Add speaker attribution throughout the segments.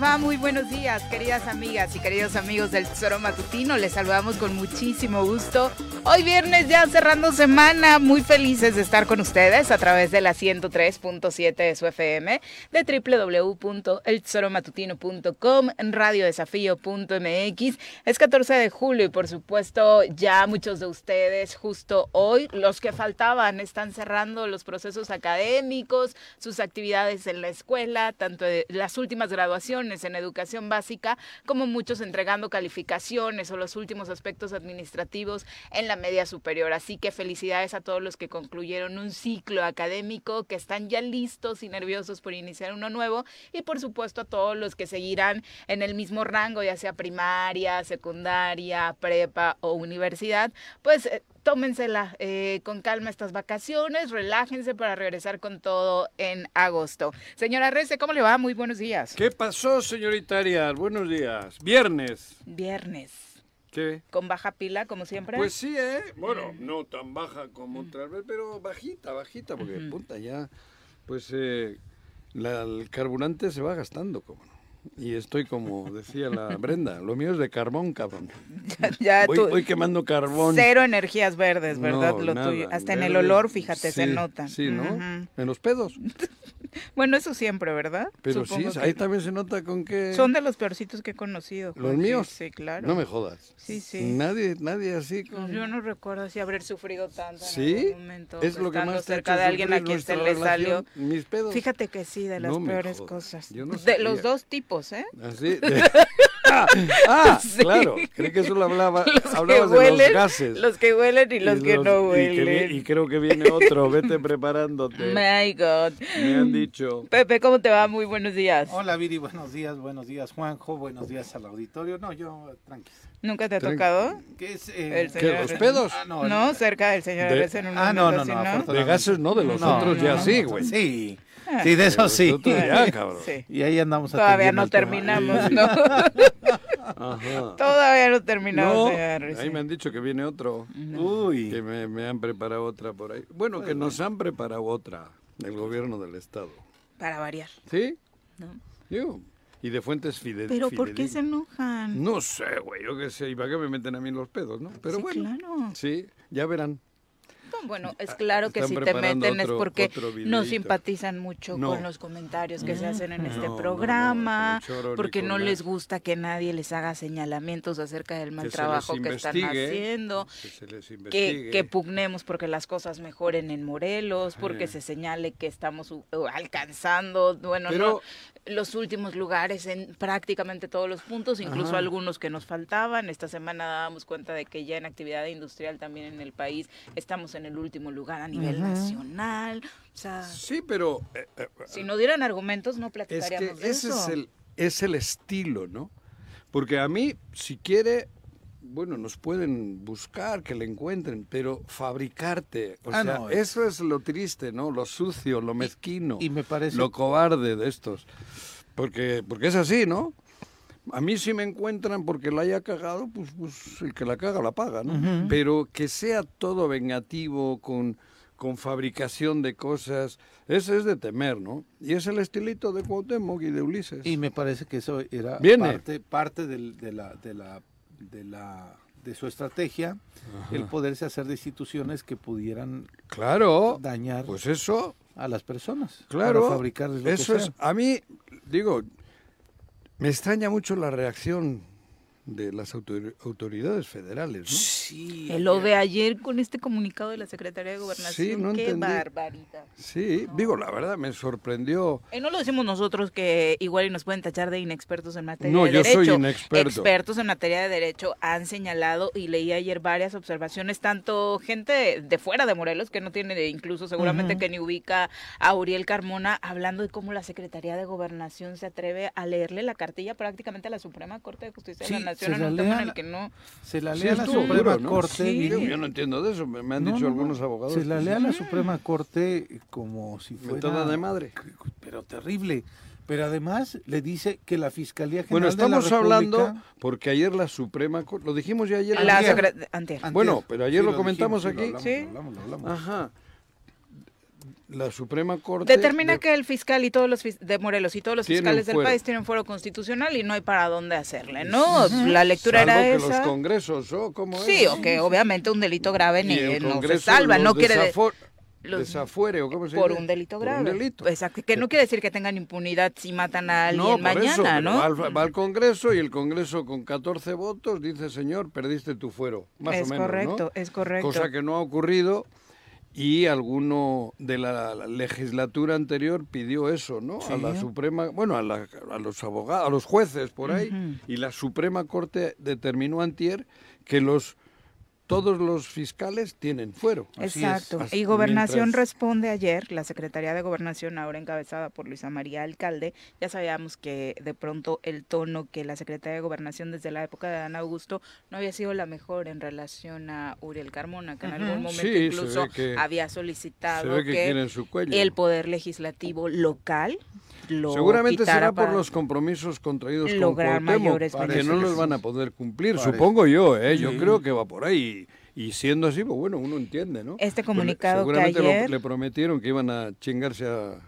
Speaker 1: Va? Muy buenos días, queridas amigas y queridos amigos del Tesoro Matutino. Les saludamos con muchísimo gusto. Hoy viernes ya cerrando semana, muy felices de estar con ustedes a través de la 103.7 de su FM, de www.eltesoromatutino.com, radiodesafío.mx. Es 14 de julio y por supuesto ya muchos de ustedes justo hoy, los que faltaban, están cerrando los procesos académicos, sus actividades en la escuela, tanto las últimas graduaciones en educación básica, como muchos entregando calificaciones o los últimos aspectos administrativos en la media superior. Así que felicidades a todos los que concluyeron un ciclo académico, que están ya listos y nerviosos por iniciar uno nuevo y por supuesto a todos los que seguirán en el mismo rango, ya sea primaria, secundaria, prepa o universidad, pues eh, tómensela eh, con calma estas vacaciones, relájense para regresar con todo en agosto. Señora Rece, ¿cómo le va? Muy buenos días.
Speaker 2: ¿Qué pasó, señorita Arias? Buenos días. Viernes.
Speaker 1: Viernes.
Speaker 2: ¿Qué?
Speaker 1: ¿Con baja pila, como siempre?
Speaker 2: Pues sí, ¿eh? Bueno, no tan baja como otra vez, pero bajita, bajita, porque punta ya, pues eh, la- el carburante se va gastando, como no. Y estoy como decía la Brenda, lo mío es de carbón, cabrón.
Speaker 1: ya
Speaker 2: Voy,
Speaker 1: tú-
Speaker 2: voy quemando carbón.
Speaker 1: Cero energías verdes, ¿verdad?
Speaker 2: No,
Speaker 1: Lo
Speaker 2: nada,
Speaker 1: tuyo. Hasta en el olor, fíjate, se
Speaker 2: sí,
Speaker 1: nota.
Speaker 2: Sí, ¿no?
Speaker 1: Ujú.
Speaker 2: En los pedos.
Speaker 1: Bueno, eso siempre, ¿verdad?
Speaker 2: Pero
Speaker 1: Supongo
Speaker 2: sí,
Speaker 1: que
Speaker 2: ahí también se nota con que...
Speaker 1: Son de los peorcitos que he conocido.
Speaker 2: ¿Los
Speaker 1: Jorge.
Speaker 2: míos?
Speaker 1: Sí, claro.
Speaker 2: No me jodas.
Speaker 1: Sí, sí.
Speaker 2: Nadie, nadie así
Speaker 1: Pues
Speaker 2: con...
Speaker 1: yo no recuerdo así haber sufrido tanto en
Speaker 2: ¿Sí?
Speaker 1: algún momento.
Speaker 2: Es lo que más te ha
Speaker 1: cerca
Speaker 2: hecho
Speaker 1: de alguien a quien se le salió.
Speaker 2: Mis pedos.
Speaker 1: Fíjate que sí, de las
Speaker 2: No
Speaker 1: peores cosas.
Speaker 2: Yo no
Speaker 1: de los dos tipos, ¿eh?
Speaker 2: Así. de- ah, ah,
Speaker 1: Sí.
Speaker 2: claro. Creí que solo hablaba,
Speaker 1: Los que
Speaker 2: hablabas de
Speaker 1: huelen,
Speaker 2: los gases.
Speaker 1: Los que huelen y los que no
Speaker 2: y que
Speaker 1: huelen.
Speaker 2: Y, creo que viene otro. Vete preparándote.
Speaker 1: My God.
Speaker 2: Me han dicho.
Speaker 1: Pepe, ¿cómo te va? Muy buenos días.
Speaker 3: Hola Viri, buenos días, buenos días Juanjo, buenos días al auditorio. No, yo tranqui.
Speaker 1: ¿Nunca te ha tocado?
Speaker 3: ¿Qué es? eh,
Speaker 1: El
Speaker 2: ¿Qué,
Speaker 1: señor
Speaker 2: los
Speaker 1: Arre-
Speaker 2: pedos?
Speaker 3: Ah, no,
Speaker 1: No,
Speaker 3: el-
Speaker 1: cerca del señor
Speaker 2: De-
Speaker 1: en un
Speaker 3: Ah, no, no, no,
Speaker 2: De gases no, de los
Speaker 3: No,
Speaker 2: otros
Speaker 3: no,
Speaker 2: ya
Speaker 3: no,
Speaker 2: sí,
Speaker 3: no,
Speaker 2: güey.
Speaker 3: Sí. Sí, de eso sí.
Speaker 2: otros ya, cabrón.
Speaker 1: Sí.
Speaker 3: Y ahí andamos
Speaker 1: Todavía no terminamos. ¿no?
Speaker 2: Ajá.
Speaker 1: Todavía no terminamos,
Speaker 2: No, ahí me han dicho que viene otro.
Speaker 3: Uy,
Speaker 2: Que me, me han preparado otra por ahí. Bueno, que nos han preparado otra del gobierno del estado.
Speaker 1: Para variar.
Speaker 2: ¿Sí?
Speaker 1: ¿no?
Speaker 2: Digo, y de fuentes fide-
Speaker 1: Pero ¿por qué
Speaker 2: fidedignas.
Speaker 1: se enojan?
Speaker 2: No sé, güey, yo qué sé, ¿y para qué me meten a mí los pedos, no? Pero
Speaker 1: Sí,
Speaker 2: bueno,
Speaker 1: claro.
Speaker 2: sí, ya verán.
Speaker 1: No, Bueno, es claro que si te meten es porque no simpatizan mucho
Speaker 2: No.
Speaker 1: con los comentarios que se hacen en
Speaker 2: No,
Speaker 1: este programa, porque no les gusta que nadie les haga señalamientos acerca del mal
Speaker 2: Que
Speaker 1: trabajo que están haciendo.
Speaker 2: Que
Speaker 1: Que, pugnemos porque las cosas mejoren en Morelos, porque
Speaker 2: Eh.
Speaker 1: se señale que estamos alcanzando, bueno,
Speaker 2: Pero-
Speaker 1: no, los últimos lugares en prácticamente todos los puntos, incluso
Speaker 2: Ajá.
Speaker 1: algunos que nos faltaban. Esta semana dábamos cuenta de que ya en actividad industrial también en el país estamos en el último lugar a nivel nacional. O sea,
Speaker 2: Sí, pero eh, eh,
Speaker 1: si no dieran argumentos no
Speaker 2: es que
Speaker 1: platicaríamos de
Speaker 2: ese
Speaker 1: eso.
Speaker 2: es el, es el estilo, ¿no? Porque a mí, si quiere, bueno, nos pueden buscar, que le encuentren, pero fabricarte, o
Speaker 3: Ah,
Speaker 2: sea,
Speaker 3: no,
Speaker 2: eso es lo triste, ¿no? Lo sucio, lo mezquino,
Speaker 3: y me parece-
Speaker 2: lo cobarde de estos. Porque, porque es así, ¿no? A mí si me encuentran porque la haya cagado, pues, pues el que la caga la paga, ¿no? Pero que sea todo vengativo, con, con fabricación de cosas, ese es de temer, ¿no? Y es el estilito de Cuauhtémoc y de Ulises.
Speaker 3: Y me parece que eso era
Speaker 2: Viene.
Speaker 3: parte, parte del- de, la, de, la, de, la, de su estrategia, el poderse hacer de instituciones que pudieran
Speaker 2: Claro,
Speaker 3: dañar
Speaker 2: pues eso,
Speaker 3: a las personas.
Speaker 2: claro,
Speaker 3: fabricarles lo que
Speaker 2: eso es, a mí, digo, me extraña mucho la reacción de las autor- autoridades federales, ¿no?
Speaker 3: Sí.
Speaker 1: El lo de ayer con este comunicado de la Secretaría de Gobernación,
Speaker 2: Sí, no
Speaker 1: qué
Speaker 2: entendí.
Speaker 1: barbaridad.
Speaker 2: Sí, digo, la verdad me sorprendió.
Speaker 1: Eh, no lo decimos nosotros que igual y nos pueden tachar de inexpertos en materia
Speaker 2: No,
Speaker 1: de
Speaker 2: yo
Speaker 1: derecho.
Speaker 2: soy inexperto.
Speaker 1: Expertos en materia de derecho han señalado y leí ayer varias observaciones, tanto gente de fuera de Morelos que no tiene incluso seguramente que ni ubica a Uriel Carmona hablando de cómo la Secretaría de Gobernación se atreve a leerle la cartilla prácticamente a la Suprema Corte de Justicia
Speaker 3: Sí,
Speaker 1: de la Nación en
Speaker 3: la
Speaker 1: un
Speaker 3: lea
Speaker 1: tema en
Speaker 3: la-
Speaker 1: el que no
Speaker 3: Se la
Speaker 2: Sí,
Speaker 3: lea la
Speaker 2: estuvo
Speaker 3: Suprema
Speaker 2: duro, ¿no?
Speaker 3: Corte.
Speaker 1: Sí.
Speaker 2: Digo, yo no entiendo de eso, me, me han
Speaker 3: No,
Speaker 2: dicho
Speaker 3: no,
Speaker 2: algunos
Speaker 3: no.
Speaker 2: abogados.
Speaker 3: Se la lea
Speaker 2: sí.
Speaker 3: la Suprema Corte como si fuera...
Speaker 2: Metada de madre.
Speaker 3: Pero terrible. Pero además le dice que la Fiscalía General
Speaker 2: Bueno,
Speaker 3: de la
Speaker 2: estamos hablando porque ayer la Suprema Corte, lo dijimos ya ayer.
Speaker 1: la
Speaker 3: antier.
Speaker 2: Bueno, pero ayer lo
Speaker 3: dijimos,
Speaker 2: comentamos
Speaker 3: sí, lo
Speaker 2: aquí.
Speaker 3: hablamos,
Speaker 1: Sí.
Speaker 3: lo hablamos, lo hablamos.
Speaker 2: Ajá. La Suprema Corte
Speaker 1: Determina
Speaker 2: de-
Speaker 1: que el fiscal y todos los fis- de Morelos y todos los fiscales del
Speaker 2: fuero.
Speaker 1: país tienen fuero constitucional y no hay para dónde hacerle, ¿no? La lectura
Speaker 2: salvo
Speaker 1: era
Speaker 2: que
Speaker 1: esa.
Speaker 2: los congresos, ¿o cómo es?
Speaker 1: Sí, o que obviamente un delito grave ni no se salva, no quiere de-
Speaker 2: desafor-
Speaker 1: los-
Speaker 2: desafuere, ¿o cómo se
Speaker 1: por
Speaker 2: dice?
Speaker 1: un delito
Speaker 2: Por un
Speaker 1: grave.
Speaker 2: delito.
Speaker 1: Exacto, que no quiere decir que tengan impunidad si matan a alguien
Speaker 2: No,
Speaker 1: mañana,
Speaker 2: eso,
Speaker 1: ¿no?
Speaker 2: Va al, va al Congreso y el Congreso con 14 votos dice, señor, perdiste tu fuero. Más
Speaker 1: es
Speaker 2: o menos,
Speaker 1: correcto,
Speaker 2: ¿no?
Speaker 1: es correcto.
Speaker 2: Cosa que no ha ocurrido y alguno de la legislatura anterior pidió eso, ¿no? A la Suprema, bueno, a, la- a los abogados, a los jueces por ahí, y la Suprema Corte determinó antier que los todos los fiscales tienen fuero.
Speaker 3: Así es.
Speaker 1: Exacto. Y Gobernación
Speaker 2: mientras-
Speaker 1: responde ayer, la Secretaría de Gobernación, ahora encabezada por Luisa María Alcalde, ya sabíamos que de pronto el tono que la Secretaría de Gobernación desde la época de Dan Augusto no había sido la mejor en relación a Uriel Carmona, que en algún momento
Speaker 2: Sí,
Speaker 1: incluso
Speaker 2: que-
Speaker 1: había solicitado
Speaker 2: que,
Speaker 1: el poder legislativo local lo
Speaker 2: Seguramente será por los compromisos contraídos con Cuauhtémoc,
Speaker 1: mayores
Speaker 2: que no los van a poder cumplir,
Speaker 3: Parece.
Speaker 2: supongo yo, ¿eh? Yo
Speaker 3: Sí.
Speaker 2: creo que va por ahí. Y siendo así, pues bueno, uno entiende, ¿no?
Speaker 1: Este
Speaker 2: Pues
Speaker 1: comunicado que
Speaker 2: seguramente lo-
Speaker 1: ayer-
Speaker 2: le prometieron que iban a chingarse a,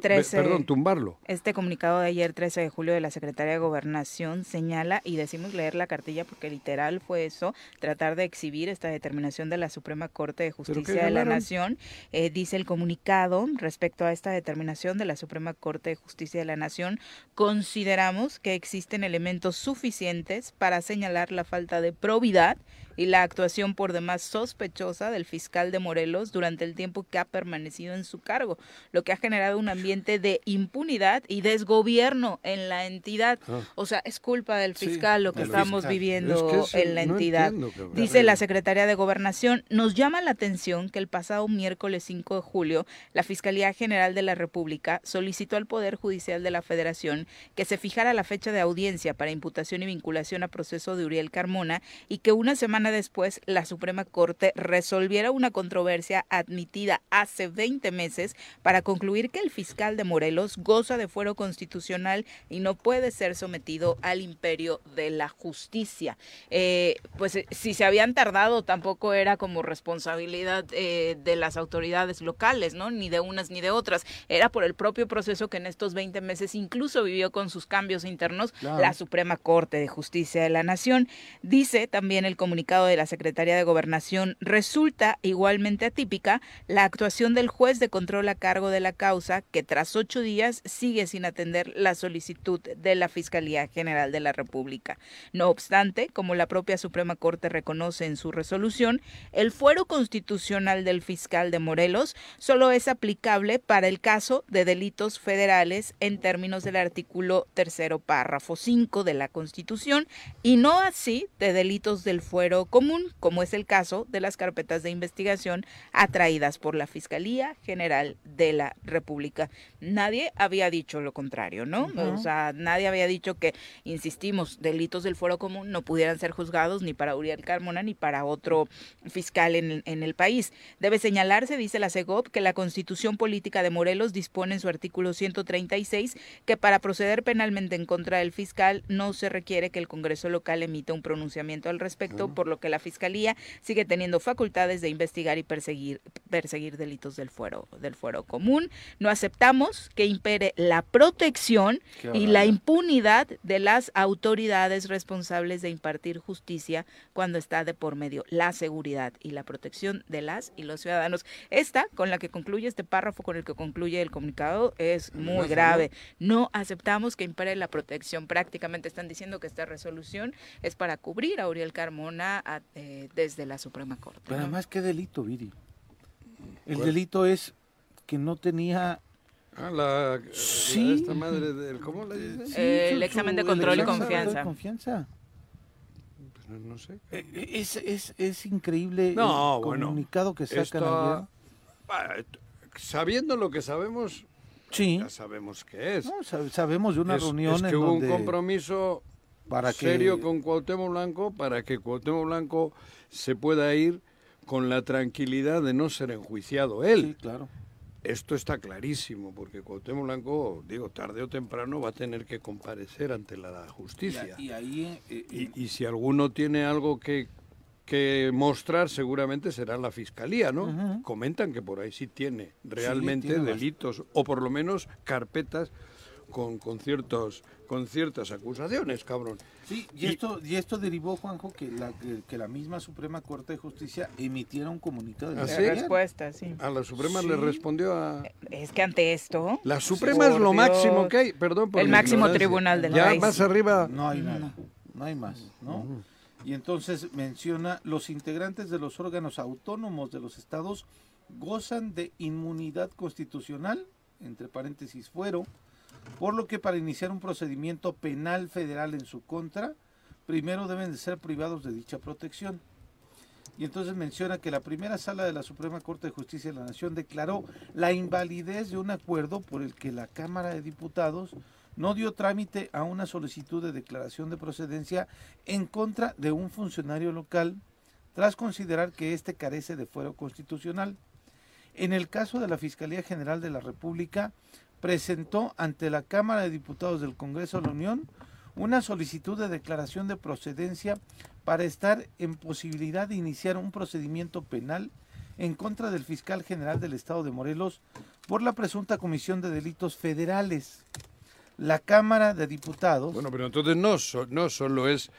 Speaker 1: Trece.
Speaker 2: Perdón, tumbarlo.
Speaker 1: Este comunicado de ayer, 13 de julio, de la Secretaría de Gobernación señala, y decimos leer la cartilla porque literal fue eso, tratar de exhibir esta determinación de la Suprema Corte de Justicia de la? Nación. Eh, dice el comunicado respecto a esta determinación de la Suprema Corte de Justicia de la Nación, consideramos que existen elementos suficientes para señalar la falta de probidad y la actuación por demás sospechosa del fiscal de Morelos durante el tiempo que ha permanecido en su cargo, lo que ha generado un ambiente de impunidad y desgobierno en la entidad.
Speaker 2: Ah.
Speaker 1: O sea, es culpa del
Speaker 2: Sí,
Speaker 1: fiscal lo que estamos
Speaker 3: fiscal.
Speaker 1: viviendo
Speaker 2: Es que eso
Speaker 1: en la
Speaker 2: no
Speaker 1: entidad.
Speaker 2: entiendo.
Speaker 1: Dice la Secretaría de Gobernación, nos llama la atención que el pasado miércoles 5 de julio, la Fiscalía General de la República solicitó al Poder Judicial de la Federación que se fijara la fecha de audiencia para imputación y vinculación a proceso de Uriel Carmona y que una semana después la Suprema Corte resolviera una controversia admitida hace 20 meses para concluir que el fiscal de Morelos goza de fuero constitucional y no puede ser sometido al imperio de la justicia. Eh, pues eh, si se habían tardado tampoco era como responsabilidad eh, de las autoridades locales, ¿no? Ni de unas ni de otras. Era por el propio proceso que en estos 20 meses incluso vivió con sus cambios internos la Suprema Corte de Justicia de la Nación. Dice también el comunicado de la Secretaría de Gobernación, resulta igualmente atípica la actuación del juez de control a cargo de la causa que tras ocho días sigue sin atender la solicitud de la Fiscalía General de la República. No obstante, como la propia Suprema Corte reconoce en su resolución, el fuero constitucional del fiscal de Morelos solo es aplicable para el caso de delitos federales en términos del artículo tercero párrafo 5 de la Constitución y no así de delitos del fuero común, como es el caso de las carpetas de investigación atraídas por la Fiscalía General de la República. Nadie había dicho lo contrario, ¿no? O sea, nadie había dicho que, insistimos, delitos del fuero común no pudieran ser juzgados ni para Uriel Carmona ni para otro fiscal en, en el país. Debe señalarse, dice la CEGOP, que la Constitución Política de Morelos dispone en su artículo 136 que para proceder penalmente en contra del fiscal no se requiere que el Congreso local emita un pronunciamiento al respecto, por lo que la Fiscalía sigue teniendo facultades de investigar y perseguir, perseguir delitos del fuero, del fuero común. No aceptamos que impere la protección y la impunidad de las autoridades responsables de impartir justicia cuando está de por medio la seguridad y la protección de las y los ciudadanos. Esta, con la que concluye este párrafo, con el que concluye el comunicado, es muy grave. No aceptamos que impere la protección. Prácticamente están diciendo que esta resolución es para cubrir a Uriel Carmona eh, desde la Suprema Corte.
Speaker 3: Pero además, ¿qué delito, Viri? El delito es que no tenía
Speaker 2: Ah, la,
Speaker 3: Sí.
Speaker 2: esta madre del, ¿cómo le dices?
Speaker 1: Eh, el examen de control y
Speaker 3: examen de
Speaker 1: confianza.
Speaker 3: confianza.
Speaker 2: Pues no, no sé.
Speaker 3: Eh, eh, Es, es, es increíble
Speaker 2: No,
Speaker 3: el
Speaker 2: bueno,
Speaker 3: comunicado que sacan
Speaker 2: t- sabiendo lo que sabemos,
Speaker 3: Sí,
Speaker 2: ya sabemos qué es.
Speaker 3: no, sab- sabemos de una
Speaker 2: es,
Speaker 3: reunión
Speaker 2: es que
Speaker 3: en
Speaker 2: hubo
Speaker 3: donde
Speaker 2: un compromiso
Speaker 3: para que
Speaker 2: serio con Cuauhtémoc Blanco para que Cuauhtémoc Blanco se pueda ir con la tranquilidad de no ser enjuiciado él.
Speaker 3: Sí, claro.
Speaker 2: Esto está clarísimo, porque Cuauhtémoc Blanco, digo, tarde o temprano va a tener que comparecer ante la justicia.
Speaker 3: Y, ahí eh, eh,
Speaker 2: Y, y si alguno tiene algo que, que mostrar, seguramente será la fiscalía, ¿no? Comentan que por ahí sí tiene realmente
Speaker 3: tiene
Speaker 2: delitos, o por lo menos carpetas con, con, ciertos, con ciertas acusaciones, cabrón.
Speaker 3: Sí, y,
Speaker 2: Y-
Speaker 3: esto, y esto derivó, Juanjo, que la, que, la misma Suprema Corte de Justicia emitiera un comunicado de
Speaker 2: ¿Ah, sí?
Speaker 1: respuesta, sí.
Speaker 2: A la Suprema
Speaker 3: Sí.
Speaker 2: le respondió a...
Speaker 1: Es que ante esto,
Speaker 2: La Suprema es lo
Speaker 1: Dios.
Speaker 2: máximo que hay, perdón por
Speaker 1: El máximo
Speaker 2: ignorancia.
Speaker 1: tribunal del
Speaker 2: Ya
Speaker 1: país.
Speaker 2: más arriba...
Speaker 3: No hay nada, no hay más, ¿no? Y entonces menciona, los integrantes de los órganos autónomos de los estados gozan de inmunidad constitucional, entre paréntesis fuero, por lo que para iniciar un procedimiento penal federal en su contra, primero deben de ser privados de dicha protección. Y entonces menciona que la primera sala de la Suprema Corte de Justicia de la Nación declaró la invalidez de un acuerdo por el que la Cámara de Diputados no dio trámite a una solicitud de declaración de procedencia en contra de un funcionario local tras considerar que éste carece de fuero constitucional. En el caso de la Fiscalía General de la República, presentó ante la Cámara de Diputados del Congreso de la Unión una solicitud de declaración de procedencia para estar en posibilidad de iniciar un procedimiento penal en contra del fiscal general del Estado de Morelos por la presunta comisión de delitos federales. La Cámara de Diputados
Speaker 2: Bueno, pero entonces no, so- no solo es...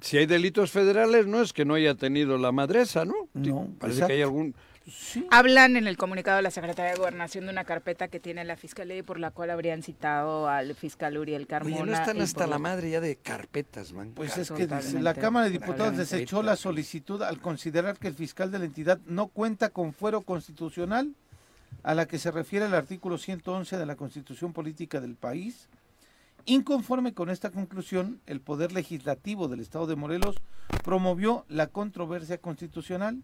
Speaker 2: Si hay delitos federales, no es que no haya tenido la madresa, ¿no?
Speaker 3: No,
Speaker 2: Parece
Speaker 3: exacto.
Speaker 2: que hay algún...
Speaker 3: sí,
Speaker 1: hablan en el comunicado de la Secretaría de Gobernación de una carpeta que tiene la Fiscalía y por la cual habrían citado al fiscal Uriel Carmona.
Speaker 2: Oye, no están hasta la madre ya de carpetas, man.
Speaker 3: Pues es que la Cámara de Diputados desechó la solicitud al considerar que el fiscal de la entidad no cuenta con fuero constitucional a la que se refiere el artículo 111 de la Constitución Política del país. Inconforme con esta conclusión, el Poder Legislativo del Estado de Morelos promovió la controversia constitucional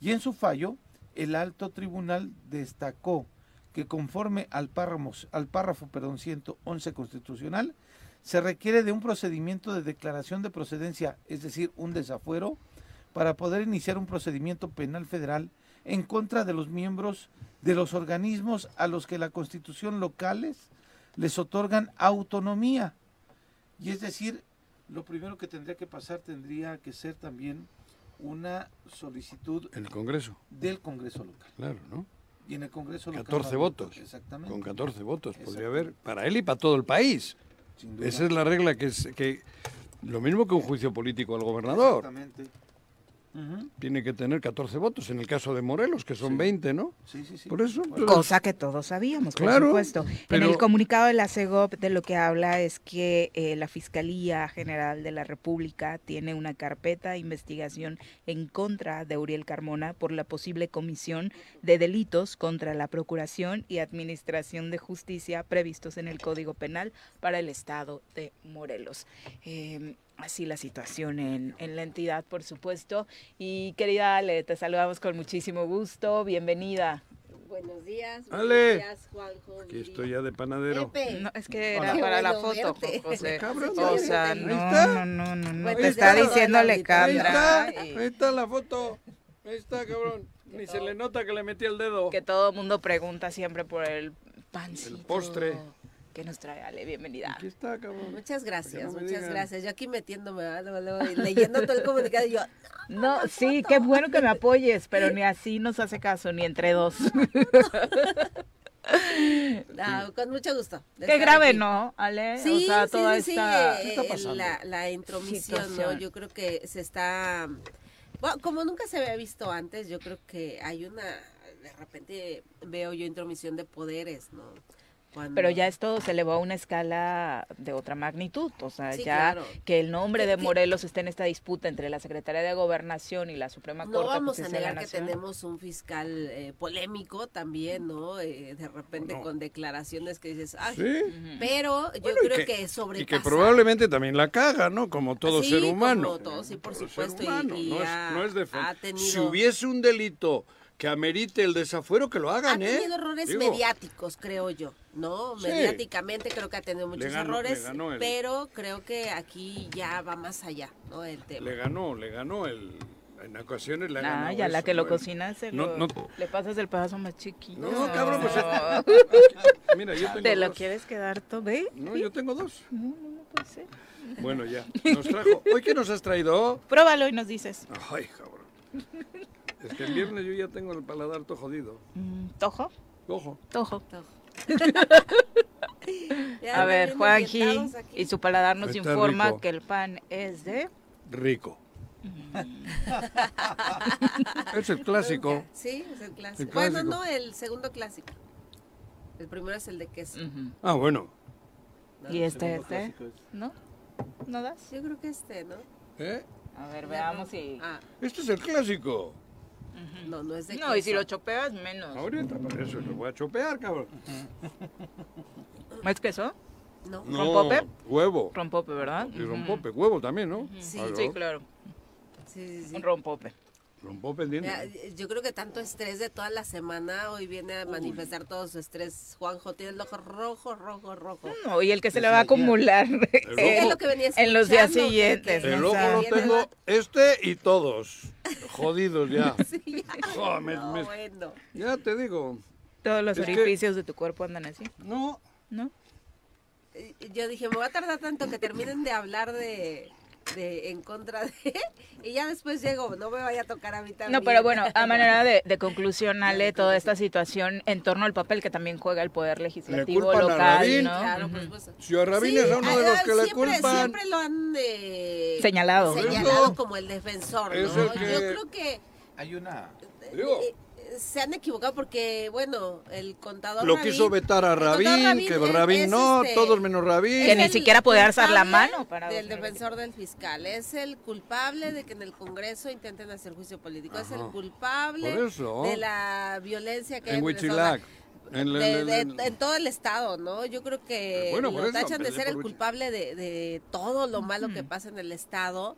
Speaker 3: y en su fallo, el alto tribunal destacó que conforme al párrafo, al párrafo perdón, 111 constitucional, se requiere de un procedimiento de declaración de procedencia, es decir, un desafuero, para poder iniciar un procedimiento penal federal en contra de los miembros de los organismos a los que la constitución locales les otorgan autonomía. Y es decir, lo primero que tendría que pasar tendría que ser también una solicitud
Speaker 2: En el Congreso,
Speaker 3: del Congreso local.
Speaker 2: claro, ¿no?
Speaker 3: Y en el Congreso local.
Speaker 2: 14
Speaker 3: no-
Speaker 2: votos.
Speaker 3: Exactamente.
Speaker 2: Con 14 votos podría haber, para él y para todo el país.
Speaker 3: sin duda.
Speaker 2: Esa es la regla que es que lo mismo que un juicio político al gobernador.
Speaker 3: Exactamente.
Speaker 2: Tiene que tener 14 votos. En el caso de Morelos, que son 20, ¿no?
Speaker 3: Sí, sí, sí.
Speaker 2: Por eso. pues,
Speaker 1: Cosa que todos sabíamos, por
Speaker 2: Claro,
Speaker 1: supuesto. En el comunicado de la CEGOP de lo que habla es que eh, la Fiscalía General de la República tiene una carpeta de investigación en contra de Uriel Carmona por la posible comisión de delitos contra la Procuración y Administración de Justicia previstos en el Código Penal para el Estado de Morelos. Eh, así la situación en, en la entidad, por supuesto. Y querida Ale, te saludamos con muchísimo gusto. Bienvenida.
Speaker 4: Buenos días.
Speaker 2: Ale.
Speaker 4: Buenos días, Juanjo.
Speaker 2: Aquí estoy ya de panadero.
Speaker 4: Pepe.
Speaker 1: No, es que
Speaker 3: Hola.
Speaker 1: era para la foto. José.
Speaker 2: Cabrón,
Speaker 1: O sea, no, no, no, no, no.
Speaker 4: Pues
Speaker 1: Te está diciendo
Speaker 4: al
Speaker 2: Ahí ahí está la foto. Ahí está, cabrón. Ni se le nota que le metí el dedo.
Speaker 1: que todo el mundo pregunta siempre por el pancito.
Speaker 2: El postre.
Speaker 1: Que nos trae Ale. Bienvenida.
Speaker 2: Aquí está, cabrón.
Speaker 4: Muchas gracias,
Speaker 2: no
Speaker 4: muchas
Speaker 2: digan.
Speaker 4: gracias. Yo aquí metiéndome, leyendo todo el comunicado y yo,
Speaker 1: No, sí, qué bueno que me apoyes, pero ni así nos hace caso, ni entre dos.
Speaker 4: no, con mucho gusto.
Speaker 1: Qué grave,
Speaker 4: aquí.
Speaker 1: ¿no, Ale?
Speaker 4: Sí,
Speaker 1: o sea,
Speaker 4: sí,
Speaker 1: toda
Speaker 4: sí,
Speaker 1: esta...
Speaker 4: sí,
Speaker 2: ¿Qué está
Speaker 4: eh,
Speaker 2: pasando?
Speaker 4: La, la intromisión, ¿no? Yo creo que se está... Bueno, como nunca se había visto antes, yo creo que hay una... De repente veo yo intromisión de poderes, ¿no? Cuando-
Speaker 1: Pero ya esto se elevó a una escala de otra magnitud, o sea,
Speaker 4: Sí,
Speaker 1: ya
Speaker 4: claro.
Speaker 1: que el nombre
Speaker 4: Que-
Speaker 1: de Morelos esté en esta disputa entre la Secretaría de Gobernación y la Suprema
Speaker 4: No
Speaker 1: Corte de
Speaker 4: vamos a
Speaker 1: Justicia de
Speaker 4: negar que tenemos un fiscal eh, polémico también, ¿no? Eh, de repente
Speaker 2: No.
Speaker 4: con declaraciones que dices, ay,
Speaker 2: Sí.
Speaker 4: pero yo
Speaker 2: Bueno,
Speaker 4: creo que,
Speaker 2: que-
Speaker 4: sobrepasa.
Speaker 2: Y que probablemente también la caga, ¿no? Como todo
Speaker 4: Sí,
Speaker 2: ser humano.
Speaker 4: como todo, sí, por supuesto, y- y
Speaker 2: no,
Speaker 4: ha-
Speaker 2: es, no es
Speaker 4: ha tenido-
Speaker 2: Si hubiese un delito que amerite el desafuero, que lo
Speaker 4: Ha
Speaker 2: hagan, ¿eh?
Speaker 4: tenido errores
Speaker 2: Digo,
Speaker 4: mediáticos, creo yo, ¿no?
Speaker 2: Sí.
Speaker 4: Mediáticamente creo que ha tenido muchos
Speaker 2: ganó-
Speaker 4: errores,
Speaker 2: el-
Speaker 4: pero creo que aquí ya va más allá, ¿no? El tema.
Speaker 2: Le ganó, le ganó el... En ocasiones le ha
Speaker 1: Ah,
Speaker 2: ganado
Speaker 1: ya la que lo
Speaker 2: ¿no?
Speaker 1: cocina se
Speaker 2: No,
Speaker 1: lo-
Speaker 2: no.
Speaker 1: le pasas el pedazo más chiquito.
Speaker 2: No, cabrón, pues... Mira, yo tengo
Speaker 1: ¿Te lo
Speaker 2: dos.
Speaker 1: quieres quedar todo? ¿Ve?
Speaker 2: No, yo tengo dos.
Speaker 1: No, no, no puede ser.
Speaker 2: Bueno, ya. Nos trajo... ¿Hoy qué nos has traído?
Speaker 1: Pruébalo y nos dices.
Speaker 2: Ay, cabrón. Es que el viernes yo ya tengo el paladar todo jodido.
Speaker 1: Mm, ¿Tojo?
Speaker 2: Ojo.
Speaker 1: Tojo.
Speaker 4: Ya
Speaker 1: A ver, Juanji y su paladar nos
Speaker 2: Está
Speaker 1: informa
Speaker 2: rico.
Speaker 1: que el pan es de...
Speaker 2: Rico. es el clásico.
Speaker 4: Sí, es el clásico.
Speaker 2: El
Speaker 4: Bueno,
Speaker 2: clásico.
Speaker 4: no, el segundo clásico. El primero es el de queso.
Speaker 2: Ah, bueno.
Speaker 4: ¿no?
Speaker 1: ¿Y este es
Speaker 3: segundo
Speaker 1: de...?
Speaker 3: clásico es-
Speaker 1: ¿No? ¿No das?
Speaker 4: Yo creo que este, ¿no?
Speaker 2: ¿Eh?
Speaker 1: A ver, veamos si...
Speaker 4: Ah,
Speaker 2: Este es el clásico.
Speaker 4: No, no es de
Speaker 1: No, y si lo chopeas, menos.
Speaker 2: Ahorita, para eso lo voy a chopear, cabrón.
Speaker 1: ¿Es queso?
Speaker 4: No.
Speaker 2: No,
Speaker 1: ¿Rompope?
Speaker 2: Huevo.
Speaker 1: Rompope, ¿verdad?
Speaker 2: Y rompope, huevo también, ¿no?
Speaker 4: Sí.
Speaker 2: Claro.
Speaker 1: Sí, claro.
Speaker 4: Sí, sí, sí.
Speaker 1: Un rompope.
Speaker 2: Rompope entiendo.
Speaker 4: Mira, yo creo que tanto estrés de toda la semana hoy viene a manifestar todo su estrés. Juanjo tiene el ojo rojo, rojo, rojo.
Speaker 1: No, y el que se le va a acumular
Speaker 4: Es
Speaker 2: ojo.
Speaker 4: lo que venía
Speaker 1: en los días siguientes.
Speaker 2: El ojo lo tengo este y todos. Jodidos ya.
Speaker 4: Sí, ya.
Speaker 2: Oh, me-
Speaker 4: No,
Speaker 2: me-
Speaker 4: bueno.
Speaker 2: ya te digo.
Speaker 1: Todos los
Speaker 2: Es que-
Speaker 1: orificios de tu cuerpo andan así,
Speaker 2: No.
Speaker 1: ¿no?
Speaker 4: Eh, Yo dije, me va a tardar tanto que terminen de hablar de, de en contra de... Y ya después llego, no me vaya a tocar a mí también.
Speaker 1: No, pero bueno, a manera de, de conclusión, Ale, toda esta situación en torno al papel que también juega el poder legislativo
Speaker 2: culpan a
Speaker 1: local,
Speaker 2: Rabín.
Speaker 1: ¿no?
Speaker 4: Claro, por
Speaker 1: Ujú.
Speaker 4: supuesto.
Speaker 2: Si a Rabín
Speaker 4: Sí,
Speaker 2: es uno de los que le
Speaker 4: siempre,
Speaker 2: culpan.
Speaker 4: Siempre lo han eh,
Speaker 1: Señalado.
Speaker 4: señalado como el defensor,
Speaker 2: Es
Speaker 4: ¿no?
Speaker 2: el que-
Speaker 4: Yo creo que
Speaker 3: Hay una...
Speaker 2: Digo,
Speaker 4: eh, se han equivocado porque, bueno, el contador
Speaker 2: lo quiso vetar a Rabín, que
Speaker 4: es-
Speaker 2: Rabín
Speaker 4: es,
Speaker 2: no,
Speaker 4: este,
Speaker 2: todos menos Rabín.
Speaker 1: Que ni siquiera podía alzar la mano para
Speaker 4: del
Speaker 1: 2020.
Speaker 4: defensor del fiscal es el culpable de que en el Congreso intenten hacer juicio político es el culpable de la violencia que hay
Speaker 2: En
Speaker 4: el Estado.
Speaker 2: Huichilac. En,
Speaker 4: de-
Speaker 2: en-
Speaker 4: de-
Speaker 2: en-
Speaker 4: en todo el estado, ¿no? Yo creo que
Speaker 2: bueno, por
Speaker 4: lo
Speaker 2: eso,
Speaker 4: tachan de ser el culpable de, de todo lo malo que pasa en el estado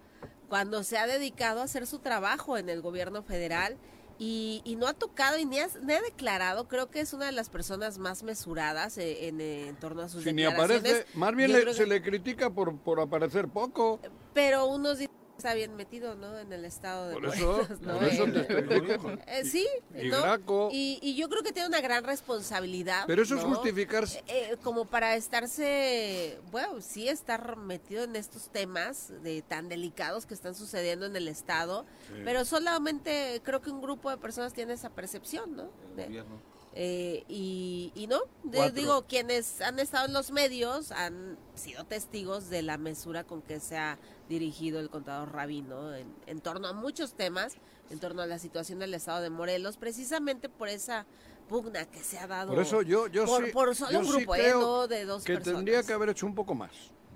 Speaker 4: cuando se ha dedicado a hacer su trabajo en el gobierno federal y, y no ha tocado y ni, has- ni ha declarado, creo que es una de las personas más mesuradas eh, en, eh, en torno a sus
Speaker 2: ni
Speaker 4: declaraciones.
Speaker 2: aparece, más bien le- se le critica por, por aparecer poco.
Speaker 4: Pero unos dicen está bien metido, ¿no? En el estado de
Speaker 2: Por eso,
Speaker 4: ¿no?
Speaker 2: por eso te estoy
Speaker 4: eh, sí,
Speaker 2: Y
Speaker 4: ¿no? Y, y yo creo que tiene una gran responsabilidad.
Speaker 2: Pero eso es justificarse.
Speaker 4: Eh, eh, como para estarse, bueno, sí estar metido en estos temas de tan delicados que están sucediendo en el Estado, pero solamente creo que un grupo de personas tiene esa percepción, ¿no? De-
Speaker 3: Gobierno.
Speaker 4: Eh, y, y no,
Speaker 2: Cuatro.
Speaker 4: digo, quienes han estado en los medios han sido testigos de la mesura con que se ha dirigido el contador Rabino en, en torno a muchos temas, en torno a la situación del estado de Morelos, precisamente por esa pugna que se ha dado.
Speaker 2: Por eso yo, yo
Speaker 4: por,
Speaker 2: sí,
Speaker 4: por solo
Speaker 2: yo
Speaker 4: un
Speaker 2: sí
Speaker 4: grupo, ¿eh?
Speaker 2: creo
Speaker 4: No de dos
Speaker 2: que
Speaker 4: personas.
Speaker 2: tendría que haber hecho un poco más.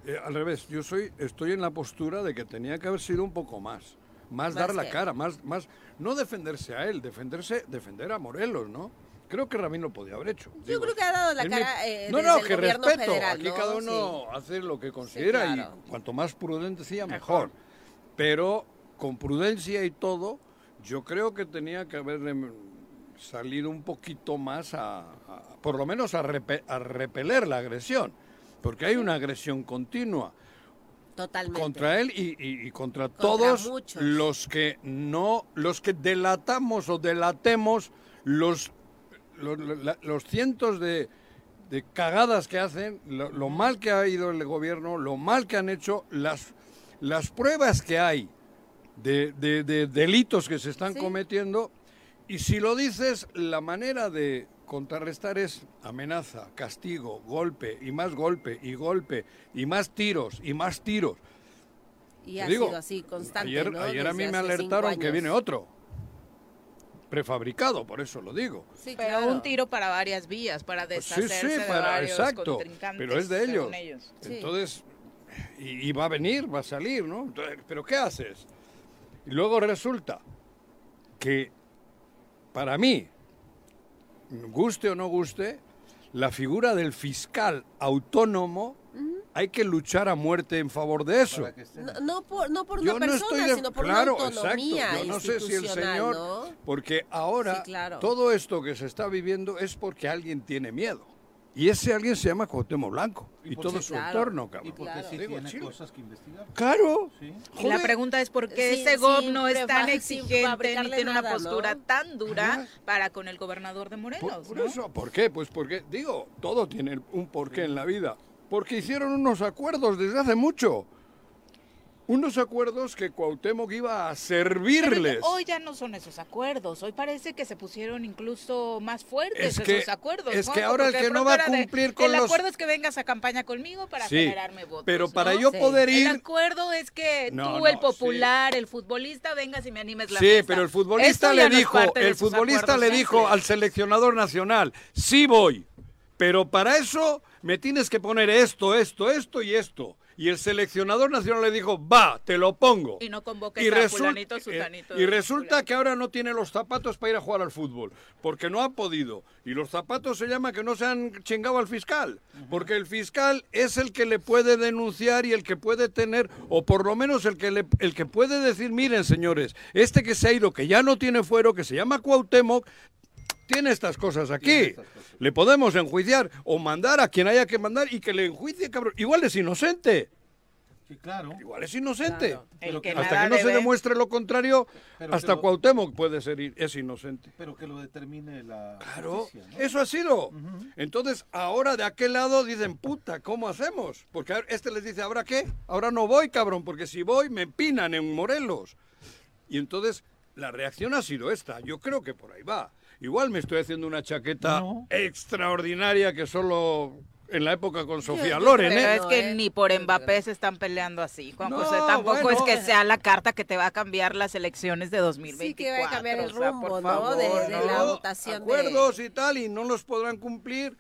Speaker 2: Eh, al revés, yo soy, estoy en la postura de que tenía que haber sido un poco más. Más,
Speaker 4: ¿Más
Speaker 2: dar la cara, más, más, no defenderse a él, defenderse, defender a Morelos, ¿no? Creo que Ramín lo podía haber hecho.
Speaker 4: Yo creo que ha dado la
Speaker 2: mi-
Speaker 4: cara eh,
Speaker 2: no,
Speaker 4: desde
Speaker 2: no,
Speaker 4: el
Speaker 2: que
Speaker 4: gobierno
Speaker 2: respeto.
Speaker 4: federal,
Speaker 2: Aquí
Speaker 4: ¿no?
Speaker 2: cada
Speaker 4: Sí.
Speaker 2: uno hace lo que considera
Speaker 4: claro.
Speaker 2: y cuanto más prudente mejor. Pero con prudencia y todo, yo creo que tenía que haber salido un poquito más a, a- por lo menos a, repe- a repeler la agresión, porque hay una agresión continua
Speaker 4: Totalmente.
Speaker 2: contra él y, y- y contra,
Speaker 4: Contra
Speaker 2: todos
Speaker 4: muchos.
Speaker 2: los que no, los que delatamos o delatemos los, los, los cientos de, de cagadas que hacen, lo, lo mal que ha ido el gobierno, lo mal que han hecho, las, las pruebas que hay de, de- de delitos que se están
Speaker 4: Sí.
Speaker 2: cometiendo. Y si lo dices, la manera de contrarrestar es amenaza, castigo, golpe y más golpe y golpe y más tiros y más tiros.
Speaker 4: Y
Speaker 2: Te
Speaker 4: ha
Speaker 2: digo,
Speaker 4: sido así, constante,
Speaker 2: Ayer,
Speaker 4: ¿no?
Speaker 2: ayer a mí me alertaron que viene otro. Prefabricado, por eso lo digo.
Speaker 4: Sí,
Speaker 1: Pero
Speaker 4: claro.
Speaker 1: un tiro para varias vías, para
Speaker 2: Pues sí,
Speaker 1: deshacerse
Speaker 2: sí,
Speaker 1: de
Speaker 2: para-
Speaker 1: varios
Speaker 2: exacto,
Speaker 1: contrincantes,
Speaker 2: pero es de ellos. Entonces, y, y va a venir, va a salir, ¿no? Entonces, ¿Pero qué haces? Y luego resulta que, para mí, guste o no guste, la figura del fiscal autónomo, hay que luchar a muerte en favor de eso.
Speaker 4: No, no por, no por una
Speaker 2: no
Speaker 4: persona,
Speaker 2: estoy de-
Speaker 4: sino por
Speaker 2: claro,
Speaker 4: una autonomía
Speaker 2: exacto. Yo no sé si el
Speaker 4: institucional,
Speaker 2: señor,
Speaker 4: ¿no?
Speaker 2: porque ahora
Speaker 4: Sí, claro.
Speaker 2: todo esto que se está viviendo es porque alguien tiene miedo. Y ese alguien se llama Cuauhtémoc Blanco y, todo su
Speaker 4: Claro.
Speaker 2: entorno,
Speaker 3: Y
Speaker 2: cabrón.
Speaker 3: porque
Speaker 4: Claro.
Speaker 3: sí
Speaker 2: Digo,
Speaker 3: tiene
Speaker 2: Chile.
Speaker 3: cosas que investigar.
Speaker 2: Claro.
Speaker 3: Sí.
Speaker 1: Y la pregunta es por qué ese GOB no es tan exigente ni tiene una postura tan dura para con el gobernador de Morelos,
Speaker 2: Por, por
Speaker 1: ¿no?
Speaker 2: eso, ¿por qué? Pues porque, digo, todo tiene un porqué en la vida. Porque hicieron unos acuerdos desde hace mucho. Unos acuerdos que Cuauhtémoc iba a
Speaker 1: Pero
Speaker 2: servirles.
Speaker 1: hoy ya no son esos acuerdos, hoy parece que se pusieron incluso más fuertes
Speaker 2: Es que-
Speaker 1: esos acuerdos.
Speaker 2: es que ahora el que no va a
Speaker 1: de,
Speaker 2: cumplir con
Speaker 1: El
Speaker 2: los-
Speaker 1: acuerdo es que vengas a campaña conmigo para
Speaker 2: Sí,
Speaker 1: generarme votos.
Speaker 2: pero para
Speaker 1: ¿no?
Speaker 2: yo
Speaker 4: Sí.
Speaker 2: poder
Speaker 1: El
Speaker 2: ir...
Speaker 1: acuerdo es que
Speaker 2: No,
Speaker 1: tú, el popular, el futbolista, vengas y me animes la
Speaker 2: Sí, pero el futbolista
Speaker 1: Esto
Speaker 2: le dijo, el futbolista le dijo al seleccionador nacional, sí voy, pero para eso me tienes que poner esto, esto, esto y esto. Y el seleccionador nacional le dijo, va, te lo pongo.
Speaker 1: Y no convoques
Speaker 2: Y,
Speaker 1: a
Speaker 2: resul-
Speaker 1: fulanito,
Speaker 2: eh,
Speaker 1: sutanito.
Speaker 2: y resulta que ahora no tiene los zapatos para ir a jugar al fútbol, porque no ha podido. Y los zapatos se llama que no se han chingado al fiscal, porque el fiscal es el que le puede denunciar y el que puede tener, o por lo menos el que, le- el que puede decir, miren señores, este que se ha ido, que ya no tiene fuero, que se llama Cuauhtémoc, tiene estas cosas aquí.
Speaker 3: Tiene estas cosas.
Speaker 2: Le podemos enjuiciar o mandar a quien haya que mandar y que le enjuicie, cabrón. Igual es inocente.
Speaker 3: Sí, claro.
Speaker 2: Igual es inocente.
Speaker 4: Claro.
Speaker 1: El
Speaker 3: Pero
Speaker 1: que
Speaker 3: que-
Speaker 2: Hasta que no se demuestre lo contrario,
Speaker 3: Pero
Speaker 2: hasta
Speaker 3: lo-
Speaker 2: Cuauhtémoc puede ser es inocente.
Speaker 3: Pero que lo determine la
Speaker 2: Claro,
Speaker 3: justicia, ¿no?
Speaker 2: eso ha sido. Entonces, ahora de aquel lado dicen, puta, ¿cómo hacemos? Porque este les dice, ¿ahora qué? Ahora no voy, cabrón, porque si voy me pinan en Morelos. Y entonces, la reacción ha sido esta. Yo creo que por ahí va. Igual me estoy haciendo una chaqueta
Speaker 3: No.
Speaker 2: extraordinaria que solo en la época con Sofía Loren,
Speaker 1: Pero
Speaker 2: ¿eh?
Speaker 1: es que
Speaker 4: ¿eh?
Speaker 1: ni por Mbappé se están peleando así, Juan
Speaker 2: No,
Speaker 1: José. Tampoco
Speaker 2: bueno.
Speaker 1: es que sea la carta que te va a cambiar las elecciones de 2024.
Speaker 4: Sí, que va a cambiar el
Speaker 1: o sea,
Speaker 4: rumbo,
Speaker 1: por
Speaker 4: ¿no?
Speaker 1: favor,
Speaker 4: de,
Speaker 1: ¿no?
Speaker 4: de la votación de...
Speaker 2: acuerdos y tal y no los podrán cumplir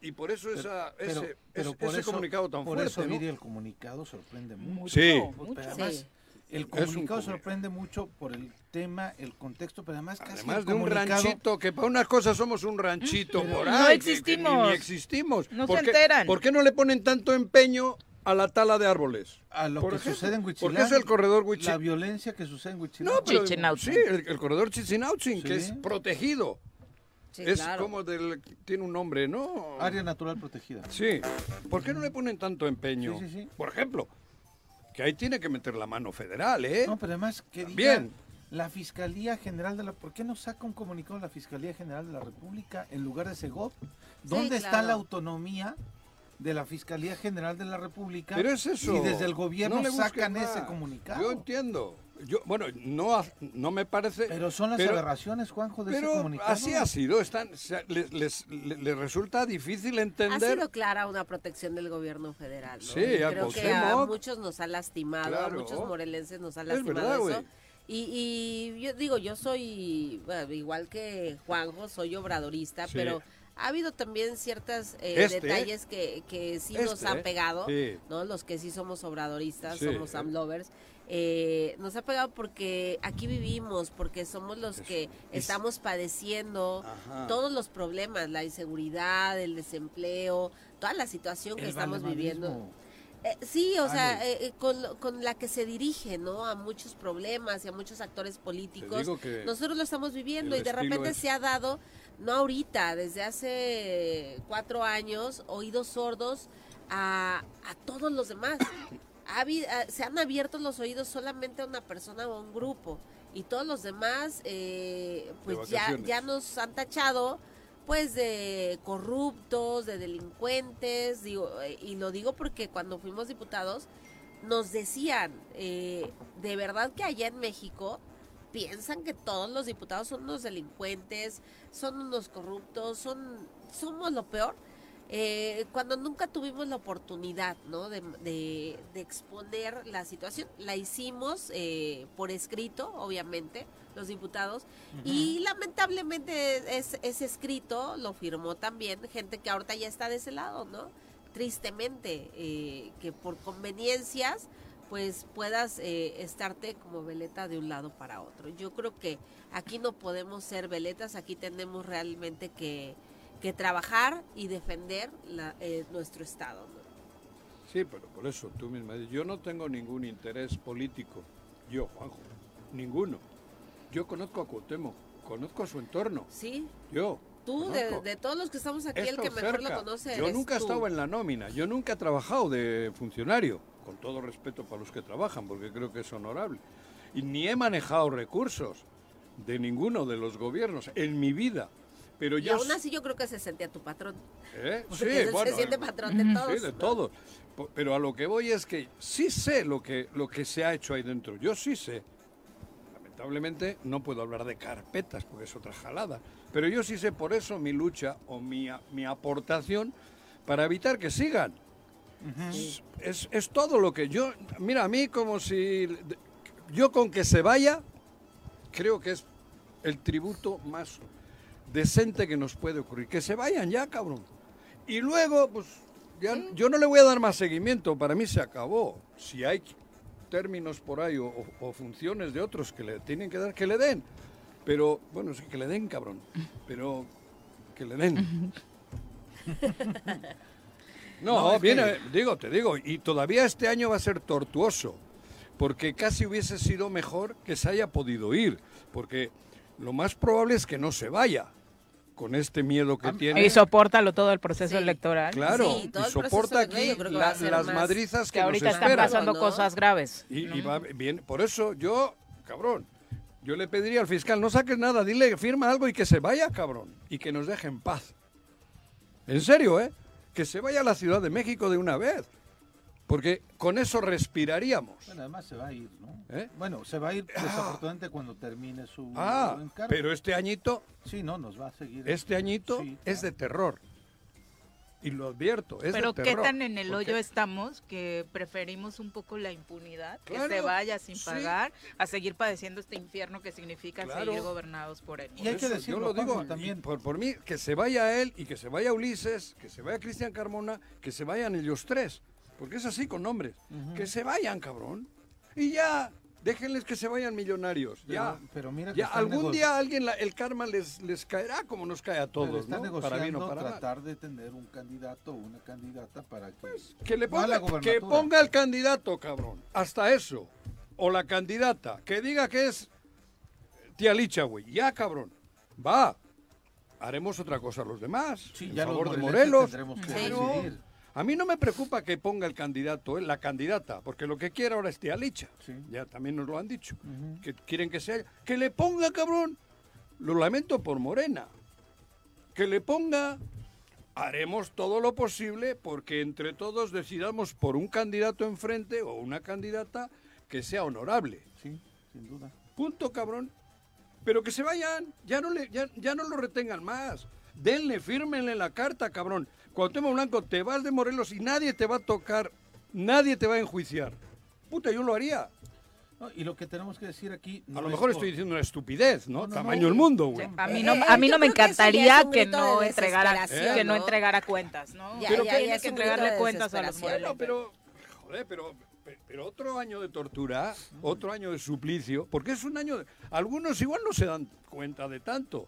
Speaker 2: y por eso esa,
Speaker 3: Pero,
Speaker 2: ese,
Speaker 3: pero
Speaker 2: ese-
Speaker 3: por
Speaker 2: ese
Speaker 3: eso,
Speaker 2: comunicado tan
Speaker 3: por
Speaker 2: fuerte
Speaker 3: eso,
Speaker 2: ¿no?
Speaker 3: Viri, el comunicado sorprende mucho.
Speaker 2: Sí.
Speaker 1: Mucho.
Speaker 3: Además,
Speaker 4: Sí.
Speaker 3: el
Speaker 2: un
Speaker 3: comunicado
Speaker 2: comunicado.
Speaker 3: sorprende mucho por el tema, el contexto, pero además casi
Speaker 2: Además
Speaker 3: el
Speaker 2: de un
Speaker 3: comunicado-
Speaker 2: ranchito, que para unas cosas somos un ranchito por
Speaker 1: No
Speaker 2: ahí. que- que ni-
Speaker 1: existimos.
Speaker 2: ni, existimos.
Speaker 1: No se
Speaker 2: ¿Por qué-
Speaker 1: enteran.
Speaker 2: ¿Por qué no le ponen tanto empeño a la tala de árboles?
Speaker 3: A lo
Speaker 2: Por
Speaker 3: que
Speaker 2: ejemplo,
Speaker 3: sucede en Huichilán.
Speaker 2: Porque es el corredor
Speaker 3: La
Speaker 2: Huichilán.
Speaker 3: violencia que sucede en Huichilán.
Speaker 2: No, pero, sí, el, el corredor Chichinautzin, que
Speaker 3: Sí.
Speaker 2: es protegido.
Speaker 4: Sí,
Speaker 2: es
Speaker 4: claro.
Speaker 2: como del... Tiene un nombre, ¿no?
Speaker 3: Área natural protegida.
Speaker 2: Sí. ¿Por qué no le ponen tanto empeño?
Speaker 3: Sí, sí, sí.
Speaker 2: Por ejemplo, que ahí tiene que meter la mano federal, ¿eh?
Speaker 3: No, pero además que diga
Speaker 2: Bien.
Speaker 3: La Fiscalía General de la... ¿Por qué no saca un comunicado la Fiscalía General de la República en lugar de Segov? ¿Dónde está
Speaker 4: claro.
Speaker 3: la autonomía de la Fiscalía General de la República?
Speaker 2: Pero es eso.
Speaker 3: Y desde el gobierno
Speaker 2: No
Speaker 3: sacan
Speaker 2: más.
Speaker 3: ese comunicado.
Speaker 2: Yo entiendo. Yo, bueno, no, ha- no me parece.
Speaker 3: Pero son las
Speaker 2: pero-
Speaker 3: aberraciones, Juanjo, de ese
Speaker 2: Pero
Speaker 3: comunicado.
Speaker 2: así ha sido. Están, les, les- les- les resulta difícil
Speaker 4: Ha
Speaker 2: entender.
Speaker 4: sido clara una protección del gobierno federal. ¿no?
Speaker 2: Sí, a
Speaker 4: creo que a muchos nos ha lastimado,
Speaker 2: Claro.
Speaker 4: a muchos morelenses nos ha
Speaker 2: Es
Speaker 4: lastimado
Speaker 2: verdad,
Speaker 4: eso.
Speaker 2: güey.
Speaker 4: Y, y yo digo, yo soy, bueno, igual que Juanjo, soy obradorista,
Speaker 2: Sí.
Speaker 4: pero ha habido también ciertos
Speaker 2: Este,
Speaker 4: detalles que, que sí nos
Speaker 2: Este,
Speaker 4: han pegado,
Speaker 2: sí.
Speaker 4: ¿no? Los que sí somos obradoristas,
Speaker 2: Sí.
Speaker 4: somos Sam lovers. eh, nos ha pegado porque aquí vivimos, porque somos los que
Speaker 2: es-
Speaker 4: estamos padeciendo
Speaker 2: Ajá.
Speaker 4: todos los problemas, la inseguridad, el desempleo, toda la situación que
Speaker 3: El
Speaker 4: estamos viviendo. Eh, sí, o sea, eh, eh, con, con la que se dirige, ¿no? A muchos problemas y a muchos actores políticos. Nosotros lo estamos viviendo y de repente
Speaker 2: es-
Speaker 4: se ha dado, no ahorita, desde hace cuatro años, oídos sordos a, a todos los demás. Ha se han abierto los oídos solamente a una persona o a un grupo y todos los demás, eh, pues ya, ya nos han tachado pues de corruptos, de delincuentes, digo, y lo digo porque cuando fuimos diputados nos decían, eh, de verdad que allá en México piensan que todos los diputados son unos delincuentes, son unos corruptos, son somos lo peor. Eh, cuando nunca tuvimos la oportunidad ¿no? de, de- de exponer la situación, la hicimos eh, por escrito, obviamente, los diputados, y lamentablemente es- ese escrito lo firmó también gente que ahorita ya está de ese lado, ¿no? Tristemente, eh, que por conveniencias pues puedas eh, estarte como veleta de un lado para otro. Yo creo que aquí no podemos ser veletas, aquí tenemos realmente que, que trabajar y defender la- eh, nuestro Estado. ¿no?
Speaker 2: Sí, pero por eso tú misma dices, yo no tengo ningún interés político. Yo, Juanjo, ninguno. Yo conozco a Cuauhtémoc, conozco a su entorno.
Speaker 4: Sí,
Speaker 2: Yo.
Speaker 4: tú de, todos los que estamos aquí, el que mejor
Speaker 2: cerca.
Speaker 4: lo conoce
Speaker 2: Yo
Speaker 4: eres
Speaker 2: nunca he estado en la nómina, yo nunca he trabajado de funcionario, con todo respeto para los que trabajan, porque creo que es honorable. Y ni he manejado recursos de ninguno de los gobiernos en mi vida. Pero
Speaker 4: Y
Speaker 2: yo
Speaker 4: aún así yo creo que se sentía tu patrón.
Speaker 2: ¿Eh? Sí,
Speaker 4: él
Speaker 2: bueno,
Speaker 4: se siente patrón de todos.
Speaker 2: Sí, de
Speaker 4: ¿no?
Speaker 2: todo. Pero a lo que voy es que sí sé lo que, lo que se ha hecho ahí dentro. Yo sí sé. Lamentablemente no puedo hablar de carpetas porque es otra jalada. Pero yo sí sé por eso mi lucha o mi, mi aportación para evitar que sigan. es, es- es todo lo que yo... Mira, a mí como si... Yo con que se vaya, creo que es el tributo más decente que nos puede ocurrir. Que se vayan ya, cabrón. Y luego, pues, ya, yo no le voy a dar más seguimiento, para mí se acabó. Si hay términos por ahí o, o- o funciones de otros que le tienen que dar, que le den. Pero, bueno, sí, que le den, cabrón. Pero, que le den. No, viene,
Speaker 3: que-
Speaker 2: digo, te digo, y todavía este año va a ser tortuoso, porque casi hubiese sido mejor que se haya podido ir, porque lo más probable es que no se vaya con este miedo que tiene.
Speaker 1: Y sopórtalo todo el proceso
Speaker 4: Sí.
Speaker 1: electoral.
Speaker 2: Claro,
Speaker 4: Sí, todo
Speaker 2: y soporta aquí la- las madrizas que,
Speaker 1: Que ahorita
Speaker 2: nos
Speaker 1: están
Speaker 2: esperan.
Speaker 1: pasando
Speaker 4: ¿no?
Speaker 1: cosas graves.
Speaker 2: Y, y va bien, por eso yo, cabrón, yo le pediría al fiscal, no saques nada, dile, firma algo y que se vaya, cabrón, y que nos deje en paz. En serio, ¿eh? Que se vaya a la Ciudad de México de una vez, porque con eso respiraríamos.
Speaker 3: Bueno, además se va a ir, ¿no?
Speaker 2: ¿Eh?
Speaker 3: Bueno, se va a ir desafortunadamente cuando termine su
Speaker 2: Ah,
Speaker 3: encargo.
Speaker 2: pero este añito,
Speaker 3: Sí, no, nos va a seguir.
Speaker 2: este añito
Speaker 3: Sí,
Speaker 2: es de terror. Y lo advierto, es
Speaker 1: Pero
Speaker 2: de
Speaker 1: qué
Speaker 2: terror.
Speaker 1: tan en el hoyo estamos que preferimos un poco la impunidad, que se vaya sin
Speaker 2: sí.
Speaker 1: pagar, a seguir padeciendo este infierno que significa
Speaker 2: Claro.
Speaker 1: seguir gobernados por él.
Speaker 3: Y hay que decirlo,
Speaker 2: yo lo digo
Speaker 3: también.
Speaker 2: por, por mí, que se vaya él y que se vaya Ulises, que se vaya Cristian Carmona, que se vayan ellos tres. Porque es así con nombres. Que se vayan, cabrón. Y ya, déjenles que se vayan millonarios.
Speaker 3: Pero-
Speaker 2: ya.
Speaker 3: pero mira que
Speaker 2: ya algún día alguien, la- el karma les, les caerá como nos cae a
Speaker 3: Pero
Speaker 2: todos,
Speaker 3: está
Speaker 2: ¿no?
Speaker 3: negociando
Speaker 2: Para bien o para mal.
Speaker 3: tratar de tener un candidato o una candidata para que
Speaker 2: Que le ponga, que ponga el candidato, cabrón. Hasta eso. O la candidata. Que diga que es tía Licha, güey. Ya, cabrón. Va. Haremos otra cosa los demás.
Speaker 3: Sí,
Speaker 2: en
Speaker 3: ya los
Speaker 2: favor de Morelos.
Speaker 3: tendremos que.
Speaker 2: Claro.
Speaker 3: decidir.
Speaker 2: A mí no me preocupa que ponga el candidato, ¿eh? la candidata, porque lo que quiere ahora es tía Licha. Ya también nos lo han dicho. Que quieren que sea. Que le ponga, cabrón. Lo lamento por Morena. Que le ponga. Haremos todo lo posible porque entre todos decidamos por un candidato enfrente o una candidata que sea honorable.
Speaker 3: Sí, sin duda.
Speaker 2: Punto, cabrón. Pero que se vayan, ya no, le, ya, ya no lo retengan más. Denle, fírmenle la carta, cabrón. Cuauhtémoc Blanco, te vas de Morelos y nadie te va a tocar, nadie te va a enjuiciar. Puta, yo lo haría.
Speaker 3: No, y lo que tenemos que decir aquí...
Speaker 2: A
Speaker 3: no
Speaker 2: lo mejor estoy diciendo una estupidez, ¿no?
Speaker 3: No, no,
Speaker 2: Tamaño
Speaker 3: no.
Speaker 2: del mundo, güey.
Speaker 1: A mí no,
Speaker 4: Eh,
Speaker 1: a mí no me encantaría que no entregara, que no
Speaker 4: ¿no?
Speaker 1: entregara cuentas, ¿no?
Speaker 4: Ya,
Speaker 1: Pero
Speaker 4: ya,
Speaker 1: que
Speaker 4: ya
Speaker 1: que entregarle
Speaker 4: de
Speaker 1: cuentas a los.
Speaker 2: Bueno,
Speaker 1: morelenses.
Speaker 2: pero, joder, pero, pe- pero otro año de tortura, otro año de suplicio, porque es un año, de- algunos igual no se dan cuenta de tanto,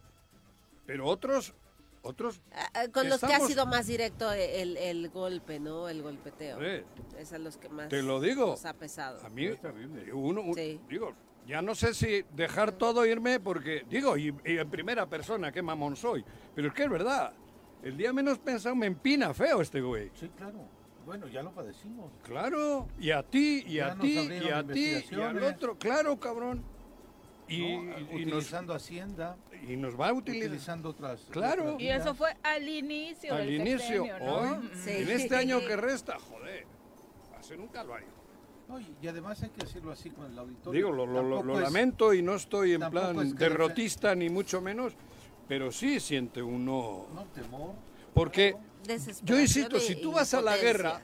Speaker 2: pero otros, otros,
Speaker 4: Ah, ah, Con los que ha sido más directo el, el golpe, ¿no? El golpeteo. Es a los que más
Speaker 2: Te lo digo.
Speaker 4: nos ha pesado.
Speaker 2: a mí, uno, un-
Speaker 4: Sí.
Speaker 2: digo, ya no sé si dejar todo e irme, porque, digo, y, y en primera persona, qué mamón soy, pero es que es verdad, el día menos pensado me empina feo este güey.
Speaker 3: Sí, claro. Bueno, ya lo padecimos.
Speaker 2: Claro, y a ti, y
Speaker 3: Ya
Speaker 2: a ti, y a ti, y al otro, claro, cabrón. Y,
Speaker 3: ¿no?
Speaker 2: y- y nos,
Speaker 3: utilizando Hacienda,
Speaker 2: y nos va a utilizar.
Speaker 3: utilizando otras...
Speaker 2: Claro.
Speaker 3: otras
Speaker 1: Y eso fue al inicio
Speaker 2: Al
Speaker 1: del
Speaker 2: inicio,
Speaker 1: sexenio, ¿no?
Speaker 2: hoy.
Speaker 4: Sí.
Speaker 2: en este año que resta, joder, va a ser un calvario.
Speaker 3: No, y- y además hay que decirlo así con el auditorio.
Speaker 2: Digo, lo, lo- lo-
Speaker 3: Tampoco
Speaker 2: lo
Speaker 3: es-
Speaker 2: lamento y no estoy en plan
Speaker 3: es que
Speaker 2: derrotista ni mucho menos, pero sí siente uno.
Speaker 3: No, temor.
Speaker 2: Porque yo insisto,
Speaker 4: y-
Speaker 2: si
Speaker 4: y
Speaker 2: tú vas a la guerra,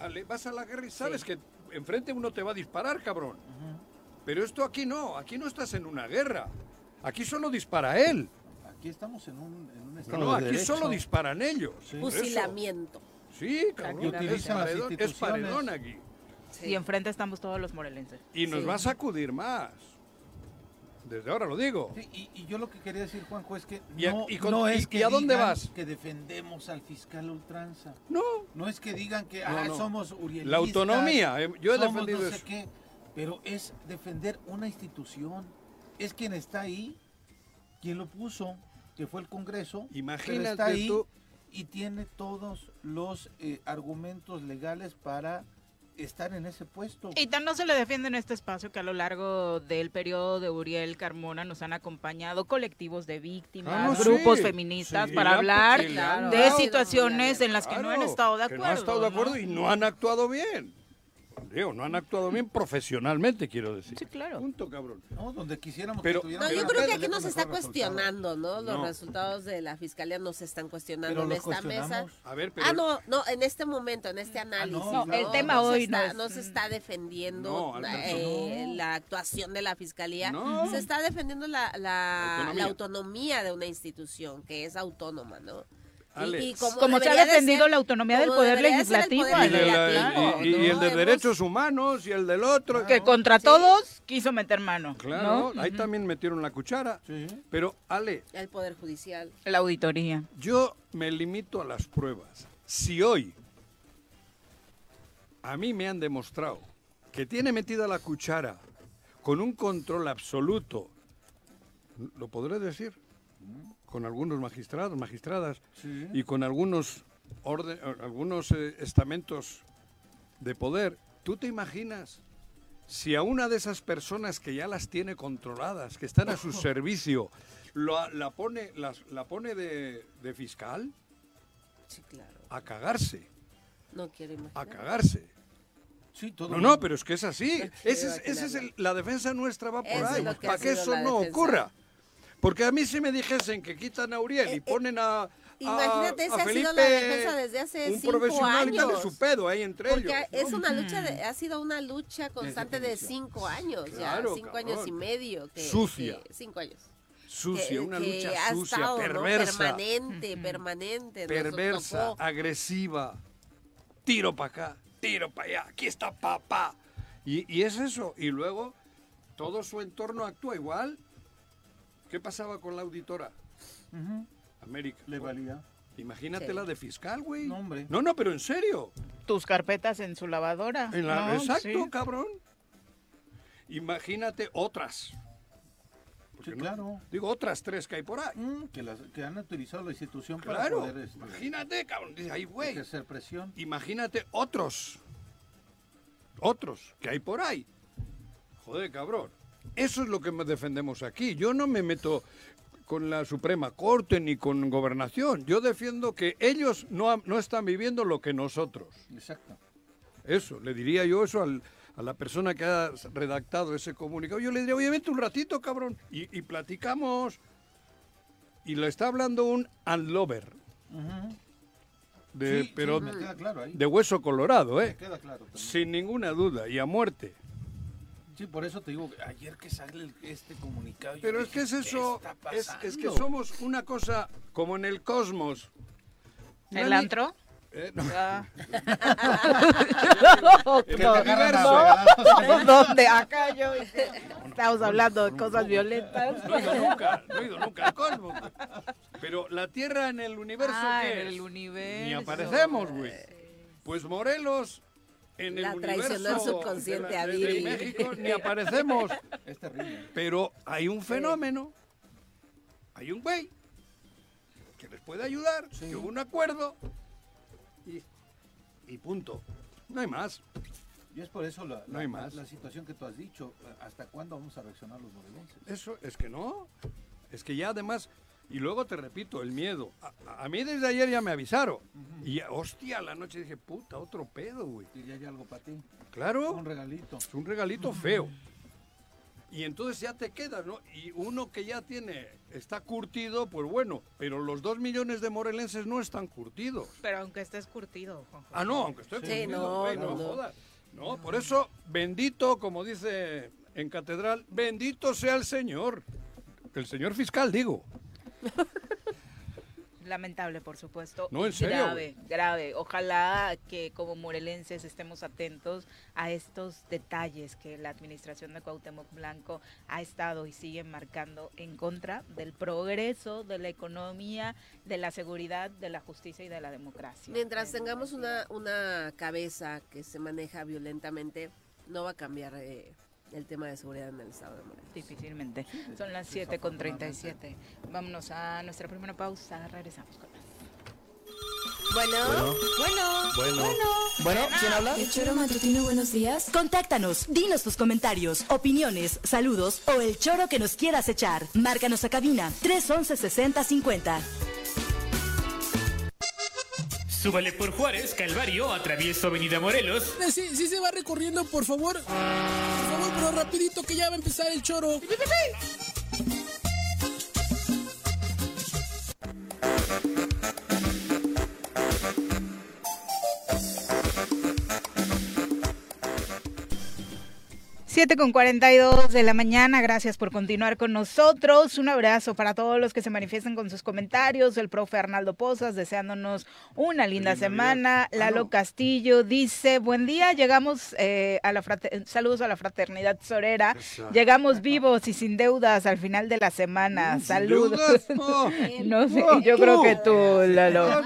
Speaker 2: ale- vas a la guerra y sabes que enfrente uno te va a disparar, cabrón. Pero esto aquí no, aquí no estás en una guerra. Aquí solo dispara él.
Speaker 3: Aquí estamos en un, en un
Speaker 2: No,
Speaker 3: estado
Speaker 2: no,
Speaker 3: de
Speaker 2: aquí
Speaker 3: derecho.
Speaker 2: solo disparan ellos.
Speaker 3: Sí.
Speaker 4: Fusilamiento.
Speaker 2: Sí, cabrón.
Speaker 3: Y utilizan las
Speaker 2: es, paredón, es paredón aquí.
Speaker 1: Y enfrente estamos todos los morelenses.
Speaker 2: Y nos
Speaker 4: Sí.
Speaker 2: va a sacudir más. Desde ahora lo digo.
Speaker 3: Sí, y, y yo lo que quería decir, Juanjo, es que
Speaker 2: Y a-
Speaker 3: no,
Speaker 2: y con-
Speaker 3: no
Speaker 2: y-
Speaker 3: es
Speaker 2: y
Speaker 3: que
Speaker 2: a dónde
Speaker 3: digan
Speaker 2: vas?
Speaker 3: que defendemos al fiscal ultranza.
Speaker 2: No,
Speaker 3: No es que digan que
Speaker 2: No,
Speaker 3: ah,
Speaker 2: no.
Speaker 3: somos urielistas.
Speaker 2: La autonomía, eh, yo he defendido
Speaker 3: no sé
Speaker 2: eso.
Speaker 3: qué, pero es defender una institución. Es quien está ahí, quien lo puso, que fue el Congreso.
Speaker 2: Imagínate
Speaker 3: está ahí
Speaker 2: tú-
Speaker 3: y tiene todos los eh, argumentos legales para estar en ese puesto.
Speaker 1: Y tan no se le defiende en este espacio que a lo largo del periodo de Uriel Carmona nos han acompañado colectivos de víctimas,
Speaker 2: Ah,
Speaker 1: grupos
Speaker 2: sí,
Speaker 1: feministas
Speaker 2: sí,
Speaker 1: para hablar de situaciones en las que no han estado de
Speaker 2: que
Speaker 1: acuerdo.
Speaker 2: no han estado de
Speaker 1: ¿no?
Speaker 2: acuerdo y no han actuado bien. Digo, no han actuado bien profesionalmente, quiero decir.
Speaker 1: Sí, claro.
Speaker 2: Punto, cabrón.
Speaker 3: ¿no? Donde quisiéramos
Speaker 2: Pero-
Speaker 3: que
Speaker 4: No, yo creo que aquí nos está cuestionando, ¿no? Los
Speaker 2: No.
Speaker 4: resultados de la fiscalía nos están cuestionando
Speaker 3: Pero
Speaker 4: en esta mesa.
Speaker 2: A ver, pero...
Speaker 4: Ah, no, no, en este momento, en este análisis.
Speaker 3: no,
Speaker 1: No, el tema hoy no
Speaker 4: está,
Speaker 1: es-
Speaker 4: no se está defendiendo
Speaker 2: No, Alberto,
Speaker 4: eh,
Speaker 3: no.
Speaker 4: la actuación de la fiscalía,
Speaker 2: No.
Speaker 4: se está defendiendo la, la,
Speaker 2: La autonomía.
Speaker 4: la autonomía de una institución que es autónoma, ¿no? Y- como
Speaker 1: Como se ha defendido
Speaker 4: ser-
Speaker 1: la autonomía del poder
Speaker 4: el
Speaker 1: legislativo.
Speaker 4: poder
Speaker 2: Y,
Speaker 1: Ale.
Speaker 2: de la-
Speaker 4: legislativo,
Speaker 2: y- y
Speaker 4: ¿no?
Speaker 2: el de
Speaker 4: Hemos-
Speaker 2: derechos humanos y el del otro.
Speaker 1: Que contra todos quiso meter mano.
Speaker 2: Claro,
Speaker 1: ¿no?
Speaker 2: ahí también metieron la cuchara.
Speaker 3: Sí.
Speaker 2: Pero, Ale,
Speaker 4: El poder judicial.
Speaker 1: La auditoría.
Speaker 2: yo me limito a las pruebas. Si hoy a mí me han demostrado que tiene metida la cuchara con un control absoluto, lo podré decir, con algunos magistrados, magistradas
Speaker 3: Sí.
Speaker 2: y con algunos, orden, algunos eh, estamentos de poder. ¿Tú te imaginas si a una de esas personas que ya las tiene controladas, que están a su servicio, lo- la pone, la pone de, de fiscal?
Speaker 4: Sí, claro.
Speaker 2: A cagarse,
Speaker 4: No quiero
Speaker 2: a
Speaker 4: imaginar.
Speaker 2: cagarse.
Speaker 3: Sí, todo
Speaker 2: No, no, pero es que es así. Ese es, ese es
Speaker 4: imaginarlo.
Speaker 2: el- la defensa nuestra va por
Speaker 4: Eso
Speaker 2: ahí, para que eso no
Speaker 4: defensa.
Speaker 2: ocurra. Porque a mí si me dijesen que quitan a Uriel
Speaker 4: Eh,
Speaker 2: y
Speaker 4: eh,
Speaker 2: ponen a, a-
Speaker 4: imagínate, esa ha sido
Speaker 2: Felipe,
Speaker 4: la defensa desde hace
Speaker 2: un
Speaker 4: cinco
Speaker 2: profesional y dale
Speaker 4: años.
Speaker 2: su pedo ahí entre
Speaker 4: Porque
Speaker 2: ellos.
Speaker 4: es una lucha, de- ha sido una lucha constante de cinco años,
Speaker 2: Claro,
Speaker 4: ya, cinco
Speaker 2: cabrón.
Speaker 4: años y medio. Que,
Speaker 2: Sucia.
Speaker 4: que- cinco años.
Speaker 2: Sucia,
Speaker 4: que-
Speaker 2: una
Speaker 4: que
Speaker 2: lucha
Speaker 4: ha
Speaker 2: sucia,
Speaker 4: estado, ¿no?
Speaker 2: perversa,
Speaker 4: Permanente, permanente.
Speaker 2: perversa,
Speaker 4: tocó.
Speaker 2: agresiva. Tiro para acá, tiro para allá, aquí está papá. Y, y es eso. Y luego todo su entorno actúa igual. ¿Qué pasaba con la auditora? América.
Speaker 3: Le valía.
Speaker 2: Imagínate
Speaker 4: Sí.
Speaker 2: la de fiscal, güey.
Speaker 3: No, hombre.
Speaker 2: No, no, pero en serio.
Speaker 1: Tus carpetas en su lavadora.
Speaker 2: En la-
Speaker 1: ¿no?
Speaker 2: exacto,
Speaker 1: Sí.
Speaker 2: cabrón. Imagínate otras.
Speaker 3: Sí,
Speaker 2: no-
Speaker 3: claro.
Speaker 2: digo, otras tres que hay por ahí.
Speaker 3: Mm, que, las, que han autorizado la institución
Speaker 2: Claro,
Speaker 3: para poder este,
Speaker 2: imagínate, cabrón. Dice, ay, güey.
Speaker 3: ejercer presión.
Speaker 2: Imagínate otros. Otros que hay por ahí. Joder, cabrón. Eso es lo que defendemos aquí. Yo no me meto con la Suprema Corte ni con gobernación. Yo defiendo que ellos no, ha- no están viviendo lo que nosotros.
Speaker 3: Exacto.
Speaker 2: Eso, le diría yo eso al- a la persona que ha redactado ese comunicado. Yo le diría, oye, vente un ratito, cabrón, y, y platicamos. Y lo está hablando un unlover. De,
Speaker 3: Sí,
Speaker 2: pero
Speaker 3: sí, me queda claro ahí.
Speaker 2: de hueso colorado,
Speaker 3: Me
Speaker 2: ¿eh?
Speaker 3: queda claro también.
Speaker 2: Sin ninguna duda, y a muerte.
Speaker 3: Sí, por eso te digo, ayer que sale este comunicado. yo
Speaker 2: Pero es
Speaker 3: dije,
Speaker 2: que es eso,
Speaker 3: ¿qué está
Speaker 2: es, es que somos una cosa como en el cosmos.
Speaker 1: ¿El
Speaker 2: Nadie-
Speaker 1: antro?
Speaker 2: Eh, no,
Speaker 1: Ah. ¿Dónde? Acá yo. Estamos hablando de cosas violentas.
Speaker 2: no he ido nunca, no he ido nunca al cosmos. Pero la Tierra en el universo,
Speaker 1: Ah,
Speaker 2: ¿qué
Speaker 1: en
Speaker 2: es?
Speaker 1: el universo.
Speaker 2: Ni aparecemos, güey. Pues Morelos, en el
Speaker 4: La
Speaker 2: universo
Speaker 4: traicionó el subconsciente
Speaker 2: de, la-
Speaker 4: a Viri.
Speaker 2: México, ni aparecemos.
Speaker 3: Es terrible.
Speaker 2: Pero hay un fenómeno, hay un güey que les puede ayudar, que hubo un acuerdo y, y punto. No hay más.
Speaker 3: Y es por eso la,
Speaker 2: No hay
Speaker 3: la-
Speaker 2: más.
Speaker 3: la situación que tú has dicho. ¿Hasta cuándo vamos a reaccionar los morelenses?
Speaker 2: Eso es que no. Es que ya además, y luego te repito, el miedo. A, a mí desde ayer ya me avisaron. Y hostia, a la noche dije, puta, otro pedo, güey.
Speaker 3: Diría ya algo para ti.
Speaker 2: Claro.
Speaker 3: Un regalito.
Speaker 2: Es un regalito feo. Y entonces ya te quedas, ¿no? Y uno que ya tiene, está curtido, pues bueno, pero los dos millones de morelenses no están curtidos.
Speaker 1: Pero aunque estés curtido, Juanjo.
Speaker 2: Ah, no, aunque esté
Speaker 4: Sí,
Speaker 2: curtido,
Speaker 4: no, no,
Speaker 2: no,
Speaker 4: no.
Speaker 2: jodas. No, por eso, bendito, como dice en catedral, bendito sea el Señor. El Señor fiscal, digo.
Speaker 1: Lamentable, por supuesto.
Speaker 2: No, en serio,
Speaker 1: Grave, grave. Ojalá que como morelenses estemos atentos a estos detalles que la administración de Cuauhtémoc Blanco ha estado y sigue marcando en contra del progreso, de la economía, de la seguridad, de la justicia y de la democracia.
Speaker 4: Mientras
Speaker 1: en
Speaker 4: tengamos una, una cabeza que se maneja violentamente, no va a cambiar eh, el tema de seguridad en el estado de Morelos.
Speaker 1: Difícilmente. Son las 7 con 37. Vámonos a nuestra primera pausa. Regresamos con más.
Speaker 4: Bueno,
Speaker 5: Bueno,
Speaker 6: Bueno. Bueno, ¿quién habla?
Speaker 5: el choro matutino, buenos días. Contáctanos, dinos tus comentarios, opiniones, saludos o el choro que nos quieras echar. Márcanos a cabina 311 6050.
Speaker 7: Súbale por Juárez, Calvario, atravieso Avenida Morelos.
Speaker 8: Sí, sí se va recorriendo, por favor. Por favor, pero rapidito que ya va a empezar el choro.
Speaker 1: Siete con 42 de la mañana, gracias por continuar con nosotros. Un abrazo para todos los que se manifiestan con sus comentarios. El profe Arnaldo Pozas deseándonos una linda semana.
Speaker 2: Navidad. Ah,
Speaker 1: Lalo
Speaker 2: no.
Speaker 1: Castillo dice, buen día, llegamos eh, a la saludos a la fraternidad sorera. Llegamos vivos y sin deudas al final de la semana.
Speaker 2: Mm,
Speaker 1: Saludos.
Speaker 2: no.
Speaker 1: sé, yo creo que tú, Lalo.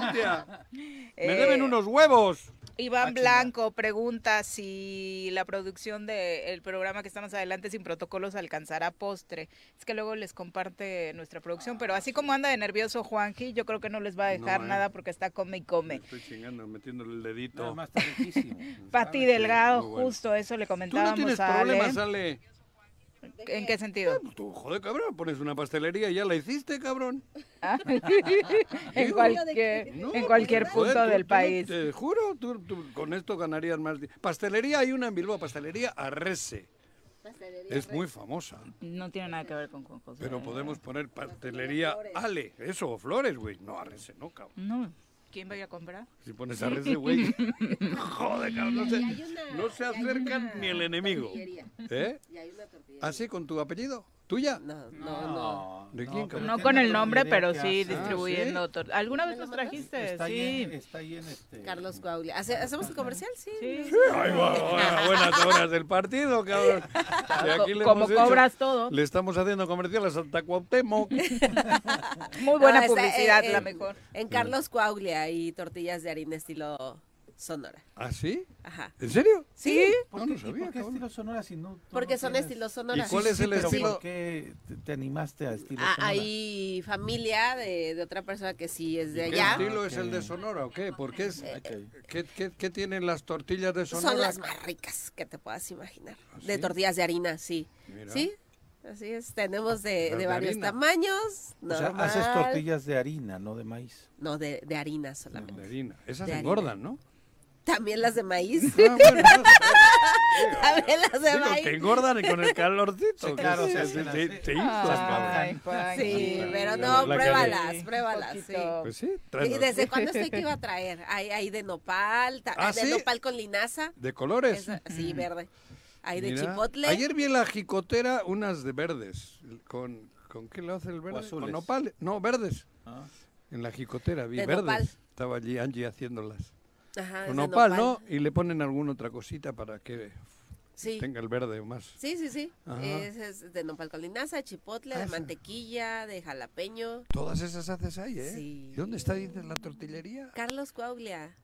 Speaker 2: Me
Speaker 1: Eh,
Speaker 2: deben unos huevos.
Speaker 1: Iván
Speaker 3: Ah.
Speaker 1: Blanco pregunta si la producción del programa que está más adelante sin protocolos alcanzará postre. Es que luego les comparte nuestra producción, pero así como anda de nervioso Juanji, yo creo que no les va a dejar
Speaker 2: No, eh.
Speaker 1: nada porque está come y
Speaker 2: Me
Speaker 1: come.
Speaker 2: estoy chingando, metiéndole el
Speaker 3: Nada
Speaker 2: dedito.
Speaker 3: más está riquísimo.
Speaker 1: Pati Delgado,
Speaker 2: bueno.
Speaker 1: justo eso le
Speaker 2: Tú no
Speaker 1: comentábamos
Speaker 2: tienes
Speaker 1: a Ale.
Speaker 2: problemas, Ale.
Speaker 1: ¿En qué sentido?
Speaker 2: Tú, joder, cabrón, pones una pastelería y ya la hiciste, cabrón.
Speaker 1: Ah, en cualquier,
Speaker 2: No,
Speaker 1: en cualquier
Speaker 2: joder,
Speaker 1: punto
Speaker 2: tú-
Speaker 1: del
Speaker 2: tú-
Speaker 1: país.
Speaker 2: Te juro, tú, tú con esto ganarías más. Pastelería hay una en Bilbao, pastelería Arrese. Es muy famosa.
Speaker 1: No tiene nada que ver con Juan José.
Speaker 2: Pero podemos poner pastelería Ale, eso, o Flores, güey. No, Arrese, no, cabrón.
Speaker 1: No, ¿quién vaya a comprar?
Speaker 2: Si pones Arrese, güey. Joder, cabrón, no se, no se acercan ni el enemigo. ¿Eh? ¿Así con tu apellido? ¿Tuya?
Speaker 4: no, no, no.
Speaker 2: ¿De quién, cabrón?
Speaker 1: No
Speaker 3: tiene
Speaker 1: con el nombre, pero sí
Speaker 3: hace-
Speaker 1: distribuyendo. tor- ¿Alguna vez los trajiste?
Speaker 3: Está ahí
Speaker 1: Sí.
Speaker 3: en, está ahí en este...
Speaker 4: Carlos Coauglia. ¿Hace- ¿Hacemos el comercial? Sí.
Speaker 1: Sí.
Speaker 2: Ay, va, va, buenas horas del partido, cabrón. Y aquí le
Speaker 1: Como
Speaker 2: hecho-
Speaker 1: cobras todo.
Speaker 2: Le estamos haciendo comercial a Santa Cuauhtémoc.
Speaker 1: Muy buena
Speaker 4: No,
Speaker 1: publicidad,
Speaker 4: eh,
Speaker 1: la
Speaker 4: en-
Speaker 1: mejor.
Speaker 4: En Carlos Coauglia y tortillas de harina estilo sonora.
Speaker 2: ¿Ah, sí?
Speaker 4: Ajá.
Speaker 2: ¿En serio?
Speaker 4: Sí,
Speaker 3: ¿Por
Speaker 2: No,
Speaker 3: qué,
Speaker 2: no
Speaker 3: ¿y
Speaker 2: sabía,
Speaker 3: por qué
Speaker 2: cabrón.
Speaker 3: estilo sonora si no?
Speaker 4: porque
Speaker 3: no
Speaker 4: son
Speaker 3: tienes-
Speaker 4: estilos sonoras.
Speaker 2: ¿Y cuál es el
Speaker 3: pero
Speaker 2: estilo?
Speaker 3: ¿Por qué te- te animaste a estilo
Speaker 4: Ah,
Speaker 3: sonora?
Speaker 4: hay familia de, de otra persona que sí es de
Speaker 2: ¿Qué
Speaker 4: allá.
Speaker 2: estilo es
Speaker 3: Ok.
Speaker 2: el de Sonora o qué? ¿Por qué, es,
Speaker 3: Ok.
Speaker 2: qué, qué- qué tienen las tortillas de Sonora?
Speaker 4: Son las más ricas que te puedas imaginar.
Speaker 2: ¿Ah,
Speaker 4: De
Speaker 2: sí?
Speaker 4: tortillas de harina, sí.
Speaker 2: Mira.
Speaker 4: ¿Sí? Así es. Tenemos de, de
Speaker 2: de
Speaker 4: varios
Speaker 2: harina.
Speaker 4: tamaños.
Speaker 3: O sea,
Speaker 4: normal.
Speaker 3: haces tortillas de harina, no de maíz.
Speaker 4: No, de, de harina solamente.
Speaker 2: De harina. Esas
Speaker 4: De harina.
Speaker 2: engordan, ¿no?
Speaker 4: También las de maíz.
Speaker 2: Ah, bueno.
Speaker 4: También las de
Speaker 2: Digo,
Speaker 4: maíz.
Speaker 2: que engordan con el calorcito.
Speaker 3: Sí, claro,
Speaker 2: sí,
Speaker 3: hacen
Speaker 2: sí,
Speaker 3: así.
Speaker 2: sí,
Speaker 1: Ay,
Speaker 2: pues,
Speaker 4: Sí, pero no,
Speaker 2: la
Speaker 4: pruébalas,
Speaker 1: Sí,
Speaker 4: pruébalas, sí.
Speaker 2: Pues sí,
Speaker 4: ¿Y
Speaker 2: tráenos.
Speaker 4: desde cuándo estoy que iba a traer? Hay, hay de nopal,
Speaker 2: ¿Ah,
Speaker 4: de
Speaker 2: sí?
Speaker 4: nopal con linaza.
Speaker 2: De colores.
Speaker 4: esa- sí, verde. Hay de
Speaker 2: Mira.
Speaker 4: chipotle.
Speaker 2: Ayer vi en la jicotera unas de verdes. ¿Con, ¿con qué le hace el verde? Con nopal. No, verdes.
Speaker 3: Ah.
Speaker 2: En la jicotera vi
Speaker 4: De
Speaker 2: verdes.
Speaker 4: nopal.
Speaker 2: Estaba allí Angie haciéndolas.
Speaker 4: Ajá,
Speaker 2: Con
Speaker 4: de
Speaker 2: nopal, ¿no? Y le ponen alguna otra cosita para que
Speaker 4: Sí.
Speaker 2: tenga el verde más.
Speaker 4: Sí, sí, sí. Es, es de nopal con linaza, chipotle,
Speaker 2: Ah,
Speaker 4: de mantequilla, de jalapeño.
Speaker 2: Todas esas haces ahí, ¿eh?
Speaker 4: Sí.
Speaker 2: ¿Y dónde está, dices, la tortillería?
Speaker 4: Carlos Coauglia.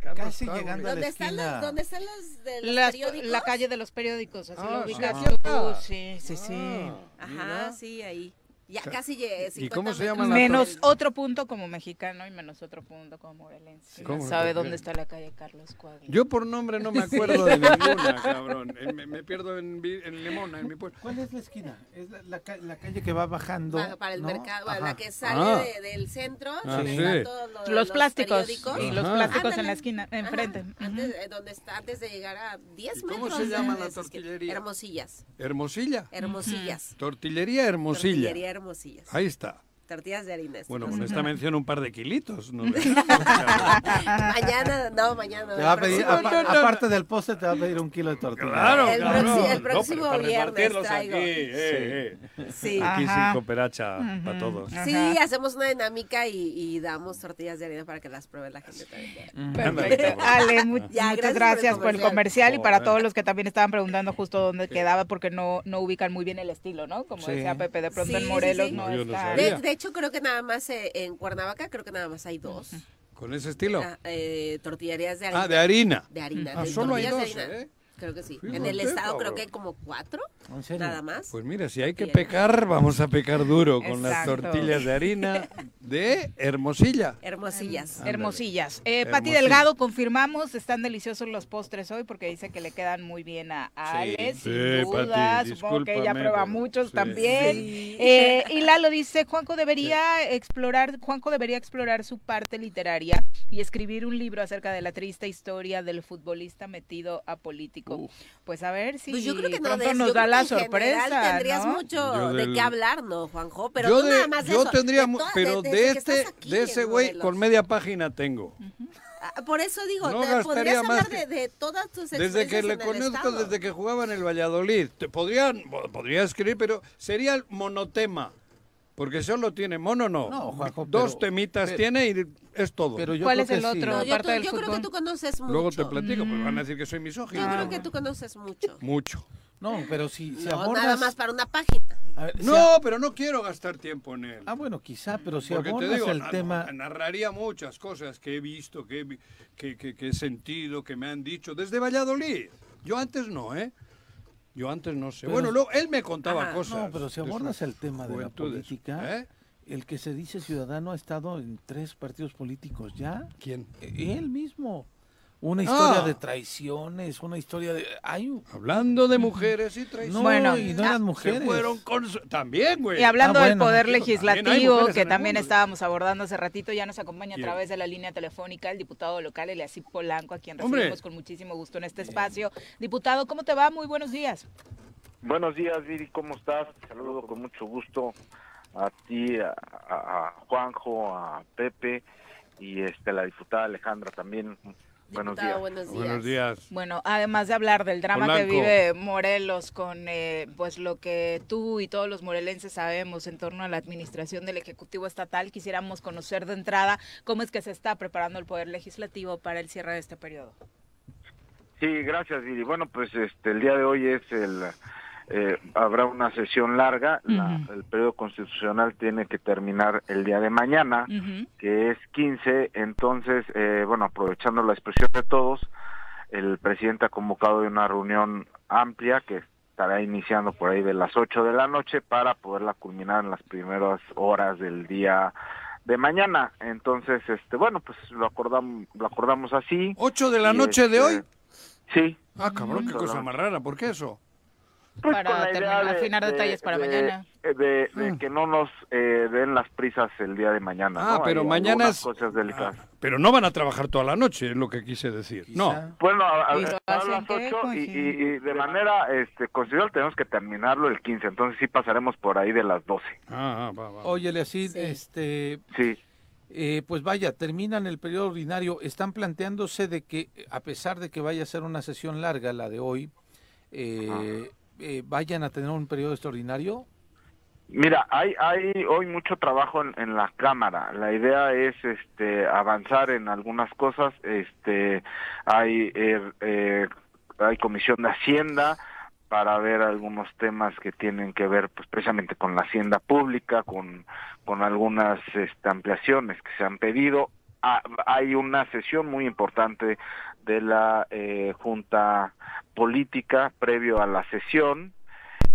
Speaker 3: Casi llegando a la
Speaker 4: ¿Dónde están
Speaker 3: esquina.
Speaker 4: las, dónde están las de los
Speaker 1: Las-
Speaker 4: periódicos?
Speaker 1: la calle de los periódicos, así
Speaker 2: Ah,
Speaker 1: lo
Speaker 2: sí,
Speaker 1: ubicas. Sí, sí, sí.
Speaker 2: Ah,
Speaker 4: Ajá,
Speaker 2: mira.
Speaker 4: sí, ahí. Ya casi llegué.
Speaker 2: ¿Y cómo
Speaker 4: 50
Speaker 2: se llama
Speaker 4: metros
Speaker 2: la
Speaker 1: Menos otro punto como mexicano y menos otro punto como morelense.
Speaker 2: ¿Cómo
Speaker 1: ¿Sabe dónde está la calle Carlos Cuadra?
Speaker 2: Yo por nombre no me acuerdo de ninguna, cabrón. Eh, Me, me pierdo en, en Limona, en mi pueblo.
Speaker 3: ¿Cuál es la esquina? Es la, la ca- la calle que va bajando.
Speaker 4: Para, para el
Speaker 3: ¿no?
Speaker 4: mercado,
Speaker 3: Ajá.
Speaker 4: la que sale
Speaker 2: Ah.
Speaker 4: de- del centro,
Speaker 2: Ah, sí.
Speaker 4: están todos los,
Speaker 1: Los plásticos.
Speaker 4: periódicos.
Speaker 1: Y los plásticos en la esquina, enfrente.
Speaker 4: Antes, eh, donde está, antes de llegar a 10
Speaker 2: ¿Y cómo
Speaker 4: metros.
Speaker 2: se llama la tortillería?
Speaker 4: Hermosillas.
Speaker 2: Hermosilla.
Speaker 4: Hermosillas.
Speaker 2: Tortillería Hermosilla.
Speaker 4: Tortillería
Speaker 2: Ahí está.
Speaker 4: Tortillas de harina.
Speaker 2: Bueno, con esta mención un par de kilitos. ¿no?
Speaker 4: Mañana, no, mañana.
Speaker 3: Te va a pedir, aparte del postre, te va a pedir un kilo de tortilla.
Speaker 2: Claro,
Speaker 4: El proxi- el próximo viernes traigo.
Speaker 2: aquí, eh, eh.
Speaker 4: Sí.
Speaker 2: Aquí
Speaker 1: Ajá.
Speaker 2: sin cooperacha para todos.
Speaker 4: Sí,
Speaker 1: Ajá.
Speaker 4: hacemos una dinámica y, y damos tortillas de harina para que las pruebe la gente también.
Speaker 1: Perfecto. Ale, mu-
Speaker 4: Ya,
Speaker 1: muchas
Speaker 4: gracias por el
Speaker 1: gracias por el
Speaker 4: comercial.
Speaker 1: y para todos los que también estaban preguntando justo dónde quedaba porque no, no ubican muy bien el estilo, ¿no? Como
Speaker 3: Sí.
Speaker 1: decía Pepe, de pronto
Speaker 4: Sí,
Speaker 1: en
Speaker 4: sí,
Speaker 1: Morelos
Speaker 4: sí.
Speaker 1: no,
Speaker 2: No, yo no
Speaker 1: está.
Speaker 4: De, de hecho, creo que nada más eh, en Cuernavaca, creo que nada más hay dos.
Speaker 2: Con ese estilo.
Speaker 4: Ah, eh, tortillerías de harina.
Speaker 2: Ah, de harina.
Speaker 4: De harina.
Speaker 2: Ah,
Speaker 4: de
Speaker 2: solo hay dos. ¿eh?
Speaker 4: Creo que sí.
Speaker 2: Fíjate,
Speaker 4: en el estado creo que hay como cuatro,
Speaker 3: ¿En serio?
Speaker 4: nada más.
Speaker 2: Pues mira, si hay que
Speaker 4: Bien.
Speaker 2: pecar, vamos a pecar duro con las tortillas de harina de Hermosilla.
Speaker 4: Hermosillas.
Speaker 2: Ándale.
Speaker 1: Hermosillas. Eh, Pati. Delgado, confirmamos, están deliciosos los postres hoy porque dice que le quedan muy bien a a
Speaker 2: Sí. Sí,
Speaker 1: sin duda.
Speaker 2: Pati,
Speaker 1: Supongo que ella prueba muchos
Speaker 2: sí.
Speaker 1: también. Eh, y Lalo dice, Juanco debería explorar, Juanco debería explorar su parte literaria y escribir un libro acerca de la triste historia del futbolista metido a político. Pues a ver si
Speaker 4: Pues yo creo que no,
Speaker 1: pronto nos
Speaker 4: yo
Speaker 1: da la sorpresa,
Speaker 4: general tendrías
Speaker 1: ¿no?
Speaker 4: mucho
Speaker 2: Yo
Speaker 4: de qué hablar, ¿no, Juanjo? Pero
Speaker 2: yo
Speaker 4: tú
Speaker 2: de-
Speaker 4: nada más de
Speaker 2: yo
Speaker 4: eso,
Speaker 2: tendría,
Speaker 4: de
Speaker 2: mu-
Speaker 4: toda-
Speaker 2: pero de este,
Speaker 4: aquí
Speaker 2: de ese güey con media página tengo.
Speaker 4: Ah, Por eso digo,
Speaker 2: No
Speaker 4: te podrías
Speaker 2: más
Speaker 4: hablar de, de todas tus
Speaker 2: Desde que le conozco, desde que jugaba en el Valladolid. Te podrían, po- podría escribir, pero sería el monotema. Porque solo tiene mono, no.
Speaker 3: No, Juanjo,
Speaker 2: Dos
Speaker 3: pero-
Speaker 2: temitas
Speaker 3: pero-
Speaker 2: tiene y es todo.
Speaker 3: Pero yo
Speaker 1: ¿Cuál
Speaker 3: creo
Speaker 1: es el
Speaker 3: que sí.
Speaker 1: otro?
Speaker 4: No, yo,
Speaker 1: aparte
Speaker 4: tú-
Speaker 1: del
Speaker 4: yo creo que
Speaker 1: fútbol.
Speaker 4: tú conoces mucho.
Speaker 2: Luego te platico, pues van a decir que soy misógino.
Speaker 4: Yo creo que tú conoces mucho.
Speaker 2: Mucho.
Speaker 3: No, pero si, si
Speaker 4: No,
Speaker 3: abordas...
Speaker 4: nada más para una página.
Speaker 3: Si
Speaker 2: No,
Speaker 3: a-
Speaker 2: pero no quiero gastar tiempo en él.
Speaker 3: Ah, bueno, quizá, pero si
Speaker 2: Porque te digo,
Speaker 3: el
Speaker 2: na-
Speaker 3: tema...
Speaker 2: narraría muchas cosas que he visto, que he, que, que- que he sentido, que me han dicho desde Valladolid. Yo antes no, ¿eh? Yo antes no sé.
Speaker 3: Pero-
Speaker 2: bueno, luego él me contaba cosas.
Speaker 3: No, pero si abordas el tema de la política,
Speaker 2: ¿Eh?
Speaker 3: el que se dice ciudadano ha estado en tres partidos políticos ya.
Speaker 2: ¿Quién?
Speaker 3: E- Él mismo. Una historia
Speaker 2: Ah.
Speaker 3: de traiciones, una historia de... Hay un...
Speaker 2: Hablando de mujeres y traiciones.
Speaker 3: No,
Speaker 1: Bueno,
Speaker 3: y no
Speaker 1: ah,
Speaker 3: eran mujeres.
Speaker 2: fueron con su- También, güey.
Speaker 1: Y hablando
Speaker 3: Ah,
Speaker 1: del poder legislativo, que también
Speaker 2: mundo.
Speaker 1: estábamos abordando hace ratito, ya nos acompaña a través de la línea telefónica el diputado local Eliasip Polanco, a quien
Speaker 2: Hombre.
Speaker 1: recibimos con muchísimo gusto en este espacio. Diputado, ¿cómo te va? Muy buenos días.
Speaker 9: Buenos días, Viri, ¿cómo estás? Te saludo con mucho gusto a ti, a Juanjo, a Pepe y este, a la diputada Alejandra también. Buenos días.
Speaker 4: buenos días.
Speaker 2: Buenos días.
Speaker 1: Bueno, además de hablar del drama que vive Morelos con eh, pues lo que tú y todos los morelenses sabemos en torno a la administración del Ejecutivo Estatal, quisiéramos conocer de entrada cómo es que se está preparando el Poder Legislativo para el cierre de este periodo.
Speaker 9: Sí, gracias, Viri. Bueno, pues este, el día de hoy es el, eh, habrá una sesión larga, la- el periodo constitucional tiene que terminar el día de mañana, que es 15, entonces, eh, bueno, aprovechando la expresión de todos, el presidente ha convocado una reunión amplia que estará iniciando por ahí de las 8 de la noche para poderla culminar en las primeras horas del día de mañana. Entonces, este, bueno, pues lo acordamos, lo acordamos así.
Speaker 2: ¿8 de la noche de
Speaker 9: este,
Speaker 2: hoy?
Speaker 9: Sí.
Speaker 2: Ah, cabrón, qué cosa más rara, ¿por qué eso?
Speaker 9: Pues
Speaker 1: Para
Speaker 9: con la idea
Speaker 1: terminar-
Speaker 9: de-
Speaker 1: afinar
Speaker 9: de-
Speaker 1: detalles para
Speaker 9: de-
Speaker 1: mañana.
Speaker 9: De, de que no nos eh, den las prisas el día de mañana.
Speaker 2: Ah,
Speaker 9: ¿no?
Speaker 2: pero
Speaker 9: Hay
Speaker 2: mañana
Speaker 9: algunas
Speaker 2: es-
Speaker 9: cosas delicadas.
Speaker 2: Pero no van a trabajar toda la noche, es lo que quise decir. No.
Speaker 9: Bueno, a, a-
Speaker 2: ¿Y lo
Speaker 9: a
Speaker 2: hacen
Speaker 9: las
Speaker 2: qué,
Speaker 9: 8 y, y- y de manera este, considerable tenemos que terminarlo el 15, entonces sí pasaremos por ahí de las 12.
Speaker 2: Ah, va, va.
Speaker 3: Oye, Leacid, este...
Speaker 9: Sí.
Speaker 3: eh, pues vaya, terminan el periodo ordinario. Están planteándose de que, a pesar de que vaya a ser una sesión larga, la de hoy, eh, eh, vayan a tener un periodo extraordinario.
Speaker 9: Mira, hay, hay hoy mucho trabajo en, en la Cámara. La idea es este, avanzar en algunas cosas. Este, hay, eh, eh, hay comisión de Hacienda para ver algunos temas que tienen que ver pues, precisamente con la hacienda pública, con, con algunas este, ampliaciones que se han pedido. Ah, hay una sesión muy importante de la eh, Junta Política previo a la sesión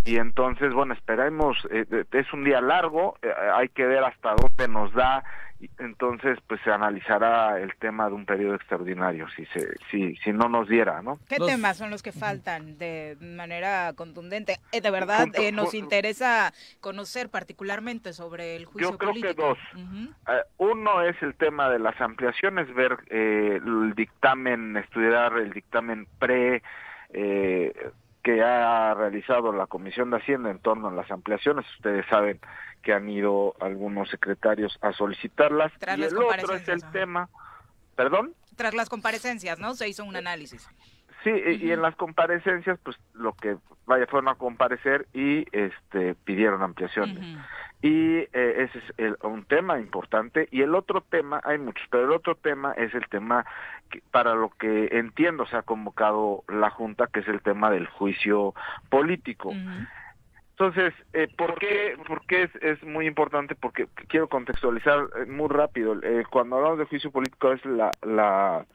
Speaker 9: y entonces bueno esperemos eh, es un día largo eh, hay que ver hasta dónde nos da y entonces pues se analizará el tema de un periodo extraordinario si se si si no nos diera no
Speaker 1: ¿Qué temas son los que faltan de manera contundente? Eh, de verdad,
Speaker 9: Junto-
Speaker 1: eh, nos interesa conocer particularmente sobre el juicio
Speaker 9: yo creo
Speaker 1: político.
Speaker 9: que dos
Speaker 1: Ujú.
Speaker 9: Eh, uno es el tema de las ampliaciones ver eh, el dictamen estudiar el dictamen pre eh, que ha realizado la Comisión de Hacienda en torno a las ampliaciones. Ustedes saben que han ido algunos secretarios a solicitarlas.
Speaker 1: Tras
Speaker 9: y
Speaker 1: las
Speaker 9: el otro es
Speaker 1: comparecencias,
Speaker 9: el tema. ¿Perdón?
Speaker 1: Tras las comparecencias, ¿no? Se hizo un análisis.
Speaker 9: Sí, y- y en las comparecencias, pues lo que vaya fueron a comparecer y este pidieron ampliaciones. Y eh, ese es el- un tema importante. Y el otro tema, hay muchos, pero el otro tema es el tema que, para lo que entiendo se ha convocado la Junta, que es el tema del juicio político. Entonces, eh, ¿por qué, por qué es, es muy importante? Porque quiero contextualizar eh, muy rápido. Eh, cuando hablamos de juicio político es la, la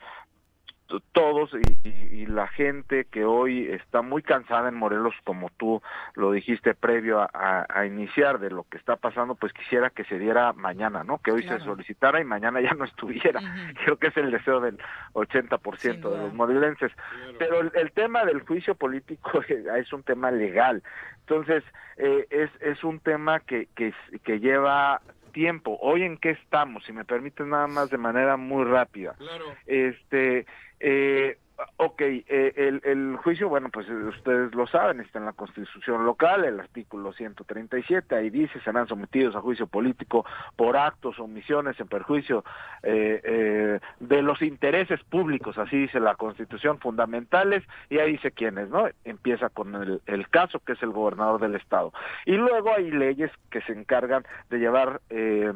Speaker 9: todos y, y- y la gente que hoy está muy cansada en Morelos, como tú lo dijiste previo a, a- a iniciar de lo que está pasando, pues quisiera que se diera mañana, ¿no? Que hoy se solicitara y mañana ya no estuviera. Creo que es el deseo del 80% de los morelenses. Pero el, el tema del juicio político es un tema legal. Entonces, eh, es, es un tema que, que, que lleva tiempo. Hoy en qué estamos, si me permiten nada más de manera muy rápida. Este, eh, ok, eh, el, el juicio, bueno, pues eh, ustedes lo saben, está en la Constitución local, el artículo 137, ahí dice, serán sometidos a juicio político por actos o omisiones en perjuicio eh, eh, de los intereses públicos, así dice la Constitución, fundamentales, y ahí dice quiénes, ¿no? Empieza con el, el caso, que es el gobernador del Estado. Y luego hay leyes que se encargan de llevar... Eh,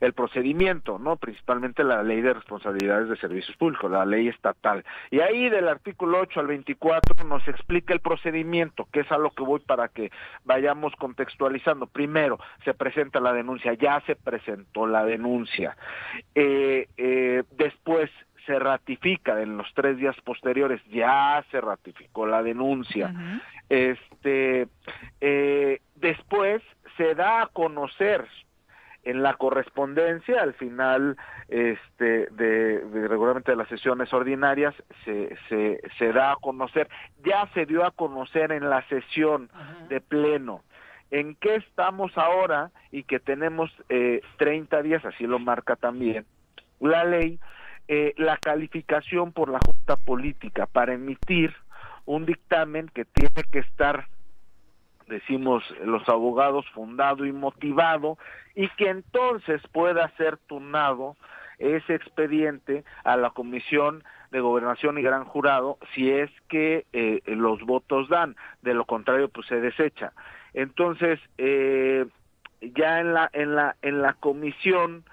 Speaker 9: el procedimiento, ¿no? Principalmente la ley de responsabilidades de servicios públicos, la ley estatal. Y ahí del artículo 8 al 24 nos explica el procedimiento, que es a lo que voy para que vayamos contextualizando. Primero, se presenta la denuncia, ya se presentó la denuncia. Eh, eh, después se ratifica en los tres días posteriores, ya se ratificó la denuncia. Este, eh, después se da a conocer en la correspondencia al final este de, de regularmente de las sesiones ordinarias se, se, se da a conocer ya se dio a conocer en la sesión de pleno. En qué estamos ahora y que tenemos eh, 30 días así lo marca también la ley eh, la calificación por la junta política para emitir un dictamen que tiene que estar decimos los abogados, fundado y motivado, y que entonces pueda ser turnado ese expediente a la Comisión de Gobernación y Gran Jurado si es que eh, los votos dan, de lo contrario pues se desecha. Entonces, eh, ya en la, en la, en la Comisión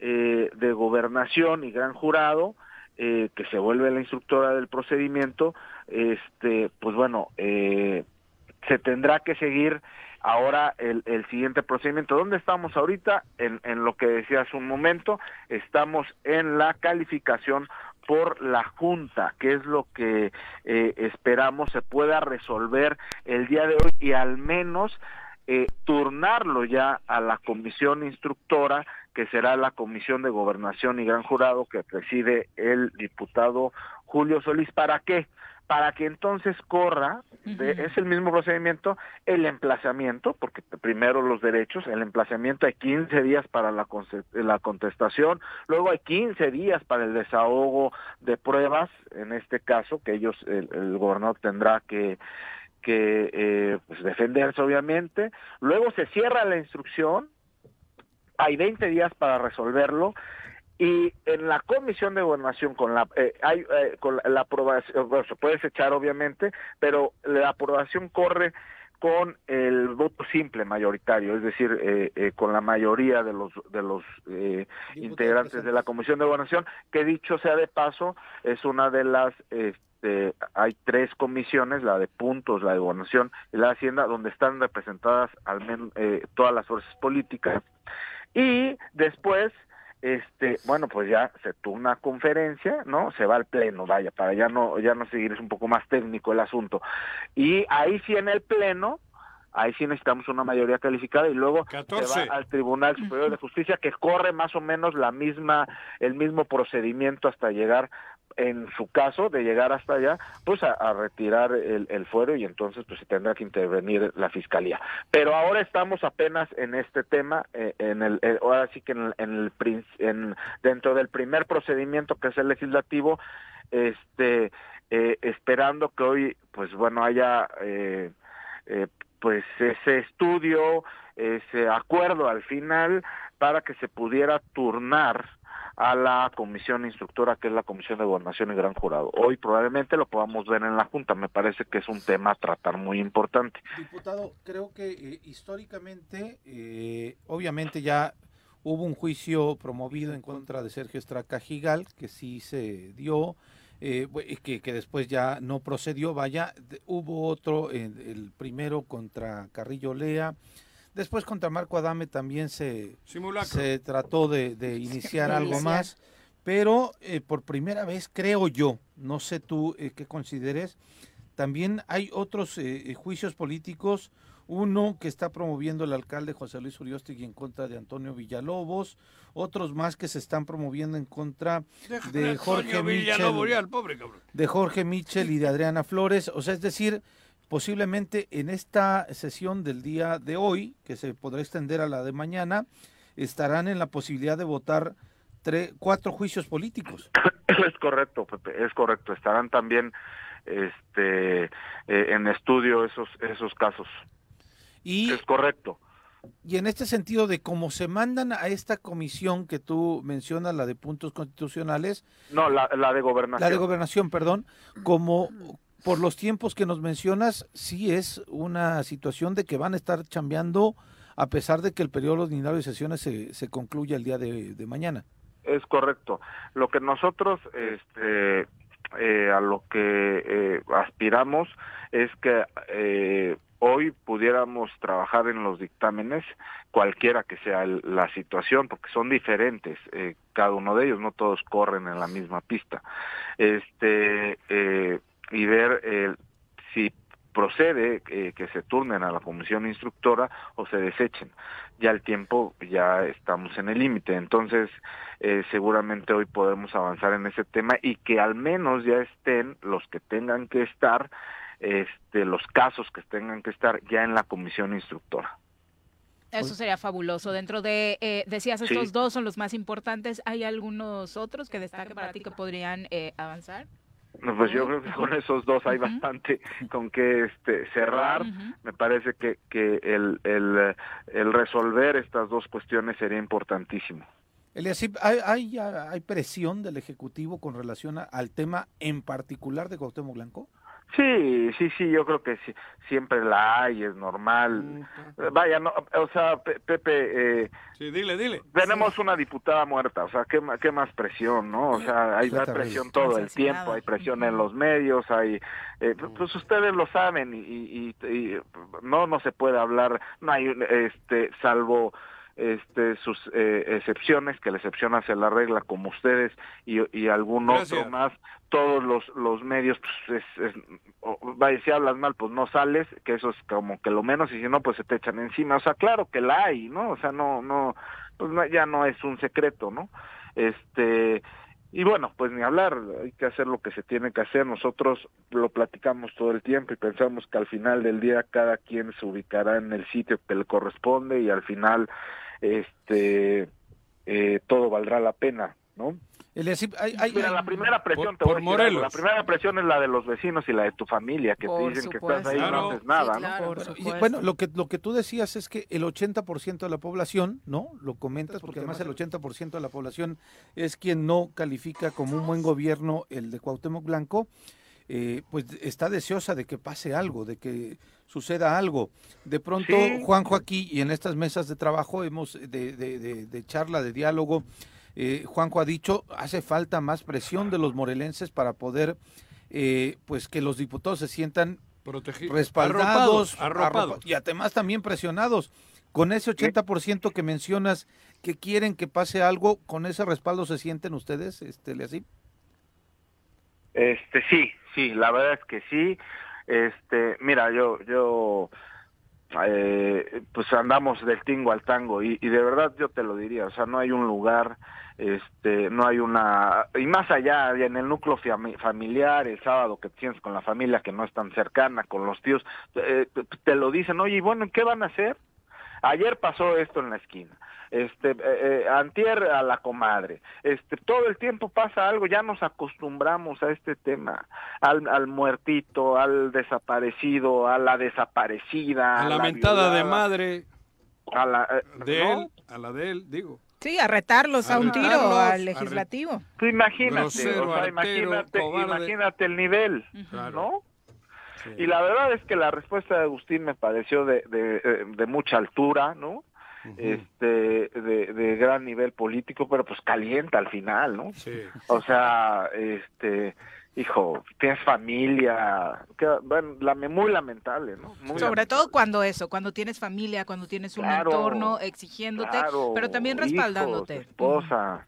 Speaker 9: eh, de Gobernación y Gran Jurado, eh, que se vuelve la instructora del procedimiento, este, pues bueno, eh, se tendrá que seguir ahora el, el siguiente procedimiento. ¿Dónde estamos ahorita? En, lo que decía hace un momento, estamos en la calificación por la Junta, que es lo que eh, esperamos se pueda resolver el día de hoy y al menos eh, turnarlo ya a la comisión instructora, que será la Comisión de Gobernación y Gran Jurado que preside el diputado Julio Solís. ¿Para qué? Para que entonces corra, es el mismo procedimiento, el emplazamiento, porque primero los derechos, el emplazamiento hay 15 días para la, la contestación, luego hay 15 días para el desahogo de pruebas, en este caso, que ellos, el, gobernador tendrá que que eh, pues defenderse obviamente, luego se cierra la instrucción, hay 20 días para resolverlo y en la comisión de gobernación con la eh, hay eh, con la, aprobación bueno, se puede echar obviamente pero la aprobación corre con el voto simple mayoritario es decir eh, con la mayoría de los de los integrantes de la comisión de gobernación que dicho sea de paso es una de las este, hay tres comisiones la de puntos la de gobernación y la de hacienda donde están representadas al menos todas las fuerzas políticas. Y después este, bueno, pues ya se tuvo una conferencia, ¿no? Se va al pleno, vaya, para ya no, ya no seguir, es un poco más técnico el asunto. Y ahí sí en el pleno, ahí sí necesitamos una mayoría calificada y luego se va al Tribunal Superior de Justicia que corre más o menos la misma, el mismo procedimiento hasta llegar en su caso de llegar hasta allá, pues a, retirar el, fuero y entonces pues se tendrá que intervenir la fiscalía. Pero ahora estamos apenas en este tema, eh, en el, eh, ahora sí que en, el, en, dentro del primer procedimiento que es el legislativo, este, eh, esperando que hoy, pues bueno, haya pues ese estudio, ese acuerdo al final para que se pudiera turnar a la comisión instructora que es la Comisión de Gobernación y Gran Jurado. Hoy probablemente lo podamos ver en la Junta, me parece que es un tema a tratar muy importante.
Speaker 3: Diputado, creo que eh, históricamente, eh, obviamente ya hubo un juicio promovido en contra de Sergio Estracajigal, que sí se dio, eh, que, que, después ya no procedió, vaya, hubo otro, el primero contra Carrillo Lea, Después contra Marco Adame también se, se trató de, iniciar algo más, pero eh, por primera vez creo yo, no sé tú eh, qué consideres, también hay otros eh, juicios políticos, uno que está promoviendo el alcalde José Luis Uriostegui en contra de Antonio Villalobos, otros más que se están promoviendo en contra de Jorge Michel, de Jorge Michel y de Adriana Flores, o sea, es decir, posiblemente en esta sesión del día de hoy, que se podrá extender a la de mañana, estarán en la posibilidad de votar tres, cuatro juicios políticos.
Speaker 9: Es correcto, Pepe, es correcto. Estarán también este, eh, en estudio esos, esos casos.
Speaker 3: Y,
Speaker 9: es correcto.
Speaker 3: Y en este sentido de cómo se mandan a esta comisión que tú mencionas, la de puntos constitucionales.
Speaker 9: No, la, la de gobernación.
Speaker 3: La de gobernación, perdón. Como, por los tiempos que nos mencionas, sí es una situación de que van a estar chambeando a pesar de que el periodo ordinario de sesiones se, se concluya el día de, mañana.
Speaker 9: Es correcto. Lo que nosotros, este, eh, a lo que eh, aspiramos es que eh, hoy pudiéramos trabajar en los dictámenes, cualquiera que sea la situación, porque son diferentes cada uno de ellos, no todos corren en la misma pista. Este, y ver eh, si procede eh, que se turnen a la comisión instructora o se desechen. Ya el tiempo, ya estamos en el límite, entonces eh, seguramente hoy podemos avanzar en ese tema y que al menos ya estén los que tengan que estar, este, los casos que tengan que estar ya en la comisión instructora.
Speaker 1: Eso sería fabuloso. Dentro de, decías, estos dos son los más importantes. ¿Hay algunos otros que destaque para ti que podrían avanzar?
Speaker 9: Pues yo creo que con esos dos hay bastante con que este, cerrar. Me parece que, que el, el, el, resolver estas dos cuestiones sería importantísimo.
Speaker 3: Elias, ¿hay, hay, hay presión del Ejecutivo con relación al tema en particular de Cuauhtémoc Blanco?
Speaker 9: Sí, sí, sí, yo creo que sí, siempre la hay, es normal. Vaya, no, o sea, Pe- Pepe, eh,
Speaker 2: Sí, dile, dile.
Speaker 9: tenemos una diputada muerta, o sea, ¿qué, qué más presión, no? O sea, hay, presión todo el tiempo, hay presión en los medios, hay, eh, pues ustedes lo saben y, y- y- y, no, no se puede hablar, no hay, un- este, salvo este sus eh, excepciones, que la excepción hace la regla, como ustedes y, y algún
Speaker 2: Gracias.
Speaker 9: otro más, todos los, los medios, pues, es, es- o- vaya, si hablas mal, pues no sales, que eso es como que lo menos, y si no, pues se te echan encima, o sea, claro que la hay, ¿no? O sea, no, no, pues no- ya no es un secreto, ¿no? Este, y bueno, pues ni hablar, hay que hacer lo que se tiene que hacer, nosotros lo platicamos todo el tiempo y pensamos que al final del día cada quien se ubicará en el sitio que le corresponde y al final, este, eh, todo valdrá la pena, ¿no?
Speaker 3: Hay- hay-
Speaker 9: Mira,
Speaker 3: hay-
Speaker 9: la primera presión,
Speaker 2: Por-
Speaker 9: te voy a decir la primera presión es la de los vecinos y la de tu familia, que
Speaker 1: Por
Speaker 9: te dicen que estás ahí y
Speaker 2: Claro.
Speaker 9: no haces nada,
Speaker 4: Sí,
Speaker 9: ¿no?
Speaker 4: claro.
Speaker 3: Y, bueno, lo que, lo que tú decías es que el 80% de la población, ¿no? Lo comentas porque además el 80% de la población es quien no califica como un buen gobierno el de Cuauhtémoc Blanco, eh, pues está deseosa de que pase algo, de que suceda algo. De pronto,
Speaker 9: Sí.
Speaker 3: Juanjo aquí y en estas mesas de trabajo hemos, de, de- de- de charla, de diálogo, eh, Juanjo ha dicho, hace falta más presión de los morelenses para poder, eh, pues que los diputados se sientan
Speaker 2: Protegi-
Speaker 3: respaldados
Speaker 2: arropados, arropados.
Speaker 3: arropa- y además también presionados. Con ese 80% que mencionas que quieren que pase algo, ¿con ese respaldo se sienten ustedes, este, así?
Speaker 9: Este, sí, sí, la verdad es que sí. Este, mira, yo, yo, eh, pues andamos del tingo al tango y, de verdad yo te lo diría, o sea, no hay un lugar, este, no hay una, y más allá, en el núcleo fami- familiar, el sábado que tienes con la familia que no es tan cercana, con los tíos, eh, te lo dicen, oye, y bueno, ¿qué van a hacer? Ayer pasó esto en la esquina. Este, eh, eh, antier a la comadre. Este, todo el tiempo pasa algo, ya nos acostumbramos a este tema, al, al muertito, al desaparecido, a la desaparecida,
Speaker 2: A la
Speaker 9: la
Speaker 2: mentada de madre
Speaker 9: a la, eh,
Speaker 2: de
Speaker 9: ¿no?
Speaker 2: él, a la de él, digo.
Speaker 1: Sí, a retarlos a,
Speaker 2: A
Speaker 1: un tiro al legislativo.
Speaker 9: Tú imagínate,
Speaker 2: Grosero,
Speaker 9: o sea,
Speaker 2: artero,
Speaker 9: imagínate,
Speaker 2: cobarde.
Speaker 9: imagínate el nivel. ¿no?
Speaker 2: Sí.
Speaker 9: Y la verdad es que la respuesta de Agustín me pareció de, de, de mucha altura, ¿no? Este, de, de gran nivel político, pero pues calienta al final, ¿no?
Speaker 2: Sí.
Speaker 9: O sea, este, hijo, tienes familia, que, bueno, la, muy lamentable, ¿no? Muy
Speaker 1: Sobre
Speaker 9: lamentable.
Speaker 1: todo cuando eso, cuando tienes familia, cuando tienes un
Speaker 9: Claro,
Speaker 1: entorno exigiéndote,
Speaker 9: Claro,
Speaker 1: pero también
Speaker 9: hijos,
Speaker 1: respaldándote.
Speaker 9: esposa.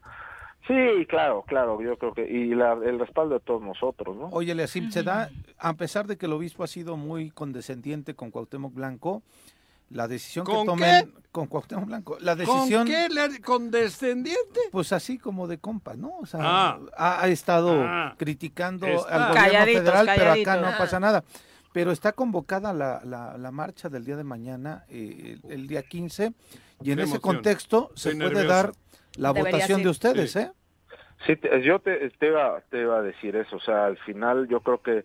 Speaker 9: Sí, claro, claro, yo creo que, y la, el respaldo de todos nosotros, ¿no?
Speaker 3: Oye, Eliasib, se da, a pesar de que el obispo ha sido muy condescendiente con Cuauhtémoc Blanco, la decisión que
Speaker 2: ¿Con
Speaker 3: tomen con Cuauhtémoc Blanco, la decisión,
Speaker 2: ¿Con qué? le- ¿Condescendiente?
Speaker 3: pues así como de compa, ¿no? O sea,
Speaker 2: Ah.
Speaker 3: ha, ha estado
Speaker 2: Ah.
Speaker 3: criticando
Speaker 2: Está.
Speaker 3: al gobierno
Speaker 1: Calladitos,
Speaker 3: federal, pero acá no pasa nada. Pero está convocada la, la, la marcha del día de mañana, eh, el, el día 15, y en
Speaker 2: Qué
Speaker 3: ese
Speaker 2: emoción.
Speaker 3: contexto se puede
Speaker 2: nervioso.
Speaker 3: dar la
Speaker 1: Debería
Speaker 3: votación
Speaker 1: ser.
Speaker 3: de ustedes,
Speaker 2: Sí.
Speaker 3: ¿eh?
Speaker 9: Sí, te- yo te, te, iba, te iba a decir eso, o sea, al final yo creo que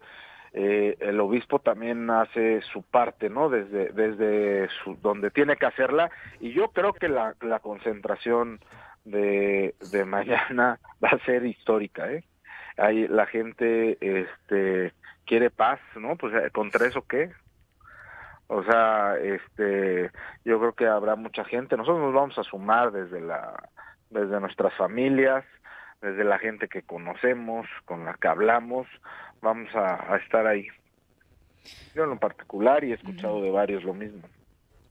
Speaker 9: eh, el obispo también hace su parte, ¿no? Desde, desde su, donde tiene que hacerla, y yo creo que la, la concentración de, de mañana va a ser histórica, ¿eh? Ahí la gente este, quiere paz, ¿no? Pues eh, contra eso qué? O sea, este, yo creo que habrá mucha gente. Nosotros nos vamos a sumar desde la, desde nuestras familias, desde la gente que conocemos, con la que hablamos, vamos a, a estar ahí. Yo en lo particular y he escuchado de varios lo mismo.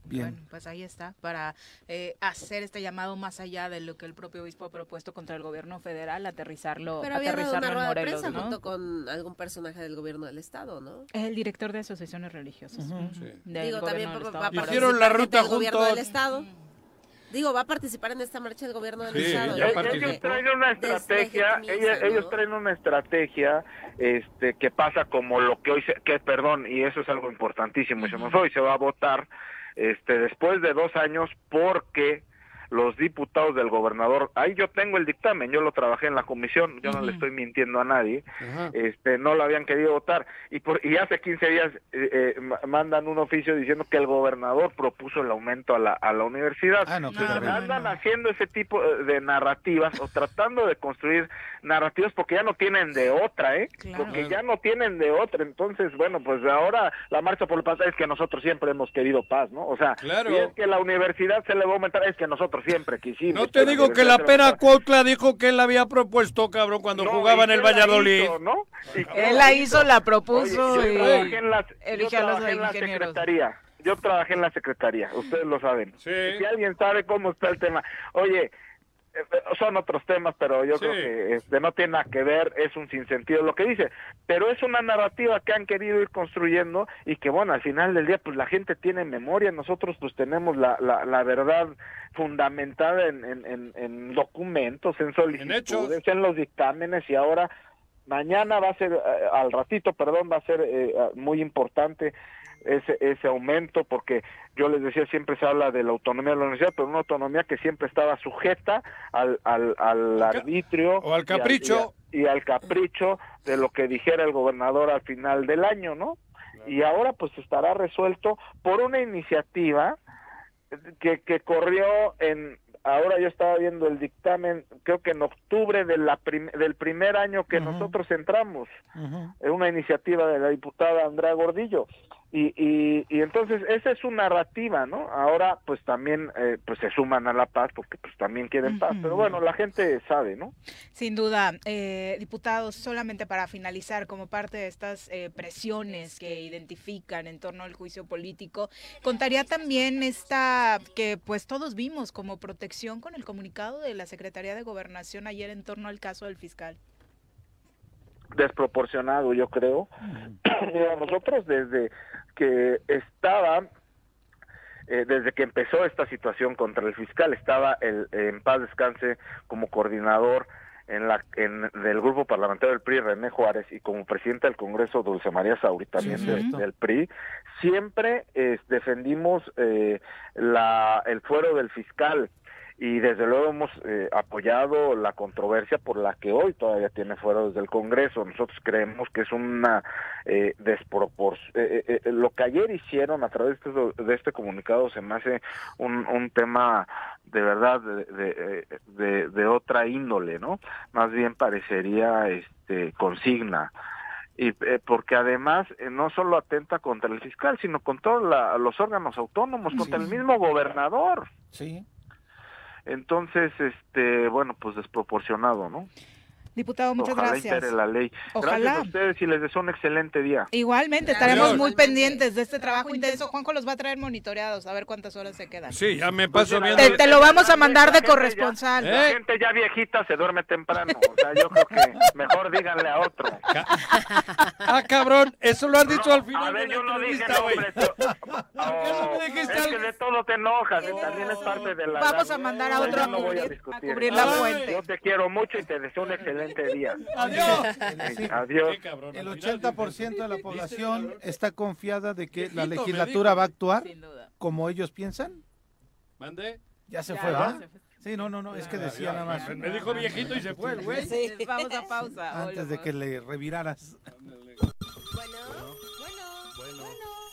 Speaker 3: Bien.
Speaker 1: Bueno, pues ahí está, para eh, hacer este llamado más allá de lo que el propio obispo ha propuesto contra el gobierno federal, aterrizarlo,
Speaker 4: Pero había
Speaker 1: aterrizarlo
Speaker 4: una
Speaker 1: en
Speaker 4: rueda de
Speaker 1: Morelos,
Speaker 4: prensa
Speaker 1: ¿no?
Speaker 4: junto con algún personaje del gobierno del estado, ¿no?
Speaker 1: Es el director de asociaciones religiosas.
Speaker 3: Ujú.
Speaker 1: ujú,
Speaker 2: Sí.
Speaker 4: Digo, también.
Speaker 2: Hicieron la ruta juntos.
Speaker 4: del estado. Digo, va a participar en esta marcha del gobierno del
Speaker 2: Sí,
Speaker 4: estado.
Speaker 2: ya
Speaker 9: ellos traen una estrategia, ellos
Speaker 4: ¿no?
Speaker 9: traen una estrategia este que pasa como lo que hoy se, que perdón, y eso es algo importantísimo, y se hoy se va a votar este después de dos años porque los diputados del gobernador, ahí yo tengo el dictamen, yo lo trabajé en la comisión, yo no le estoy mintiendo a nadie, este no lo habían querido votar y por y hace 15 días eh, eh, mandan un oficio diciendo que el gobernador propuso el aumento a la, a la universidad.
Speaker 3: Ah, no,
Speaker 9: Entonces, andan haciendo ese tipo eh, de narrativas o tratando de construir narrativas porque ya no tienen de otra, ¿eh? Porque ya no tienen de otra. Entonces, bueno, pues ahora la marcha por la paz es que nosotros siempre hemos querido paz, ¿no? O sea,
Speaker 2: Claro.
Speaker 9: y es que la universidad se le va a aumentar, es que nosotros siempre quisimos.
Speaker 2: No te digo que la pera Cuautla dijo que él la había propuesto, cabrón, cuando jugaba en el Valladolid.
Speaker 9: ¿no?
Speaker 1: Él la hizo, la propuso
Speaker 9: Oye,
Speaker 1: y
Speaker 9: yo trabajé en la, yo
Speaker 1: eligió a los
Speaker 9: trabajé en la
Speaker 1: ingenieros.
Speaker 9: secretaría. Yo trabajé en la secretaría, ustedes lo saben. Si alguien sabe cómo está el tema, oye, son otros temas, pero yo creo que este, no tiene nada que ver, es un sinsentido lo que dice, pero es una narrativa que han querido ir construyendo y que bueno, al final del día pues la gente tiene memoria, nosotros pues tenemos la, la, la verdad fundamentada en, en, en, en documentos, en solicitudes, en, los dictámenes y ahora mañana va a ser, eh, al ratito, perdón, va a ser eh, muy importante ese, ese aumento, porque yo les decía, siempre se habla de la autonomía de la universidad, pero una autonomía que siempre estaba sujeta al, al, al arbitrio
Speaker 2: o al
Speaker 9: y al-
Speaker 2: capricho.
Speaker 9: y, al capricho de lo que dijera el gobernador al final del año, ¿no? Y ahora pues estará resuelto por una iniciativa que, que corrió en ahora yo estaba viendo el dictamen creo que en octubre de la prim- del primer año que nosotros entramos. Es una iniciativa de la diputada Andrea Gordillo y, y, y entonces esa es su narrativa no ahora pues también eh, pues se suman a la paz porque pues también quieren paz pero bueno la gente sabe no
Speaker 1: Sin duda, eh, diputados, solamente para finalizar, como parte de estas eh, presiones que identifican en torno al juicio político, contaría también esta que pues todos vimos como protección con el comunicado de la Secretaría de Gobernación ayer en torno al caso del fiscal.
Speaker 9: desproporcionado, yo creo. Mira, nosotros desde que estaba, eh, desde que empezó esta situación contra el fiscal, estaba el, en paz descanse como coordinador en la en, del grupo parlamentario del PRI, René Juárez, y como presidente del Congreso, Dulce María Sauri, también
Speaker 10: Sí,
Speaker 9: de-
Speaker 10: cierto.
Speaker 9: del PRI, siempre eh, defendimos eh, la, el fuero del fiscal y desde luego hemos eh, apoyado la controversia por la que hoy todavía tiene fuera desde el Congreso. Nosotros creemos que es una eh, desproporción. lo que ayer hicieron a través de este, de este comunicado se me hace un, un tema de verdad de, de, eh, de- de otra índole, ¿no? Más bien parecería este consigna y eh, porque además eh, no solo atenta contra el fiscal sino con todos la- los órganos autónomos contra el mismo gobernador
Speaker 3: Sí.
Speaker 9: Entonces este bueno pues desproporcionado no
Speaker 1: Diputado, muchas
Speaker 9: ojalá
Speaker 1: gracias.
Speaker 9: la ley
Speaker 1: Ojalá.
Speaker 9: gracias a ustedes y les deseo un excelente día
Speaker 1: Igualmente, estaremos muy pendientes de este trabajo intenso. Juanjo los va a traer monitoreados, a ver cuántas horas se quedan.
Speaker 2: Sí, ya me paso viendo.
Speaker 1: Te, te lo vamos a mandar de corresponsal.
Speaker 9: la gente ya viejita se duerme temprano o sea yo creo que mejor díganle a otro
Speaker 2: Ah, cabrón, eso lo has dicho al final
Speaker 9: a ver
Speaker 2: de
Speaker 9: yo no dije
Speaker 2: entrevista, güey.
Speaker 9: nombres Oh, es que de todo te enojas también es parte de la
Speaker 1: Vamos a mandar a
Speaker 9: Yo
Speaker 1: otro a
Speaker 9: no
Speaker 1: cubrir-
Speaker 9: discutir.
Speaker 1: a cubrir la fuente.
Speaker 9: Yo te quiero mucho y te deseo un excelente día.
Speaker 3: Sí.
Speaker 9: Adiós.
Speaker 3: El 80% de la población está confiada de que la legislatura va a actuar como ellos piensan.
Speaker 2: ¿Mande?
Speaker 3: Ya se fue, ¿va? Sí, no, no, no, es que decía nada más.
Speaker 2: me dijo viejito y se fue el güey.
Speaker 1: Sí, vamos a pausa.
Speaker 3: Antes de que le reviraras.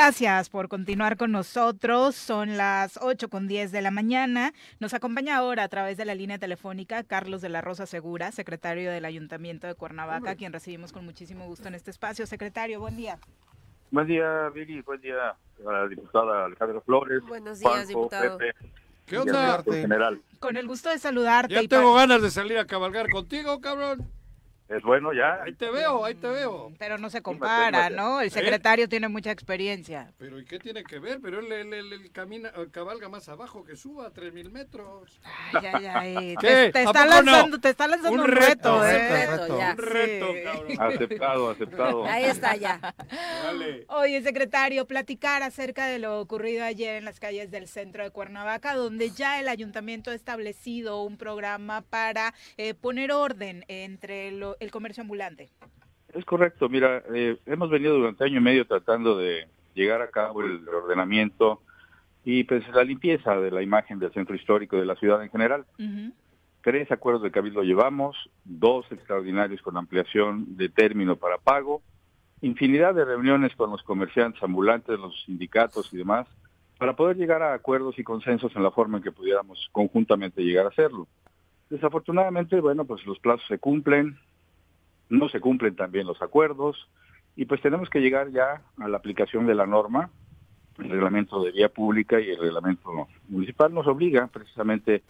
Speaker 1: Gracias por continuar con nosotros. Son las 8 con 10 de la mañana. Nos acompaña ahora a través de la línea telefónica Carlos de la Rosa Segura, secretario del Ayuntamiento de Cuernavaca, quien recibimos con muchísimo gusto en este espacio. Secretario, buen día.
Speaker 11: Buen día, Viri. Buen día a la diputada Alejandra Flores.
Speaker 4: Buenos días, diputado.
Speaker 11: Pepe,
Speaker 2: ¿Qué onda?
Speaker 11: general.
Speaker 1: Con el gusto de saludarte.
Speaker 2: Ya tengo ganas de salir a cabalgar contigo, cabrón.
Speaker 11: Es bueno ya.
Speaker 2: Ahí te veo, ahí te veo.
Speaker 1: Pero no se compara, ¿no? El secretario tiene mucha experiencia.
Speaker 2: Pero ¿y qué tiene que ver? Pero él, él- él- él camina, eh, cabalga más abajo que suba a 3.000 metros.
Speaker 1: Ay, ay, ay.
Speaker 2: ¿Qué?
Speaker 1: Te, te
Speaker 2: ¿A
Speaker 1: está
Speaker 2: no?
Speaker 1: lanzando, te está lanzando un, reto,
Speaker 3: reto,
Speaker 1: ¿eh?
Speaker 3: reto,
Speaker 4: ya.
Speaker 2: Un reto,
Speaker 1: Sí.
Speaker 2: cabrón.
Speaker 11: Aceptado, aceptado.
Speaker 4: Ahí está ya.
Speaker 2: Dale.
Speaker 1: Oye, secretario, platicar acerca de lo ocurrido ayer en las calles del centro de Cuernavaca, donde ya el ayuntamiento ha establecido un programa para eh, poner orden entre lo- el comercio ambulante.
Speaker 11: Es correcto, mira, eh, hemos venido durante año y medio tratando de llegar a cabo el ordenamiento y pues la limpieza de la imagen del centro histórico de la ciudad en general. Tres acuerdos de cabildo llevamos, dos extraordinarios con ampliación de término para pago, infinidad de reuniones con los comerciantes ambulantes, los sindicatos y demás, para poder llegar a acuerdos y consensos en la forma en que pudiéramos conjuntamente llegar a hacerlo. Desafortunadamente, bueno, pues los plazos se cumplen, no se cumplen también los acuerdos y pues tenemos que llegar ya a la aplicación de la norma. El reglamento de vía pública y el reglamento municipal nos obliga precisamente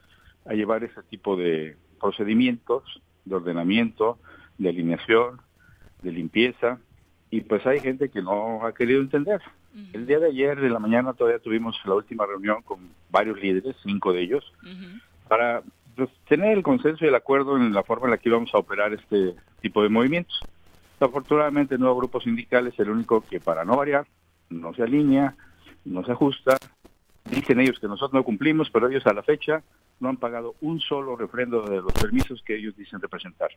Speaker 11: a llevar ese tipo de procedimientos de ordenamiento, de alineación, de limpieza y pues hay gente que no ha querido entender. El día de ayer de la mañana todavía tuvimos la última reunión con varios líderes, cinco de ellos, para pues, tener el consenso y el acuerdo en la forma en la que íbamos a operar este tipo de movimientos. Afortunadamente el nuevo grupo sindical es el único que para no variar, no se alinea, no se ajusta. Dicen ellos que nosotros no cumplimos, pero ellos a la fecha no han pagado un solo refrendo de los permisos que ellos dicen representar.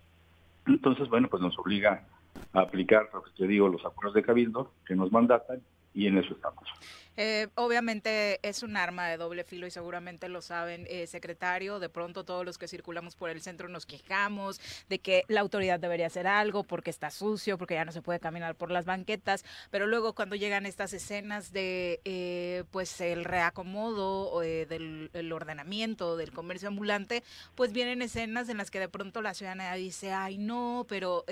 Speaker 11: Entonces, bueno, pues nos obliga a aplicar, lo que te digo, los acuerdos de cabildo que nos mandatan y en eso estamos.
Speaker 1: Eh, obviamente es un arma de doble filo y seguramente lo saben, eh, secretario. De pronto todos los que circulamos por el centro nos quejamos de que la autoridad debería hacer algo porque está sucio, porque ya no se puede caminar por las banquetas. Pero luego cuando llegan estas escenas de eh, pues el reacomodo del el ordenamiento del comercio ambulante, pues vienen escenas en las que de pronto la ciudadanía dice, ay no, pero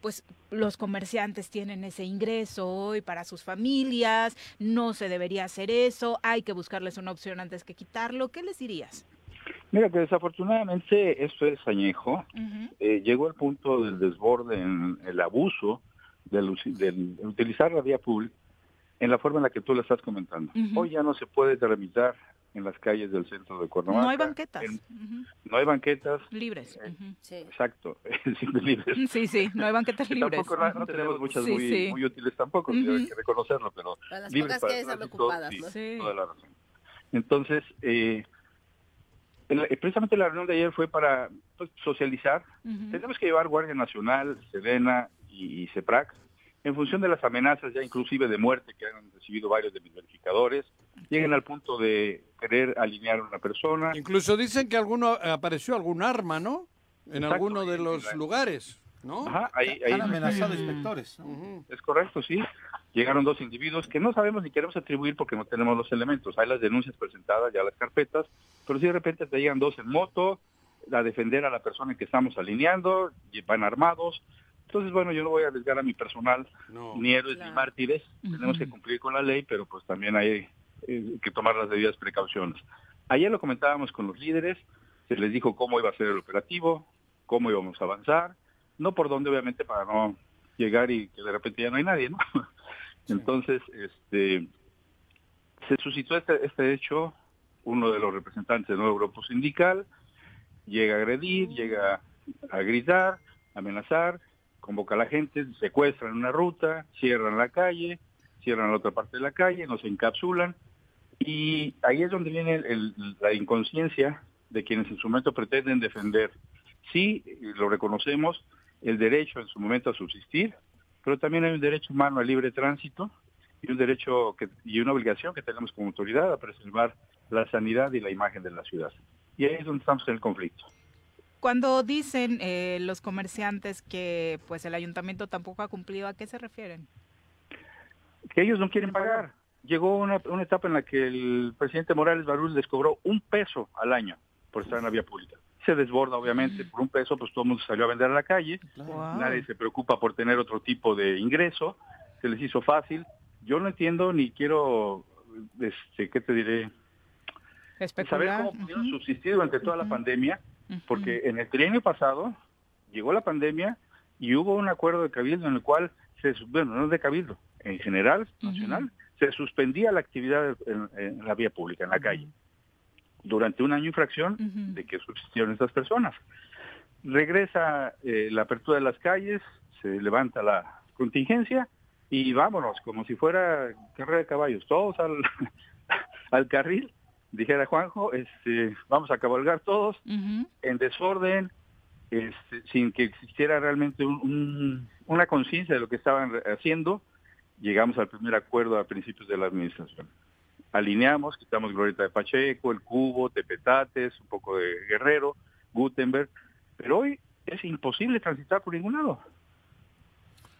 Speaker 1: pues los comerciantes tienen ese ingreso hoy para sus familias, no se debería hacer eso, hay que buscarles una opción antes que quitarlo. ¿Qué les dirías?
Speaker 11: Mira que desafortunadamente esto es añejo. Eh, llegó al punto del desborde en el abuso del, del utilizar la vía pública en la forma en la que tú lo estás comentando. Hoy ya no se puede tramitar en las calles del centro de Cuernavaca.
Speaker 1: No hay banquetas.
Speaker 11: En- no hay banquetas.
Speaker 1: Libres. ujú.
Speaker 4: Sí.
Speaker 11: Exacto. sí, libres.
Speaker 1: Sí, sí, no hay banquetas
Speaker 11: Que
Speaker 1: libres.
Speaker 11: Tampoco no, no tenemos muchas
Speaker 1: Sí,
Speaker 11: muy,
Speaker 1: sí.
Speaker 11: muy útiles tampoco,
Speaker 1: Ujú.
Speaker 11: hay que reconocerlo, pero
Speaker 4: Para las
Speaker 11: libres para
Speaker 4: que están ocupadas,
Speaker 11: sí,
Speaker 4: ¿no?
Speaker 1: Sí.
Speaker 11: toda la razón. Entonces, eh, el- precisamente la reunión de ayer fue para pues, socializar. Tenemos que llevar Guardia Nacional, Sedena y, y CEPRAC en función de las amenazas ya inclusive de muerte que han recibido varios de mis verificadores. Lleguen al punto de querer alinear a una persona.
Speaker 2: Incluso dicen que alguno apareció algún arma, ¿no? En
Speaker 11: Exacto,
Speaker 2: alguno de los lugares, ¿no?
Speaker 11: Ajá, ahí, ahí-
Speaker 3: Han amenazado inspectores.
Speaker 11: Es correcto, sí. Llegaron dos individuos que no sabemos ni queremos atribuir porque no tenemos los elementos. Hay las denuncias presentadas, ya las carpetas, pero si de repente te llegan dos en moto a defender a la persona que estamos alineando, y van armados. Entonces, bueno, yo no voy a arriesgar a mi personal,
Speaker 2: No.
Speaker 11: ni héroes ni mártires. Tenemos que cumplir con la ley, pero pues también hay eh, que tomar las debidas precauciones. Ayer lo comentábamos con los líderes, se les dijo cómo iba a ser el operativo, cómo íbamos a avanzar, no por dónde obviamente para no llegar y que de repente ya no hay nadie, ¿no? Entonces, este, se suscitó este, este hecho, uno de los representantes del nuevo grupo sindical llega a agredir, llega a gritar, amenazar, convoca a la gente, secuestran una ruta, cierran la calle, cierran la otra parte de la calle, nos encapsulan y ahí es donde viene el- la inconsciencia de quienes en su momento pretenden defender, sí, lo reconocemos, el derecho en su momento a subsistir, pero también hay un derecho humano al libre tránsito y un derecho que, y una obligación que tenemos como autoridad a preservar la sanidad y la imagen de la ciudad. Y ahí es donde estamos en el conflicto.
Speaker 1: Cuando dicen eh, los comerciantes que pues el ayuntamiento tampoco ha cumplido, ¿a qué se refieren?
Speaker 11: Que ellos no quieren pagar. Llegó una, una etapa en la que el presidente Morales Barús les cobró un peso al año por estar en la vía pública. Se desborda, obviamente, por un peso, pues todo el mundo salió a vender a la calle.
Speaker 1: Wow.
Speaker 11: Nadie se preocupa por tener otro tipo de ingreso. Se les hizo fácil. Yo no entiendo ni quiero, este, ¿qué te diré? Saber
Speaker 1: Especular.
Speaker 11: cómo pudieron subsistir durante toda la pandemia, porque en el trienio pasado llegó la pandemia, y hubo un acuerdo de cabildo en el cual, se, bueno, no de cabildo, en general, nacional, se suspendía la actividad en, la vía pública, en la calle, durante un año y fracción de que subsistieron estas personas. Regresa eh, la apertura de las calles, se levanta la contingencia y vámonos, como si fuera carrera de caballos, todos al, al carril, dijera Juanjo, este, vamos a cabalgar todos en desorden, este, sin que existiera realmente una conciencia de lo que estaban haciendo, llegamos al primer acuerdo a principios de la administración. Alineamos, quitamos Glorieta de Pacheco, el Cubo, Tepetates, un poco de Guerrero, Gutenberg, pero hoy es imposible transitar por ningún lado.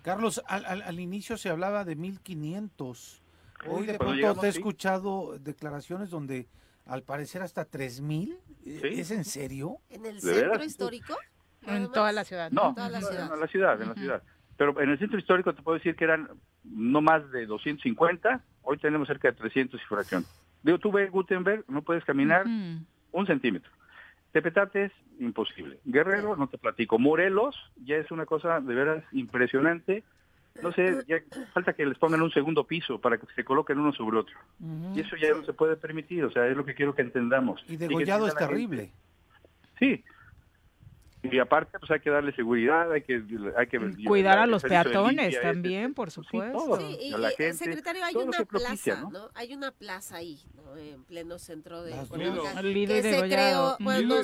Speaker 3: Carlos, al, inicio se hablaba de 1500. Hoy de pronto te he escuchado declaraciones donde al parecer hasta 3000. ¿Es en serio?
Speaker 4: ¿En el centro histórico?
Speaker 1: En toda la ciudad.
Speaker 11: No, en toda la ciudad. en la ciudad, en la ciudad. Pero en el centro histórico te puedo decir que eran no más de 250, hoy tenemos cerca de 300 y fracción. Digo, tú ves Gutenberg, no puedes caminar un centímetro. Tepetates, imposible. Guerrero, no te platico. Morelos, ya es una cosa de veras impresionante. No sé, ya falta que les pongan un segundo piso para que se coloquen uno sobre otro. Y eso ya no se puede permitir, o sea, es lo que quiero que entendamos.
Speaker 3: Y degollado es terrible.
Speaker 11: Sí, y aparte pues hay que darle seguridad, hay que hay que
Speaker 1: cuidar a los peatones también, por supuesto.
Speaker 4: Sí, y, la gente, secretario hay una plaza, ¿no? Hay una plaza ahí, ¿no? En pleno centro de
Speaker 1: que se creó,
Speaker 4: bueno,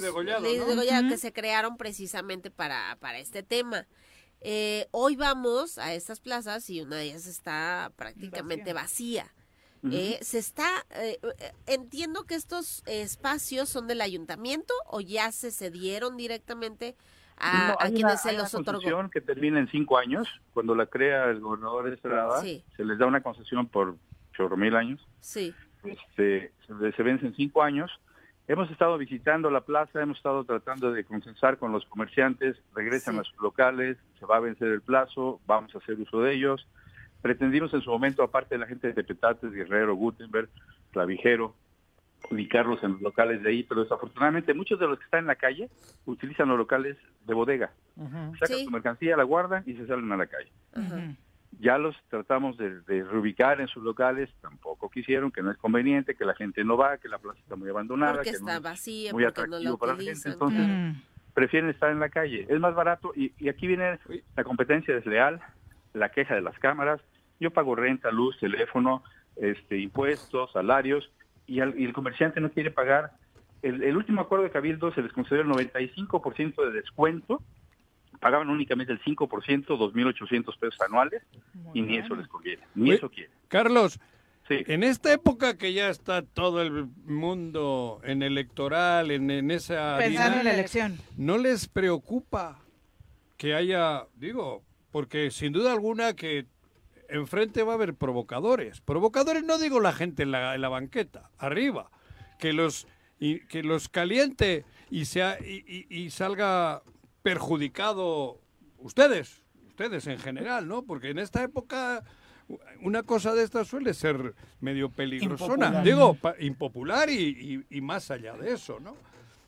Speaker 4: que se crearon precisamente para para este tema. Eh, hoy vamos a estas plazas y una de ellas está prácticamente vacía. Eh, se está, eh, entiendo que estos espacios son del ayuntamiento o ya se cedieron directamente a, quienes se los otorgó.
Speaker 11: que termina en cinco años, cuando la crea el gobernador de Estrada, se les da una concesión por chorro mil años.
Speaker 4: Sí.
Speaker 11: Este, se, se vence en cinco años. Hemos estado visitando la plaza, hemos estado tratando de consensar con los comerciantes, regresan a sus locales, se va a vencer el plazo, vamos a hacer uso de ellos Pretendimos en su momento, aparte de la gente de Petates, Guerrero, Gutenberg, Clavijero, ubicarlos en los locales de ahí, pero desafortunadamente muchos de los que están en la calle utilizan los locales de bodega. Sacan su mercancía, la guardan y se salen a la calle. Ya los tratamos de, reubicar en sus locales, tampoco quisieron, que no es conveniente, que la gente no va, que la plaza está muy abandonada,
Speaker 4: porque
Speaker 11: que
Speaker 4: está vacía,
Speaker 11: muy atractivo para la gente, entonces prefieren estar en la calle. Es más barato y, y aquí viene la competencia desleal, la queja de las cámaras, yo pago renta, luz, teléfono, este, impuestos, salarios, y, el comerciante no quiere pagar. El, último acuerdo de Cabildo se les concedió el 95% de descuento, pagaban únicamente el 5%, 2.800 pesos anuales, y ni eso les conviene, ni eso quiere.
Speaker 2: Carlos, En esta época que ya está todo el mundo en electoral, en, esa...
Speaker 1: Pensando en la elección.
Speaker 2: ¿No les preocupa que haya, digo, porque sin duda alguna que enfrente va a haber provocadores. Provocadores no digo la gente en la, banqueta, arriba, que los, y, que los caliente y, sea, y, salga perjudicado ustedes, ustedes en general, ¿no? Porque en esta época una cosa de esta suele ser medio peligrosona, digo, impopular y, y, más allá de eso, ¿no?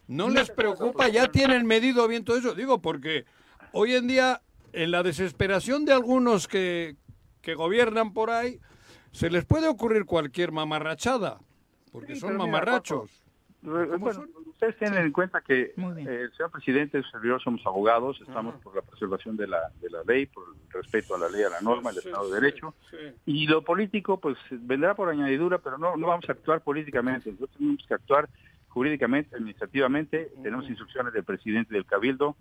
Speaker 2: No les preocupa, ya tienen medido bien todo eso, digo, porque hoy en día, en la desesperación de algunos que, que gobiernan por ahí, se les puede ocurrir cualquier mamarrachada, porque son mamarrachos.
Speaker 11: ustedes tienen en cuenta que eh, el señor presidente y su servidor somos abogados, estamos por la preservación de la, de la ley, por el respeto a la ley, a la norma, al Estado de Derecho. Y lo político, pues vendrá por añadidura, pero no, no vamos a actuar políticamente. Nosotros tenemos que actuar jurídicamente, administrativamente. Tenemos instrucciones del presidente del Cabildo,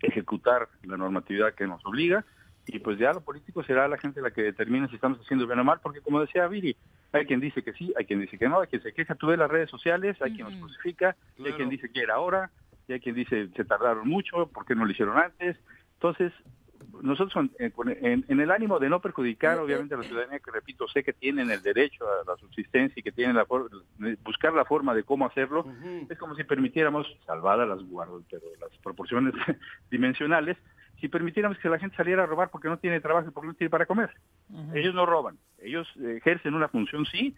Speaker 11: ejecutar la normatividad que nos obliga y pues ya lo político será la gente la que determine si estamos haciendo bien o mal, porque como decía Viri, hay quien dice que sí, hay quien dice que no, hay quien se queja, tú ves las redes sociales, hay quien nos crucifica, hay quien dice que era ahora, y hay quien dice se tardaron mucho, ¿por qué no lo hicieron antes? Entonces, nosotros en, el ánimo de no perjudicar obviamente a la ciudadanía, que repito, sé que tienen el derecho a la subsistencia y que tienen la buscar la forma de cómo hacerlo, es como si permitiéramos, salvadas las, pero las proporciones dimensionales, si permitiéramos que la gente saliera a robar porque no tiene trabajo y porque no tiene para comer. Ellos no roban, ellos ejercen una función sí,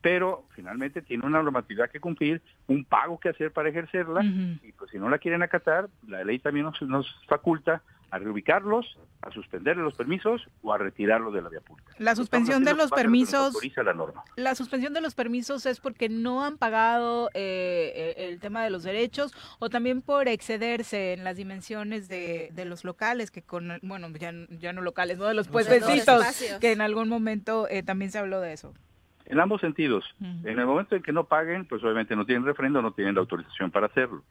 Speaker 11: pero finalmente tienen una normatividad que cumplir, un pago que hacer para ejercerla, y pues si no la quieren acatar, la ley también nos, nos faculta a reubicarlos, a suspender los permisos o a retirarlos de la vía pública.
Speaker 1: La suspensión de los permisos.
Speaker 11: la, norma.
Speaker 1: la suspensión de los permisos es porque no han pagado eh, el tema de los derechos o también por excederse en las dimensiones de, de los locales, que con, bueno, ya, ya no locales, no de los puestecitos, que en algún momento eh, también se habló de eso.
Speaker 11: En ambos sentidos. En el momento en que no paguen, pues obviamente no tienen refrendo, no tienen la autorización para hacerlo.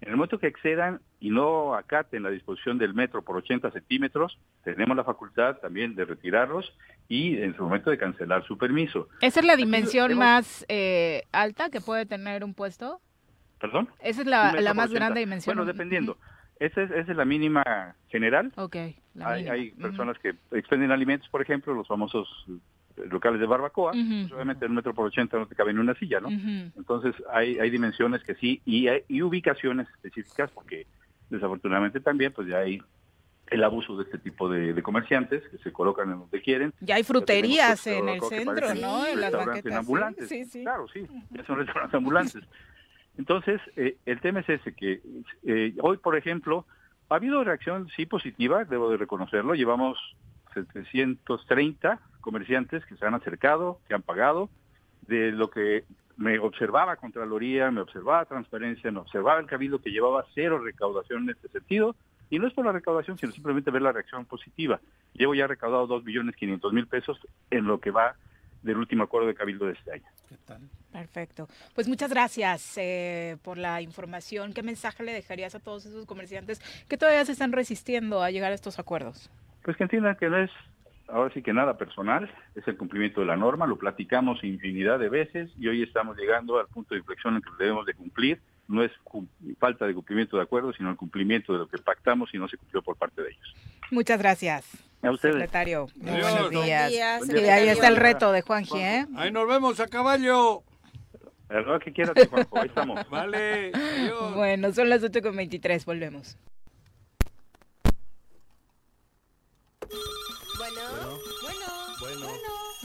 Speaker 11: En el momento que excedan y no acaten la disposición del metro por 80 centímetros, tenemos la facultad también de retirarlos y en su momento de cancelar su permiso.
Speaker 1: ¿Esa es la dimensión más eh, alta que puede tener un puesto?
Speaker 11: ¿Perdón?
Speaker 1: Esa es la, más grande dimensión.
Speaker 11: Bueno, dependiendo. Esa es, esa es la mínima general.
Speaker 1: Ok.
Speaker 11: hay, hay personas que expenden alimentos, por ejemplo, los famosos locales de barbacoa, pues, obviamente en un metro por ochenta no te cabe en una silla, ¿no? Entonces hay, hay dimensiones que sí y, hay, y ubicaciones específicas porque desafortunadamente también pues ya hay el abuso de este tipo de, comerciantes que se colocan en donde quieren.
Speaker 1: Ya hay fruterías en el centro, ¿no?
Speaker 11: En las banquetas. ambulantes. Claro, sí, ya son restaurantes ambulantes. Entonces, eh, el tema es ese, que eh, hoy, por ejemplo, ha habido reacción, sí, positiva, debo de reconocerlo. Llevamos 730 comerciantes que se han acercado, que han pagado, de lo que me observaba Contraloría, me observaba Transparencia, me observaba el Cabildo que llevaba cero recaudación en este sentido, y no es por la recaudación, sino simplemente ver la reacción positiva. Llevo ya recaudado dos millones quinientos mil pesos en lo que va del último acuerdo de Cabildo de este año. ¿Qué tal?
Speaker 1: Perfecto. Pues muchas gracias eh, por la información. ¿Qué mensaje le dejarías a todos esos comerciantes que todavía se están resistiendo a llegar a estos acuerdos?
Speaker 11: Pues que entiendan que no es ahora sí que nada personal, es el cumplimiento de la norma, lo platicamos infinidad de veces y hoy estamos llegando al punto de inflexión en que debemos de cumplir. No es falta de cumplimiento de acuerdo, sino el cumplimiento de lo que pactamos y no se cumplió por parte de ellos.
Speaker 1: Muchas gracias.
Speaker 11: A ustedes.
Speaker 1: Secretario, buenos días. Y ahí está el reto de Juanji, ¿eh?
Speaker 2: Ahí nos vemos a caballo.
Speaker 11: El que quieras, Juanjo, ahí estamos.
Speaker 2: Vale,
Speaker 1: Bueno, son las 8.23, volvemos.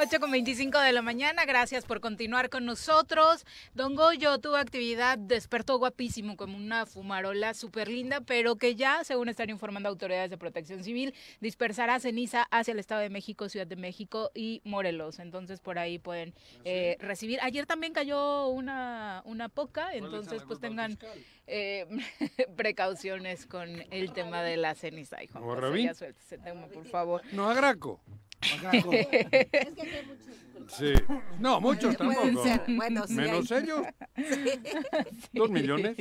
Speaker 1: 8 con 25 de la mañana, gracias por continuar con nosotros. Don Goyo tuvo actividad, despertó guapísimo, como una fumarola súper linda, pero que ya, según están informando autoridades de protección civil, dispersará ceniza hacia el Estado de México, Ciudad de México y Morelos. Entonces por ahí pueden eh, recibir. Ayer también cayó una, una poca, entonces pues tengan eh, precauciones con el tema de la ceniza. Hijo. por favor.
Speaker 2: No, agraco. Sí. No, muchos tampoco. Menos ellos. Dos millones.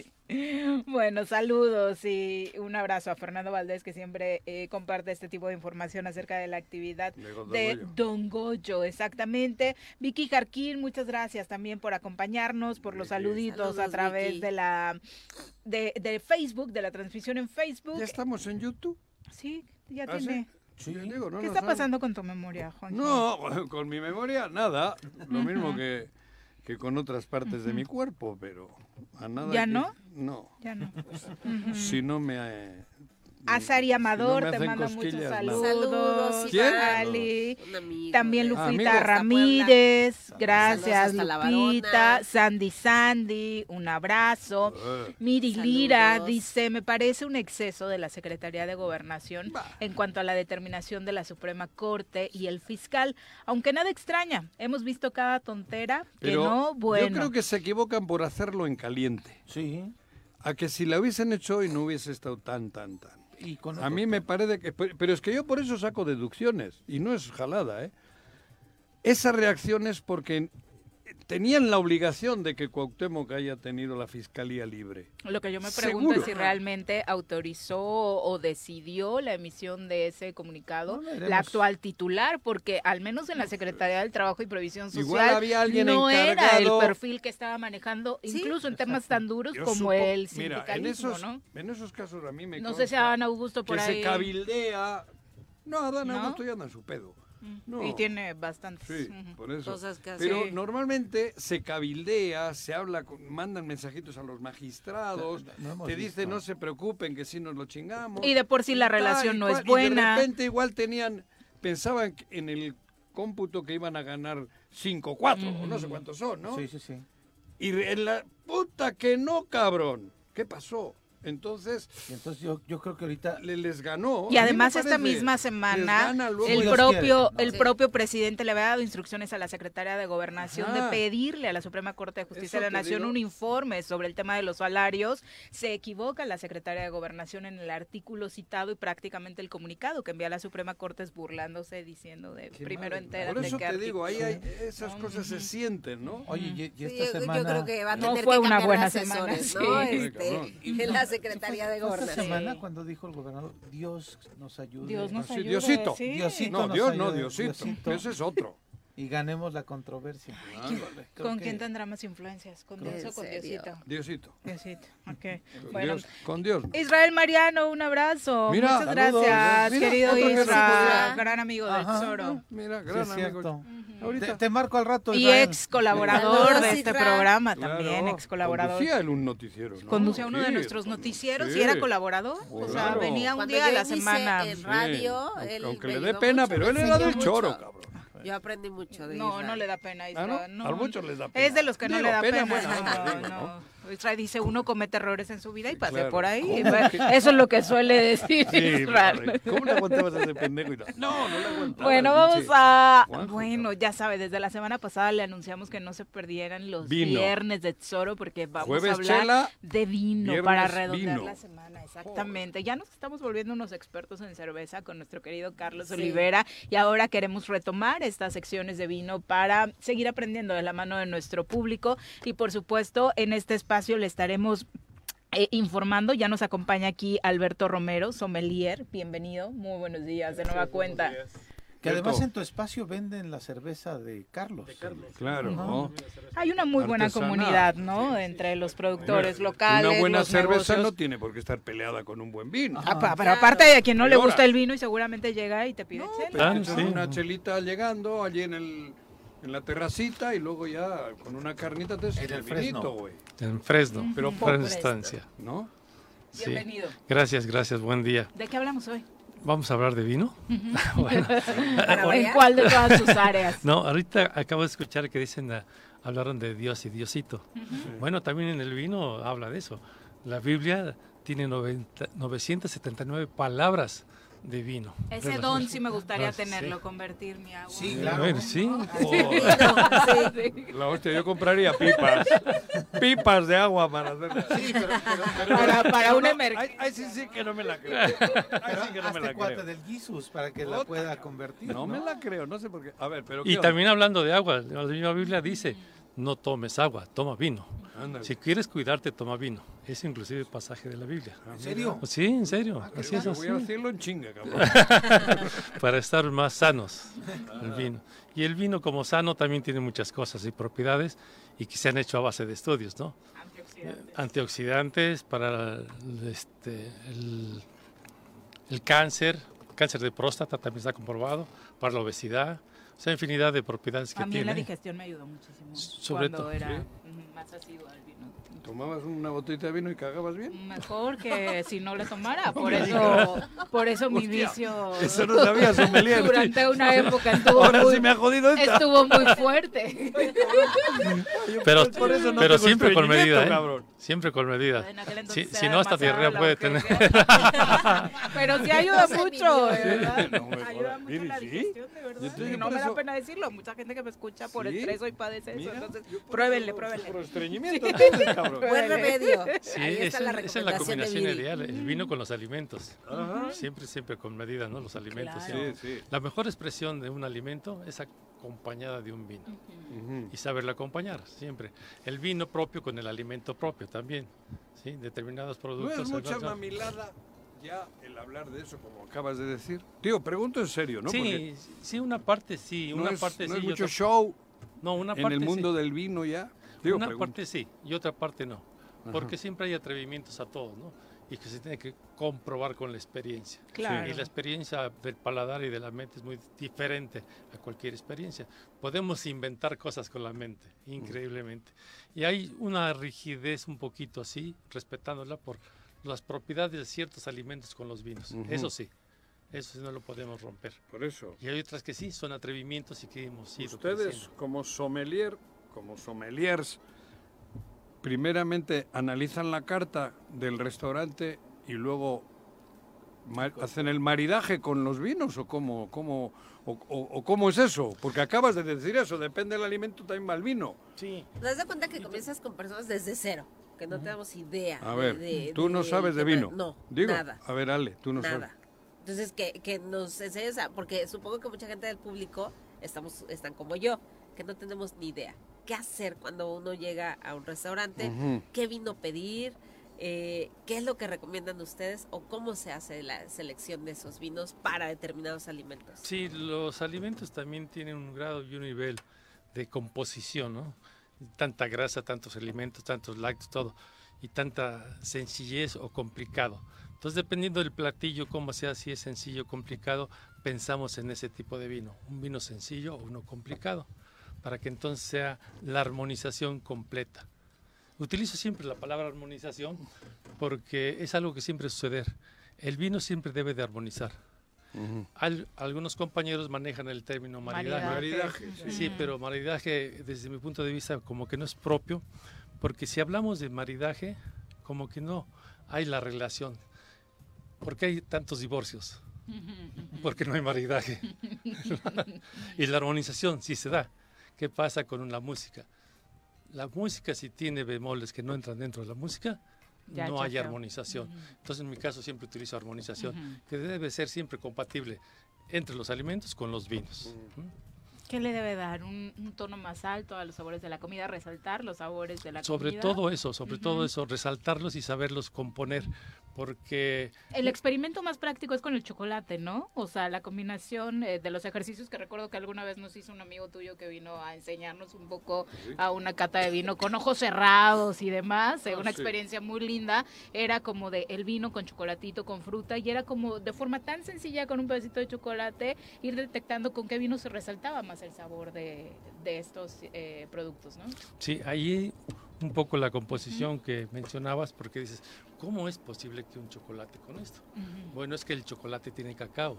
Speaker 1: Bueno, saludos y un abrazo a Fernando Valdés que siempre eh, comparte este tipo de información acerca de la actividad de, Don Goyo. Exactamente. Vicky Jarquín, muchas gracias también por acompañarnos, por los saluditos a través de la de, de, Facebook, de la transmisión en Facebook.
Speaker 2: ¿Ya estamos en YouTube?
Speaker 1: Sí, ya ¿Ah, tiene.
Speaker 2: ¿Qué
Speaker 1: está pasando con tu memoria, Juan?
Speaker 2: No, con mi memoria nada. Lo mismo que, que con otras partes de mi cuerpo, pero a nada.
Speaker 1: ¿Ya no?
Speaker 2: No.
Speaker 1: Ya no.
Speaker 2: Si no me,
Speaker 1: Azari Amador te manda muchos saludos.
Speaker 2: Saludos,
Speaker 1: También ah, Lupita Ramírez. Gracias, Lupita. Sandy Sandy, un abrazo. Uh. Miri Lira dice, me parece un exceso de la Secretaría de Gobernación en cuanto a la determinación de la Suprema Corte y el fiscal, aunque nada extraña. Hemos visto cada tontera que no, bueno.
Speaker 2: Yo creo que se equivocan por hacerlo en caliente.
Speaker 3: Sí.
Speaker 2: A que si la hubiesen hecho hoy no hubiese estado tan, tan, tan a mí me parece que... Pero es que yo por eso saco deducciones, y no es jalada, ¿eh? Esa reacción es porque tenían la obligación de que Cuauhtémoc haya tenido la fiscalía libre.
Speaker 1: Lo que yo me pregunto es si realmente autorizó o decidió la emisión de ese comunicado la actual titular, porque al menos en la Secretaría del Trabajo y Previsión Social no era el perfil que estaba manejando, incluso en temas tan duros como el sindicalismo,
Speaker 2: en esos, En esos casos a mí me
Speaker 1: No sé si Augusto por
Speaker 2: que
Speaker 1: ahí...
Speaker 2: se cabildea. No, Adán
Speaker 1: ¿No?
Speaker 2: Augusto ya anda en su pedo. No.
Speaker 1: Y tiene bastantes
Speaker 2: Sí,
Speaker 1: ujú,
Speaker 2: por eso.
Speaker 1: cosas que
Speaker 2: Pero normalmente se cabildea, se habla, con- mandan mensajitos a los magistrados,
Speaker 3: No
Speaker 2: te
Speaker 3: visto.
Speaker 2: dicen no se preocupen que si nos lo chingamos.
Speaker 1: Y de por sí la relación no es
Speaker 2: y
Speaker 1: buena.
Speaker 2: de repente igual tenían, pensaban que en el cómputo que iban a ganar 5-4, o no sé cuántos son, ¿no?
Speaker 3: Sí, sí, sí.
Speaker 2: Y en la puta que no, cabrón. ¿Qué pasó? Entonces,
Speaker 3: Y entonces yo, yo creo que ahorita
Speaker 2: le, les ganó.
Speaker 1: Y además esta misma semana el propio
Speaker 3: quiere, ¿no?
Speaker 1: el
Speaker 4: Sí.
Speaker 1: propio presidente le había dado instrucciones a la secretaria de Gobernación
Speaker 2: Ajá.
Speaker 1: de pedirle a la Suprema Corte de Justicia
Speaker 2: Eso
Speaker 1: de la Nación
Speaker 2: digo.
Speaker 1: un informe sobre el tema de los salarios. Se equivoca la secretaria de Gobernación en el artículo citado y prácticamente el comunicado que envía a la Suprema Corte es burlándose diciendo de
Speaker 2: Qué
Speaker 1: primero entérate
Speaker 2: Por eso te digo, ahí hay, esas cosas se sienten, ¿no?
Speaker 3: Oye, y, y
Speaker 4: Sí,
Speaker 3: esta
Speaker 4: yo, yo
Speaker 3: semana...
Speaker 4: creo que va a
Speaker 1: No
Speaker 4: tener
Speaker 1: fue
Speaker 4: que
Speaker 1: una buena
Speaker 4: asesores,
Speaker 1: semana,
Speaker 4: ¿no?
Speaker 1: sí.
Speaker 4: Este, Secretaría de
Speaker 3: Esta
Speaker 4: Gobernación.
Speaker 3: semana cuando dijo el gobernador, Dios nos ayude.
Speaker 1: Dios nos ayude,
Speaker 2: Diosito.
Speaker 1: sí.
Speaker 3: Diosito
Speaker 2: No, Dios no, Diosito.
Speaker 3: Diosito.
Speaker 2: Ese es otro.
Speaker 3: Y ganemos la controversia. Creo
Speaker 1: ¿Con
Speaker 3: que-
Speaker 1: quién tendrá más influencias? ¿Con
Speaker 4: ¿En
Speaker 1: Dios o con
Speaker 4: serio?
Speaker 1: Diosito?
Speaker 2: Diosito.
Speaker 1: Diosito, ok.
Speaker 2: Con
Speaker 1: Bueno,
Speaker 2: Dios. Con Dios.
Speaker 1: Israel Mariano, un abrazo.
Speaker 2: Mira,
Speaker 1: Muchas
Speaker 2: saludos.
Speaker 1: gracias,
Speaker 2: Mira,
Speaker 1: querido
Speaker 2: otro que
Speaker 1: Isra,
Speaker 4: saluda.
Speaker 1: gran amigo del
Speaker 3: Ajá.
Speaker 1: Tesoro.
Speaker 2: Mira,
Speaker 3: Sí,
Speaker 2: gran
Speaker 3: es
Speaker 2: amigo. Ahorita.
Speaker 3: Te, te marco al rato.
Speaker 1: Y
Speaker 3: Israel.
Speaker 1: ex colaborador de este programa
Speaker 2: Claro,
Speaker 1: también, ex colaborador.
Speaker 2: Conducía él un noticiero, ¿no?
Speaker 1: Conducía uno de
Speaker 2: Sí,
Speaker 1: nuestros
Speaker 2: con-
Speaker 1: noticieros
Speaker 2: sí.
Speaker 1: y era colaborador. O sea,
Speaker 2: Claro.
Speaker 1: venía un
Speaker 4: Cuando
Speaker 1: día a la semana.
Speaker 4: en radio,
Speaker 2: aunque-
Speaker 4: él
Speaker 2: aunque
Speaker 4: me
Speaker 2: le dé pena,
Speaker 4: mucho,
Speaker 2: pero él era del choro, cabrón.
Speaker 4: Yo aprendí mucho de
Speaker 1: No,
Speaker 4: Isra.
Speaker 1: no le da pena, Isra.
Speaker 2: ¿Ah, no?
Speaker 1: no.
Speaker 2: A muchos les da pena.
Speaker 1: Es de los que no
Speaker 2: Digo,
Speaker 1: le da
Speaker 2: pena,
Speaker 1: pena.
Speaker 2: buena onda,
Speaker 1: no, no. Isra dice, uno comete errores en su vida y pasé
Speaker 2: Claro.
Speaker 1: por ahí.
Speaker 2: ¿Cómo
Speaker 1: Bueno, Eso es lo que suele decir
Speaker 2: Sí,
Speaker 1: Israel.
Speaker 2: ¿Cómo le aguantabas a ese pendejo? No, no le aguantaba.
Speaker 1: Bueno, vamos a...
Speaker 2: Juanjo,
Speaker 1: Bueno, ya sabe, desde la semana pasada le anunciamos que no se perdieran los
Speaker 2: Vino.
Speaker 1: viernes de Tesoro porque vamos
Speaker 2: Jueves
Speaker 1: a hablar
Speaker 2: chela,
Speaker 1: de vino para redondear
Speaker 2: vino.
Speaker 1: la semana. Exactamente. Ya nos estamos volviendo unos expertos en cerveza con nuestro querido Carlos
Speaker 4: Sí.
Speaker 1: Olivera y ahora queremos retomar estas secciones de vino para seguir aprendiendo de la mano de nuestro público y por supuesto en este espacio le estaremos eh, informando. Ya nos acompaña aquí Alberto Romero, sommelier. Bienvenido. Muy buenos días de nueva cuenta.
Speaker 3: Que además en tu espacio venden la cerveza de Carlos.
Speaker 2: Claro. ¿no?
Speaker 1: Hay una muy buena comunidad, ¿no? Entre los productores locales.
Speaker 2: Una buena
Speaker 1: los
Speaker 2: cerveza
Speaker 1: negocios.
Speaker 2: no tiene por qué estar peleada con un buen vino.
Speaker 1: Ah, pero aparte de a quien no le gusta el vino y seguramente llega y te pide chela.
Speaker 2: Pero
Speaker 10: Ah, sí.
Speaker 2: una chelita llegando allí en el en la terracita y luego ya con una carnita te
Speaker 3: En el
Speaker 2: vinito, güey.
Speaker 10: En Fresno,
Speaker 2: Pero
Speaker 10: en estancia.
Speaker 2: ¿No?
Speaker 10: Sí.
Speaker 1: Bienvenido.
Speaker 10: Gracias, gracias, buen día.
Speaker 1: ¿De qué hablamos hoy?
Speaker 10: Vamos a hablar de vino. Bueno.
Speaker 1: ¿En cuál de todas sus áreas?
Speaker 10: No, ahorita acabo de escuchar que dicen, ah, hablaron de Dios y Diosito. Bueno, también en el vino habla de eso. La Biblia tiene 90 979 palabras de vino.
Speaker 1: Ese
Speaker 10: Relacionadas-
Speaker 1: don sí me gustaría
Speaker 10: sí.
Speaker 1: tenerlo, convertir mi agua.
Speaker 3: Sí,
Speaker 10: A
Speaker 3: claro.
Speaker 10: ver, sí.
Speaker 2: La hostia, yo compraría pipas. pipas de agua para hacer.
Speaker 3: Sí, pero, pero, pero-
Speaker 1: Para, para una emergencia.
Speaker 2: ay, sí, sí que no me la creo. Ay, sí que no me la creo.
Speaker 3: del Jesus para que la pueda convertir.
Speaker 2: No me la creo, no sé por qué. A ver, pero ¿qué
Speaker 10: Y
Speaker 2: onda?
Speaker 10: también hablando de agua, la misma Biblia dice, no tomes agua, toma vino.
Speaker 2: Ándale.
Speaker 10: Si quieres cuidarte, toma vino. Es inclusive pasaje de la Biblia.
Speaker 3: ¿En serio?
Speaker 10: Sí, en serio. Así es así.
Speaker 2: voy a decirlo en chinga, cabrón.
Speaker 10: Para estar más sanos, el vino. Y el vino como sano también tiene muchas cosas y propiedades y que se han hecho a base de estudios, ¿no? Antioxidantes para el, este, el, el cáncer, cáncer de próstata también está comprobado, para la obesidad, o sea, infinidad de propiedades que
Speaker 1: A mí en la
Speaker 10: tiene.
Speaker 1: digestión me ayudó muchísimo.
Speaker 10: Sobre
Speaker 1: cuando
Speaker 10: todo,
Speaker 1: era
Speaker 2: sí.
Speaker 1: más asidua al vino.
Speaker 2: ¿Tomabas una botellita de vino y cagabas bien?
Speaker 1: Mejor que si no le tomara. Por eso, por eso mi
Speaker 2: Hostia,
Speaker 1: vicio
Speaker 2: eso no sabía, sommelier.
Speaker 1: durante una época estuvo
Speaker 2: Ahora
Speaker 1: muy,
Speaker 2: sí me ha jodido esta.
Speaker 1: estuvo muy fuerte.
Speaker 10: Pero,
Speaker 2: Por eso no
Speaker 10: pero
Speaker 2: tengo
Speaker 10: siempre con medida, ¿eh?
Speaker 2: cabrón.
Speaker 10: Siempre con medida.
Speaker 1: En aquel
Speaker 10: Si,
Speaker 1: entonces
Speaker 10: si
Speaker 1: era
Speaker 10: no, hasta
Speaker 1: demasiada
Speaker 10: diarrea
Speaker 1: la
Speaker 10: puede tener.
Speaker 1: urgencia. Pero sí ayuda mucho, de ¿verdad?
Speaker 2: No me
Speaker 1: Ayuda
Speaker 2: jodas.
Speaker 1: mucho
Speaker 2: Mire,
Speaker 1: la
Speaker 2: ¿sí?
Speaker 1: digestión, de verdad.
Speaker 2: Yo te digo,
Speaker 1: Y no
Speaker 2: por
Speaker 1: me da pena decirlo. Mucha gente que me escucha por
Speaker 2: ¿Sí?
Speaker 1: estrés hoy padece eso.
Speaker 2: Mira,
Speaker 1: Entonces,
Speaker 2: yo por
Speaker 1: pruébenle,
Speaker 2: eso-
Speaker 1: pruébenle.
Speaker 2: Por estreñimiento, entonces, cabrón.
Speaker 4: Buen remedio.
Speaker 10: Sí,
Speaker 4: Ahí
Speaker 10: esa,
Speaker 4: está la
Speaker 10: esa es la combinación ideal, el vino con los alimentos.
Speaker 2: Ajá.
Speaker 10: Siempre, siempre con medida, ¿no? Los alimentos.
Speaker 1: Claro.
Speaker 2: Sí, sí.
Speaker 10: La mejor expresión de un alimento es acompañada de un vino.
Speaker 2: Ujú.
Speaker 10: Y saberlo acompañar, siempre. El vino propio con el alimento propio también. ¿sí? Determinados
Speaker 2: No
Speaker 10: productos.
Speaker 2: es mucha mamilada ya el hablar de eso, como acabas de decir. Tío, pregunto en serio, ¿no?
Speaker 10: sí,
Speaker 2: Porque
Speaker 10: sí, una parte sí,
Speaker 2: no
Speaker 10: una
Speaker 2: es,
Speaker 10: parte
Speaker 2: no
Speaker 10: sí.
Speaker 2: es mucho show
Speaker 10: no, una
Speaker 2: en
Speaker 10: parte
Speaker 2: el
Speaker 10: sí.
Speaker 2: mundo del vino ya. Digo,
Speaker 10: una
Speaker 2: pregunto.
Speaker 10: parte sí y otra parte no.
Speaker 2: Ajá.
Speaker 10: Porque siempre hay atrevimientos a todos, ¿no? y que se tiene que comprobar con la experiencia.
Speaker 1: Claro.
Speaker 10: Y la experiencia del paladar y de la mente es muy diferente a cualquier experiencia. Podemos inventar cosas con la mente, increíblemente. Y hay una rigidez un poquito así, respetándola por las propiedades de ciertos alimentos con los vinos. Eso sí, eso sí no lo podemos romper.
Speaker 2: Por eso.
Speaker 10: Y hay otras que sí, son atrevimientos y que hemos ido
Speaker 2: Ustedes,
Speaker 10: creciendo.
Speaker 2: como sommelier, como sommeliers, primeramente analizan la carta del restaurante y luego hacen el maridaje con los vinos o cómo, cómo, o, o- o cómo es eso, porque acabas de decir eso, depende del alimento también va el vino.
Speaker 10: Sí.
Speaker 4: ¿Te das cuenta que comienzas con personas desde cero? Que no tenemos idea.
Speaker 2: A
Speaker 4: de-
Speaker 2: ver,
Speaker 4: de-
Speaker 2: tú no sabes de vino.
Speaker 4: No,
Speaker 2: Digo,
Speaker 4: nada.
Speaker 2: a ver, Ale, tú no
Speaker 4: nada.
Speaker 2: sabes.
Speaker 4: Entonces, que, que nos enseñes a... Porque supongo que mucha gente del público estamos, están como yo, que no tenemos ni idea. ¿Qué hacer cuando uno llega a un restaurante?
Speaker 2: Ujú.
Speaker 4: ¿Qué vino pedir? Eh, ¿Qué es lo que recomiendan ustedes? ¿O cómo se hace la selección de esos vinos para determinados alimentos?
Speaker 10: Sí, los alimentos también tienen un grado y un nivel de composición, ¿no? Tanta grasa, tantos alimentos, tantos lácteos, todo, y tanta sencillez o complicado. Entonces, dependiendo del platillo, cómo sea, si es sencillo o complicado, pensamos en ese tipo de vino, un vino sencillo o uno complicado, para que entonces sea la armonización completa. Utilizo siempre la palabra armonización porque es algo que siempre suceder. El vino siempre debe de armonizar. Al- algunos compañeros manejan el término maridaje.
Speaker 2: Maridaje. Maridaje,
Speaker 10: sí.
Speaker 2: sí.
Speaker 10: pero maridaje desde mi punto de vista como que no es propio, porque si hablamos de maridaje, como que no hay la relación. ¿Por qué hay tantos divorcios? Porque no hay maridaje. y la armonización sí se da. ¿Qué pasa con la música? La música si tiene bemoles que no entran dentro de la música,
Speaker 1: Ya
Speaker 10: no hay armonización. Entonces en mi caso siempre utilizo armonización, que debe ser siempre compatible entre los alimentos con los vinos.
Speaker 1: ¿Qué le debe dar? ¿Un, un tono más alto a los sabores de la comida? ¿Resaltar los sabores de la
Speaker 10: Sobre
Speaker 1: comida?
Speaker 10: todo eso, sobre todo eso, resaltarlos y saberlos componer, porque
Speaker 1: El experimento más práctico es con el chocolate, ¿no? O sea, la combinación eh, de los ejercicios que recuerdo que alguna vez nos hizo un amigo tuyo que vino a enseñarnos un poco a una cata de vino con ojos cerrados y demás, eh,
Speaker 12: Ah,
Speaker 1: una
Speaker 12: sí.
Speaker 1: experiencia muy linda. Era como de el vino con chocolatito, con fruta y era como de forma tan sencilla con un pedacito de chocolate ir detectando con qué vino se resaltaba más el sabor de, de estos eh, productos, ¿no?
Speaker 10: Sí, ahí un poco la composición que mencionabas, porque dices, ¿cómo es posible que un chocolate con esto? Bueno, es que el chocolate tiene cacao,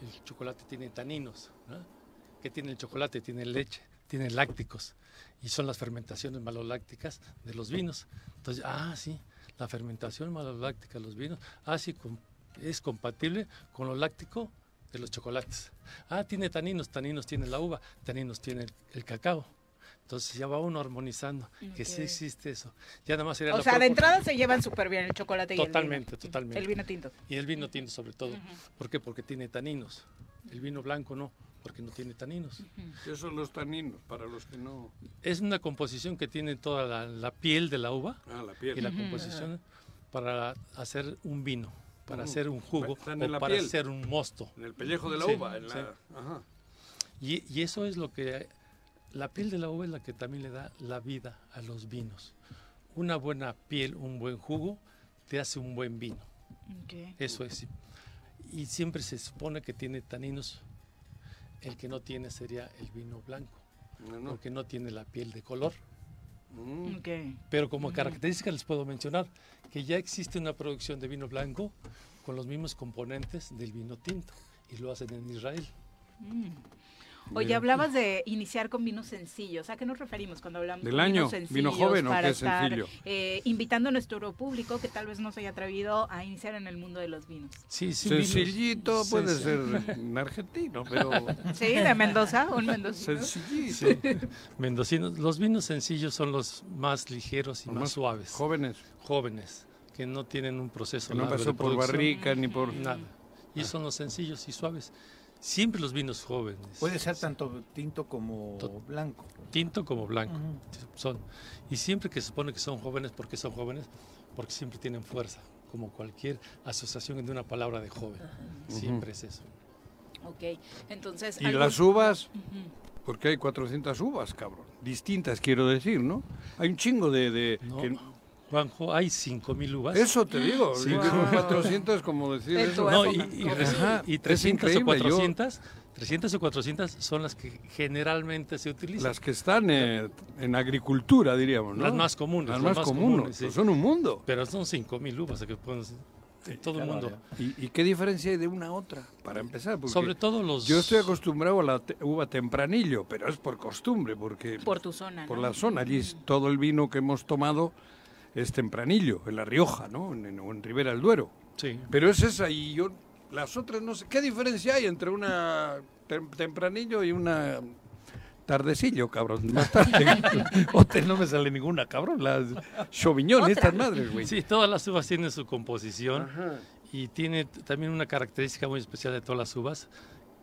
Speaker 10: el chocolate tiene taninos, ¿no? ¿Qué tiene el chocolate? Tiene leche, tiene lácticos, y son las fermentaciones malolácticas de los vinos. Entonces, ah, sí, la fermentación maloláctica de los vinos, ah, sí, es compatible con lo láctico de los chocolates. Ah, tiene taninos, taninos tiene la uva, taninos tiene el, el cacao. Entonces ya va uno armonizando, que sí existe eso. Ya nada más sería
Speaker 1: O
Speaker 10: la
Speaker 1: sea, de entrada se llevan súper bien el chocolate y
Speaker 10: Totalmente,
Speaker 1: el vino.
Speaker 10: totalmente.
Speaker 1: El vino tinto.
Speaker 10: Y el vino tinto sobre todo.
Speaker 1: Ujú.
Speaker 10: ¿Por qué? Porque tiene taninos. El vino blanco no, porque no tiene taninos.
Speaker 2: ¿Qué son los taninos para los que no...?
Speaker 10: Es una composición que tiene toda la, la piel de la uva
Speaker 2: Ah, la piel.
Speaker 10: y la composición para hacer un vino, para
Speaker 2: Ujú.
Speaker 10: hacer un jugo
Speaker 2: Están
Speaker 10: o
Speaker 2: en la
Speaker 10: para
Speaker 2: piel.
Speaker 10: hacer un mosto.
Speaker 2: En el pellejo de la
Speaker 10: Sí,
Speaker 2: uva. en la-
Speaker 10: sí.
Speaker 2: Ajá.
Speaker 10: Y, y eso es lo que la piel de la uva es la que también le da la vida a los vinos. Una buena piel, un buen jugo, te hace un buen vino.
Speaker 1: Ok.
Speaker 10: Eso es. Y siempre se supone que tiene taninos. El que no tiene sería el vino blanco, porque no tiene la piel de color.
Speaker 2: Mm.
Speaker 1: Ok.
Speaker 10: Pero como característica les puedo mencionar que ya existe una producción de vino blanco con los mismos componentes del vino tinto y lo hacen en Israel.
Speaker 1: Mm. Oye, hablabas de iniciar con vinos sencillos. ¿A qué nos referimos cuando hablamos
Speaker 2: Del
Speaker 1: de
Speaker 2: año,
Speaker 1: vinos
Speaker 2: vino
Speaker 1: sencillos?
Speaker 2: joven, ¿o
Speaker 1: para
Speaker 2: qué
Speaker 1: estar,
Speaker 2: sencillo?
Speaker 1: eh, invitando a nuestro público que tal vez no se haya atrevido a iniciar en el mundo de los vinos.
Speaker 10: Sí, sí.
Speaker 2: Sencillito
Speaker 10: vinos-
Speaker 2: puede
Speaker 10: sencillo.
Speaker 2: ser un argentino, pero...
Speaker 1: Sí, de Mendoza, un mendocino.
Speaker 2: Sencillito.
Speaker 10: Sí, mendocinos. Los vinos sencillos son los más ligeros y más,
Speaker 2: más
Speaker 10: suaves.
Speaker 2: jóvenes.
Speaker 10: Jóvenes, que no tienen un proceso
Speaker 2: Que no pasó
Speaker 10: de
Speaker 2: por barrica ni por-
Speaker 10: Nada. Y son los sencillos y suaves. Siempre los vinos jóvenes.
Speaker 3: Puede ser tanto tinto como blanco.
Speaker 10: Tinto como blanco. son. Y siempre que se supone que son jóvenes, ¿por qué son jóvenes? Porque siempre tienen fuerza, como cualquier asociación de una palabra de joven. Siempre es eso.
Speaker 1: Ok, entonces...
Speaker 2: Y las uvas, porque hay 400 uvas, cabrón. Distintas, quiero decir, ¿no? Hay un chingo de... de
Speaker 10: No.
Speaker 2: que-
Speaker 10: Juanjo, hay 5.000 uvas.
Speaker 2: Eso te digo,
Speaker 10: Sí.
Speaker 2: 400 es como decir eso.
Speaker 10: No, y- y
Speaker 2: Ajá,
Speaker 10: y
Speaker 2: es
Speaker 10: 300 o
Speaker 2: increíble, yo-
Speaker 10: 400, 300 o 400 son las que generalmente se utilizan.
Speaker 2: Las que están eh, en agricultura, diríamos, ¿no?
Speaker 10: Las más comunes.
Speaker 2: Las
Speaker 10: las
Speaker 2: más comunes,
Speaker 10: sí.
Speaker 2: pues son un mundo.
Speaker 10: Pero son 5.000 uvas que pueden en todo el mundo.
Speaker 2: ¿Y, y qué diferencia hay de una a otra? Para empezar, porque
Speaker 10: Sobre todo los...
Speaker 2: yo estoy acostumbrado a la te- uva tempranillo, pero es por costumbre, porque
Speaker 1: Por tu zona,
Speaker 2: por
Speaker 1: ¿no?
Speaker 2: la zona allí es- todo el vino que hemos tomado es tempranillo, en La Rioja, ¿no? En, en- o en Ribera del Duero.
Speaker 10: Sí.
Speaker 2: Pero es esa y yo las otras no sé qué diferencia hay entre una tem- tempranillo y una tardecillo, cabrón. Más tarde. Otra no me sale ninguna, cabrón. Las Sauvignon, estas madres, güey.
Speaker 10: Sí, todas las uvas tienen su composición y tiene también una característica muy especial de todas las uvas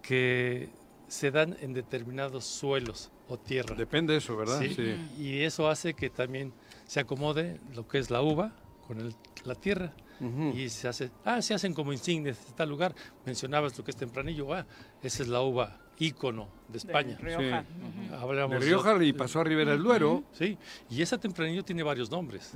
Speaker 10: que se dan en determinados suelos o tierra.
Speaker 2: Depende de eso, ¿verdad?
Speaker 10: Sí,
Speaker 2: Sí.
Speaker 10: Y eso hace que también se acomode lo que es la uva con el- la tierra. Y se hace, ah, se hacen como insignias de tal lugar. Mencionabas lo que es tempranillo, ah, esa es la uva ícono de España.
Speaker 1: Rioja.
Speaker 2: Sí.
Speaker 10: Hablamos
Speaker 2: De Rioja y pasó a Ribera del Duero.
Speaker 10: Sí, y esa tempranillo tiene varios nombres.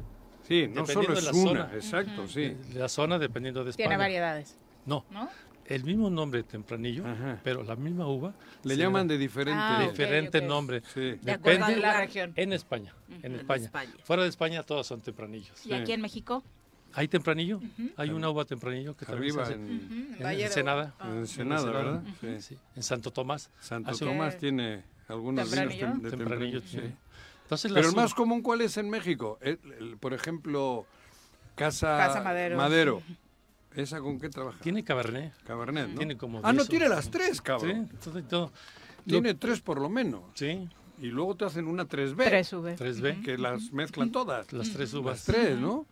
Speaker 2: Sí, no
Speaker 10: Dependiendo
Speaker 2: solo
Speaker 10: de
Speaker 2: es
Speaker 10: la
Speaker 2: una,
Speaker 10: zona.
Speaker 2: exacto, sí.
Speaker 10: La zona dependiendo de España.
Speaker 1: Tiene variedades.
Speaker 10: No,
Speaker 1: ¿No?
Speaker 10: El mismo nombre tempranillo, pero la misma uva.
Speaker 2: Le llaman
Speaker 10: da
Speaker 2: de diferente-
Speaker 1: Ah,
Speaker 10: diferente nombre.
Speaker 2: Sí.
Speaker 1: De acuerdo
Speaker 10: Depende
Speaker 1: a la región.
Speaker 10: En España, en España.
Speaker 4: España.
Speaker 10: Fuera de España todas son tempranillos.
Speaker 1: ¿Y aquí en México?
Speaker 10: ¿Hay tempranillo? Hay una uva tempranillo que también
Speaker 2: Arriba
Speaker 10: se hace
Speaker 2: en-
Speaker 10: en
Speaker 1: de-
Speaker 10: Ensenada.
Speaker 1: ah.
Speaker 2: En Ensenada, ¿verdad? Sí.
Speaker 10: Sí. En Santo Tomás.
Speaker 2: Santo
Speaker 10: Hace-
Speaker 2: Tomás tiene algunos vinos
Speaker 1: ¿Tempranillo?
Speaker 2: tem- de
Speaker 10: Tempranillo,
Speaker 2: tempranillo.
Speaker 10: sí.
Speaker 2: sí.
Speaker 10: Entonces,
Speaker 2: Pero el más común, ¿cuál es en México? El- el- por ejemplo, Casa,
Speaker 1: Casa Madero.
Speaker 2: Madero. ¿Esa con qué trabaja?
Speaker 10: Tiene Cabernet.
Speaker 2: Cabernet, ¿no?
Speaker 10: Tiene como
Speaker 2: ah, no,
Speaker 10: 10
Speaker 2: tiene
Speaker 10: uvas.
Speaker 2: las tres, cabrón.
Speaker 10: Sí, todo y todo.
Speaker 2: Tiene tres por lo menos.
Speaker 10: Sí,
Speaker 2: Y luego te hacen una 3B.
Speaker 1: Tres V.
Speaker 10: 3B.
Speaker 2: Que las mezclan todas.
Speaker 10: Las tres
Speaker 2: Las
Speaker 10: uvas.
Speaker 2: tres, ¿no?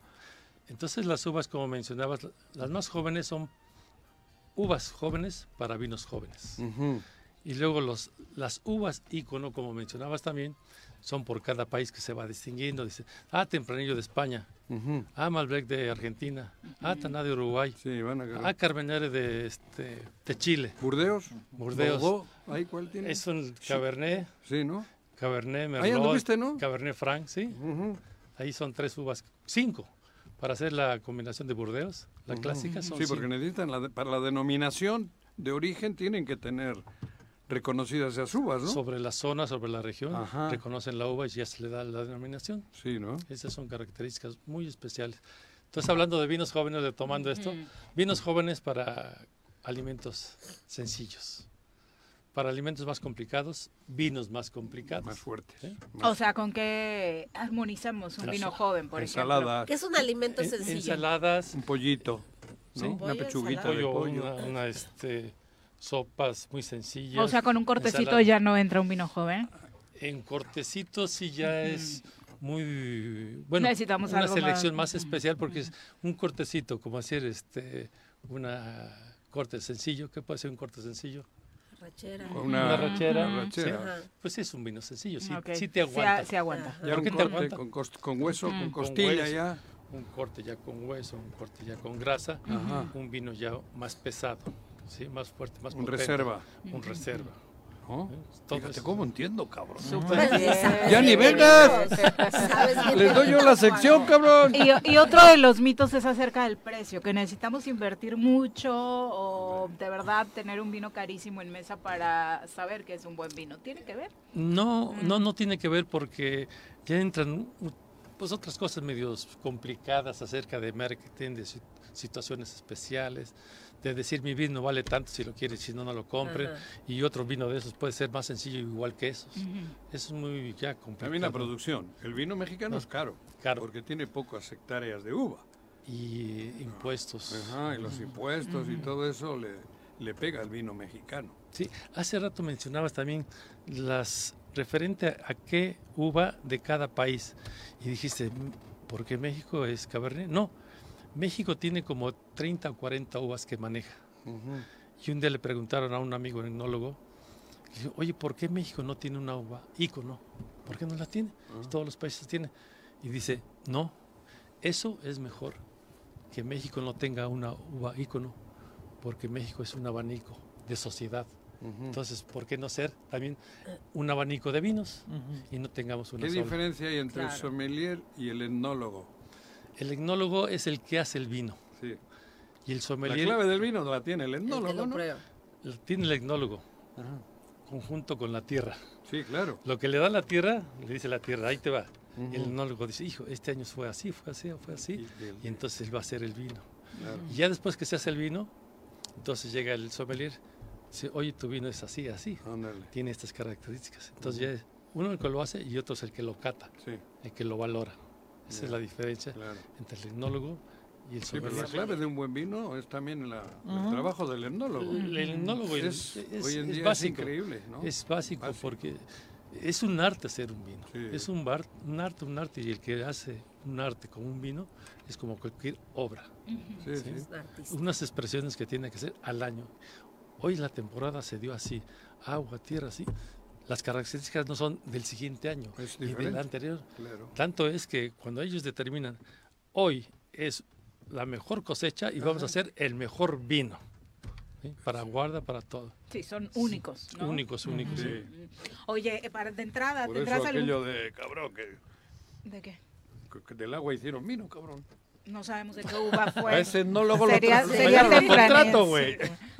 Speaker 10: Entonces las uvas, como mencionabas, la- las más jóvenes son uvas jóvenes para vinos jóvenes. Y luego los, las uvas ícono, como mencionabas también, son por cada país que se va distinguiendo. Dice, ah, Tempranillo de España,
Speaker 2: Ujú.
Speaker 10: ah, Malbec de Argentina, ah, Taná de Uruguay,
Speaker 2: Sí, van a
Speaker 10: ah, Carmenere de, este, de Chile,
Speaker 2: Burdeos.
Speaker 10: Burdeos.
Speaker 2: Bordeaux, ¿Ahí cuál tiene?
Speaker 10: Es un Cabernet,
Speaker 2: Sí, ¿no?
Speaker 10: Cabernet
Speaker 2: Ahí
Speaker 10: Merlot,
Speaker 2: anduviste, ¿no?
Speaker 10: Cabernet Franc, sí. Ahí son tres uvas, cinco, para hacer la combinación de Burdeos, la clásica son
Speaker 2: Sí, porque
Speaker 10: cinco.
Speaker 2: necesitan, la de- para la denominación de origen tienen que tener reconocidas esas uvas, ¿no?
Speaker 10: Sobre la zona, sobre la región,
Speaker 2: Ajá.
Speaker 10: reconocen la uva y ya se le da la denominación.
Speaker 2: Sí, ¿no?
Speaker 10: Esas son características muy especiales. Entonces, hablando de vinos jóvenes, retomando esto, vinos jóvenes para alimentos sencillos. Para alimentos más complicados, vinos más complicados.
Speaker 2: Más fuertes.
Speaker 10: ¿Sí?
Speaker 1: O sea, ¿con qué armonizamos un
Speaker 10: Las
Speaker 1: vino joven, por
Speaker 2: Ensalada,
Speaker 4: Que es un alimento
Speaker 10: En-
Speaker 4: sencillo.
Speaker 10: ensaladas,
Speaker 2: un pollito, ¿no?
Speaker 10: Sí.
Speaker 2: Una
Speaker 4: Pollo,
Speaker 2: pechuguita
Speaker 4: ensalada.
Speaker 2: de
Speaker 10: pollo,
Speaker 2: pollo.
Speaker 10: una, una, este, sopas muy sencillas.
Speaker 1: O sea, con un cortecito
Speaker 10: ensalada.
Speaker 1: ya no entra un vino joven.
Speaker 10: En cortecito sí ya es muy bueno.
Speaker 1: Necesitamos
Speaker 10: una
Speaker 1: algo
Speaker 10: selección
Speaker 1: más.
Speaker 10: más, especial porque es un cortecito, como hacer este una corte sencillo. ¿Qué puede ser un corte sencillo?
Speaker 4: Rachera.
Speaker 10: Una,
Speaker 2: Una,
Speaker 10: rachera.
Speaker 2: una rachera.
Speaker 10: Pues sí, es un vino sencillo, sí, sí te aguanta.
Speaker 1: sí aguanta.
Speaker 2: Ya
Speaker 10: ¿Por
Speaker 2: un
Speaker 10: qué te
Speaker 2: corte
Speaker 10: aguanta?
Speaker 2: con, hueso, con
Speaker 10: Con
Speaker 2: costilla
Speaker 10: hueso.
Speaker 2: ya.
Speaker 10: Un corte ya con hueso, un corte ya con grasa,
Speaker 2: Ajá.
Speaker 10: un vino ya más pesado, sí, más fuerte, más
Speaker 2: Un
Speaker 10: potente,
Speaker 2: reserva.
Speaker 10: Un reserva.
Speaker 2: ¿no?
Speaker 10: Todo
Speaker 2: Fíjate cómo entiendo, cabrón.
Speaker 1: Bien.
Speaker 2: ¡Ya ni vengas!
Speaker 4: ¿Sabes bien
Speaker 2: Les doy yo la sección, cabrón.
Speaker 1: Y, y otro de los mitos es acerca del precio, que necesitamos invertir mucho o de verdad tener un vino carísimo en mesa para saber que es un buen vino. ¿Tiene que ver?
Speaker 10: No, no, no tiene que ver porque ya entran pues otras cosas medio complicadas acerca de marketing, de si- situaciones especiales, de decir mi vino vale tanto si lo quieres, si no, no lo compren,
Speaker 4: Ajá.
Speaker 10: y otro vino de esos puede ser más sencillo igual que esos. Eso es muy ya complicado.
Speaker 2: También la producción. El vino mexicano es caro.
Speaker 10: Caro.
Speaker 2: Porque tiene pocas hectáreas de uva.
Speaker 10: Y impuestos.
Speaker 2: Ajá, y los impuestos y todo eso le, le pega al vino mexicano.
Speaker 10: Sí, hace rato mencionabas también las referente a qué uva de cada país y dijiste, ¿por qué México es Cabernet? No, México tiene como 30 o 40 uvas que maneja. Y un día le preguntaron a un amigo etnólogo, dijo, oye, ¿por qué México no tiene una uva ícono? ¿Por qué no la tiene? Todos los países tienen. Y dice, no, eso es mejor que México no tenga una uva ícono, porque México es un abanico de sociedad. Entonces, ¿por qué no ser también un abanico de vinos y no tengamos una
Speaker 2: ¿Qué
Speaker 10: sola?
Speaker 2: diferencia hay entre el sommelier y el etnólogo?
Speaker 10: El etnólogo es el que hace el vino.
Speaker 2: Sí.
Speaker 10: Y el
Speaker 2: La
Speaker 10: sommelier
Speaker 2: clave del vino la tiene el
Speaker 4: El que
Speaker 2: etnólogo,
Speaker 4: lo
Speaker 2: ¿no?
Speaker 4: prueba.
Speaker 10: la tiene el etnólogo, conjunto con la tierra.
Speaker 2: Sí, claro.
Speaker 10: Lo que le da la tierra, le dice la tierra, ahí te va. El etnólogo dice, hijo, este año fue así, fue así, fue así.
Speaker 2: Y el-
Speaker 10: Y entonces él va a hacer el vino.
Speaker 2: Claro.
Speaker 10: Y ya después que se hace el vino, entonces llega el sommelier, dice, oye, tu vino es así, así,
Speaker 2: Ándale.
Speaker 10: tiene estas características. Entonces ya es uno el que lo hace y otro es el que lo cata,
Speaker 2: Sí,
Speaker 10: el que lo valora. Esa es la diferencia
Speaker 2: claro.
Speaker 10: entre el etnólogo y el
Speaker 2: Sí, pero la clave de un buen vino es también la- el trabajo del etnólogo.
Speaker 10: El etnólogo
Speaker 2: Es-
Speaker 10: es,
Speaker 2: hoy en
Speaker 10: es
Speaker 2: día es
Speaker 10: básico.
Speaker 2: increíble, ¿no?
Speaker 10: Es básico,
Speaker 2: Básico.
Speaker 10: porque es un arte hacer un vino.
Speaker 2: Sí.
Speaker 10: Es un, bar- un arte, un arte. Y el que hace un arte como un vino es como cualquier obra.
Speaker 2: Sí.
Speaker 10: sí. Unas expresiones que tiene que hacer al año. Hoy la temporada se dio así, agua, tierra, así. Las características no son del siguiente año
Speaker 2: Es
Speaker 10: ni del anterior.
Speaker 2: Claro.
Speaker 10: Tanto es que cuando ellos determinan, hoy es la mejor cosecha y vamos a hacer el mejor vino. ¿sí? Para guarda, para todo.
Speaker 1: Sí, son únicos. ¿no?
Speaker 10: Únicos, únicos.
Speaker 2: Sí.
Speaker 1: Oye, eh, para de entrada,
Speaker 2: Por eso
Speaker 1: ¿tendrás algún...
Speaker 2: aquello de cabrón, que,
Speaker 1: ¿De qué?
Speaker 2: que del agua hicieron vino, cabrón.
Speaker 1: No sabemos de qué uva fue.
Speaker 2: A ese etnólogo lo
Speaker 1: sería,
Speaker 2: tra-
Speaker 1: sería
Speaker 2: lo contrato, güey.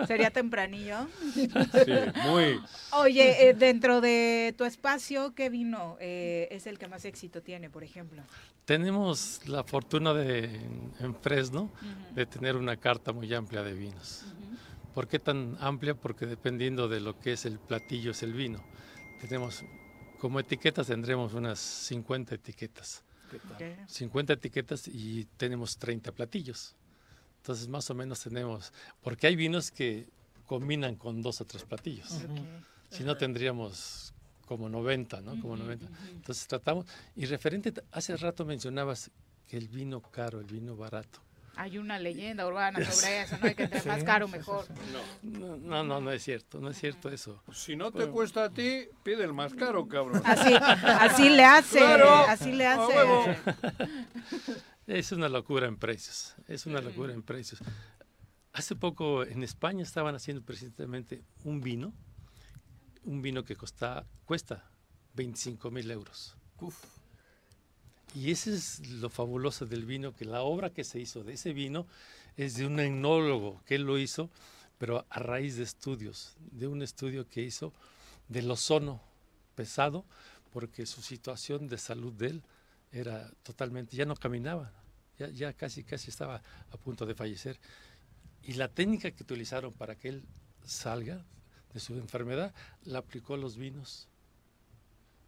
Speaker 1: Sería tempranillo.
Speaker 2: Sí, muy.
Speaker 1: Oye, eh, dentro de tu espacio, ¿qué vino eh, es el que más éxito tiene, por ejemplo?
Speaker 10: Tenemos la fortuna de, en, Fresno de tener una carta muy amplia de vinos. ¿Por qué tan amplia? Porque dependiendo de lo que es el platillo, es el vino. Tenemos, como etiquetas tendremos unas 50 etiquetas. 50 etiquetas y tenemos 30 platillos. Entonces más o menos tenemos, porque hay vinos que combinan con dos o tres platillos. Si no tendríamos como 90, ¿no? Como 90. Entonces tratamos, y referente, hace rato mencionabas que el vino caro, el vino barato.
Speaker 1: Hay una leyenda urbana sobre eso, ¿no? De que entre más caro, mejor.
Speaker 10: No, no, no, no es cierto, no es cierto eso.
Speaker 2: Si no te cuesta a ti, pide el más caro, cabrón.
Speaker 1: Así, así le hace,
Speaker 2: Claro,
Speaker 1: así le hace.
Speaker 10: Es una locura en precios, es una locura en precios. Hace poco en España estaban haciendo precisamente un vino, un vino que costa, cuesta 25 mil euros. Y ese es lo fabuloso del vino, que la obra que se hizo de ese vino es de un etnólogo que él lo hizo, pero a raíz de estudios, de un estudio que hizo del ozono pesado, porque su situación de salud de él era totalmente, ya no caminaba, ya, ya casi, casi estaba a punto de fallecer. Y la técnica que utilizaron para que él salga de su enfermedad, la aplicó a los vinos.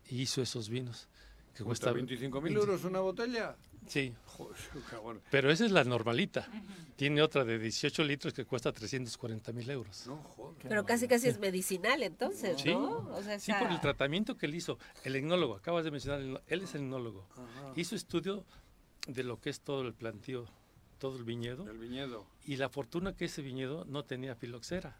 Speaker 10: Y hizo esos vinos. Que
Speaker 2: Cuesta
Speaker 10: cuesta
Speaker 2: 25 mil euros una botella.
Speaker 10: Sí,
Speaker 2: Joder, cabrón.
Speaker 10: pero esa es la normalita. Tiene otra de 18 litros que cuesta 340 mil euros.
Speaker 2: No, joder.
Speaker 4: Pero casi casi es medicinal entonces,
Speaker 10: Sí,
Speaker 4: ¿no? O sea,
Speaker 10: sí, por el tratamiento que él hizo. El etnólogo, acabas de mencionar, él es el etnólogo. Hizo estudio de lo que es todo el plantío, todo el viñedo.
Speaker 2: El viñedo.
Speaker 10: Y la fortuna que ese viñedo no tenía filoxera,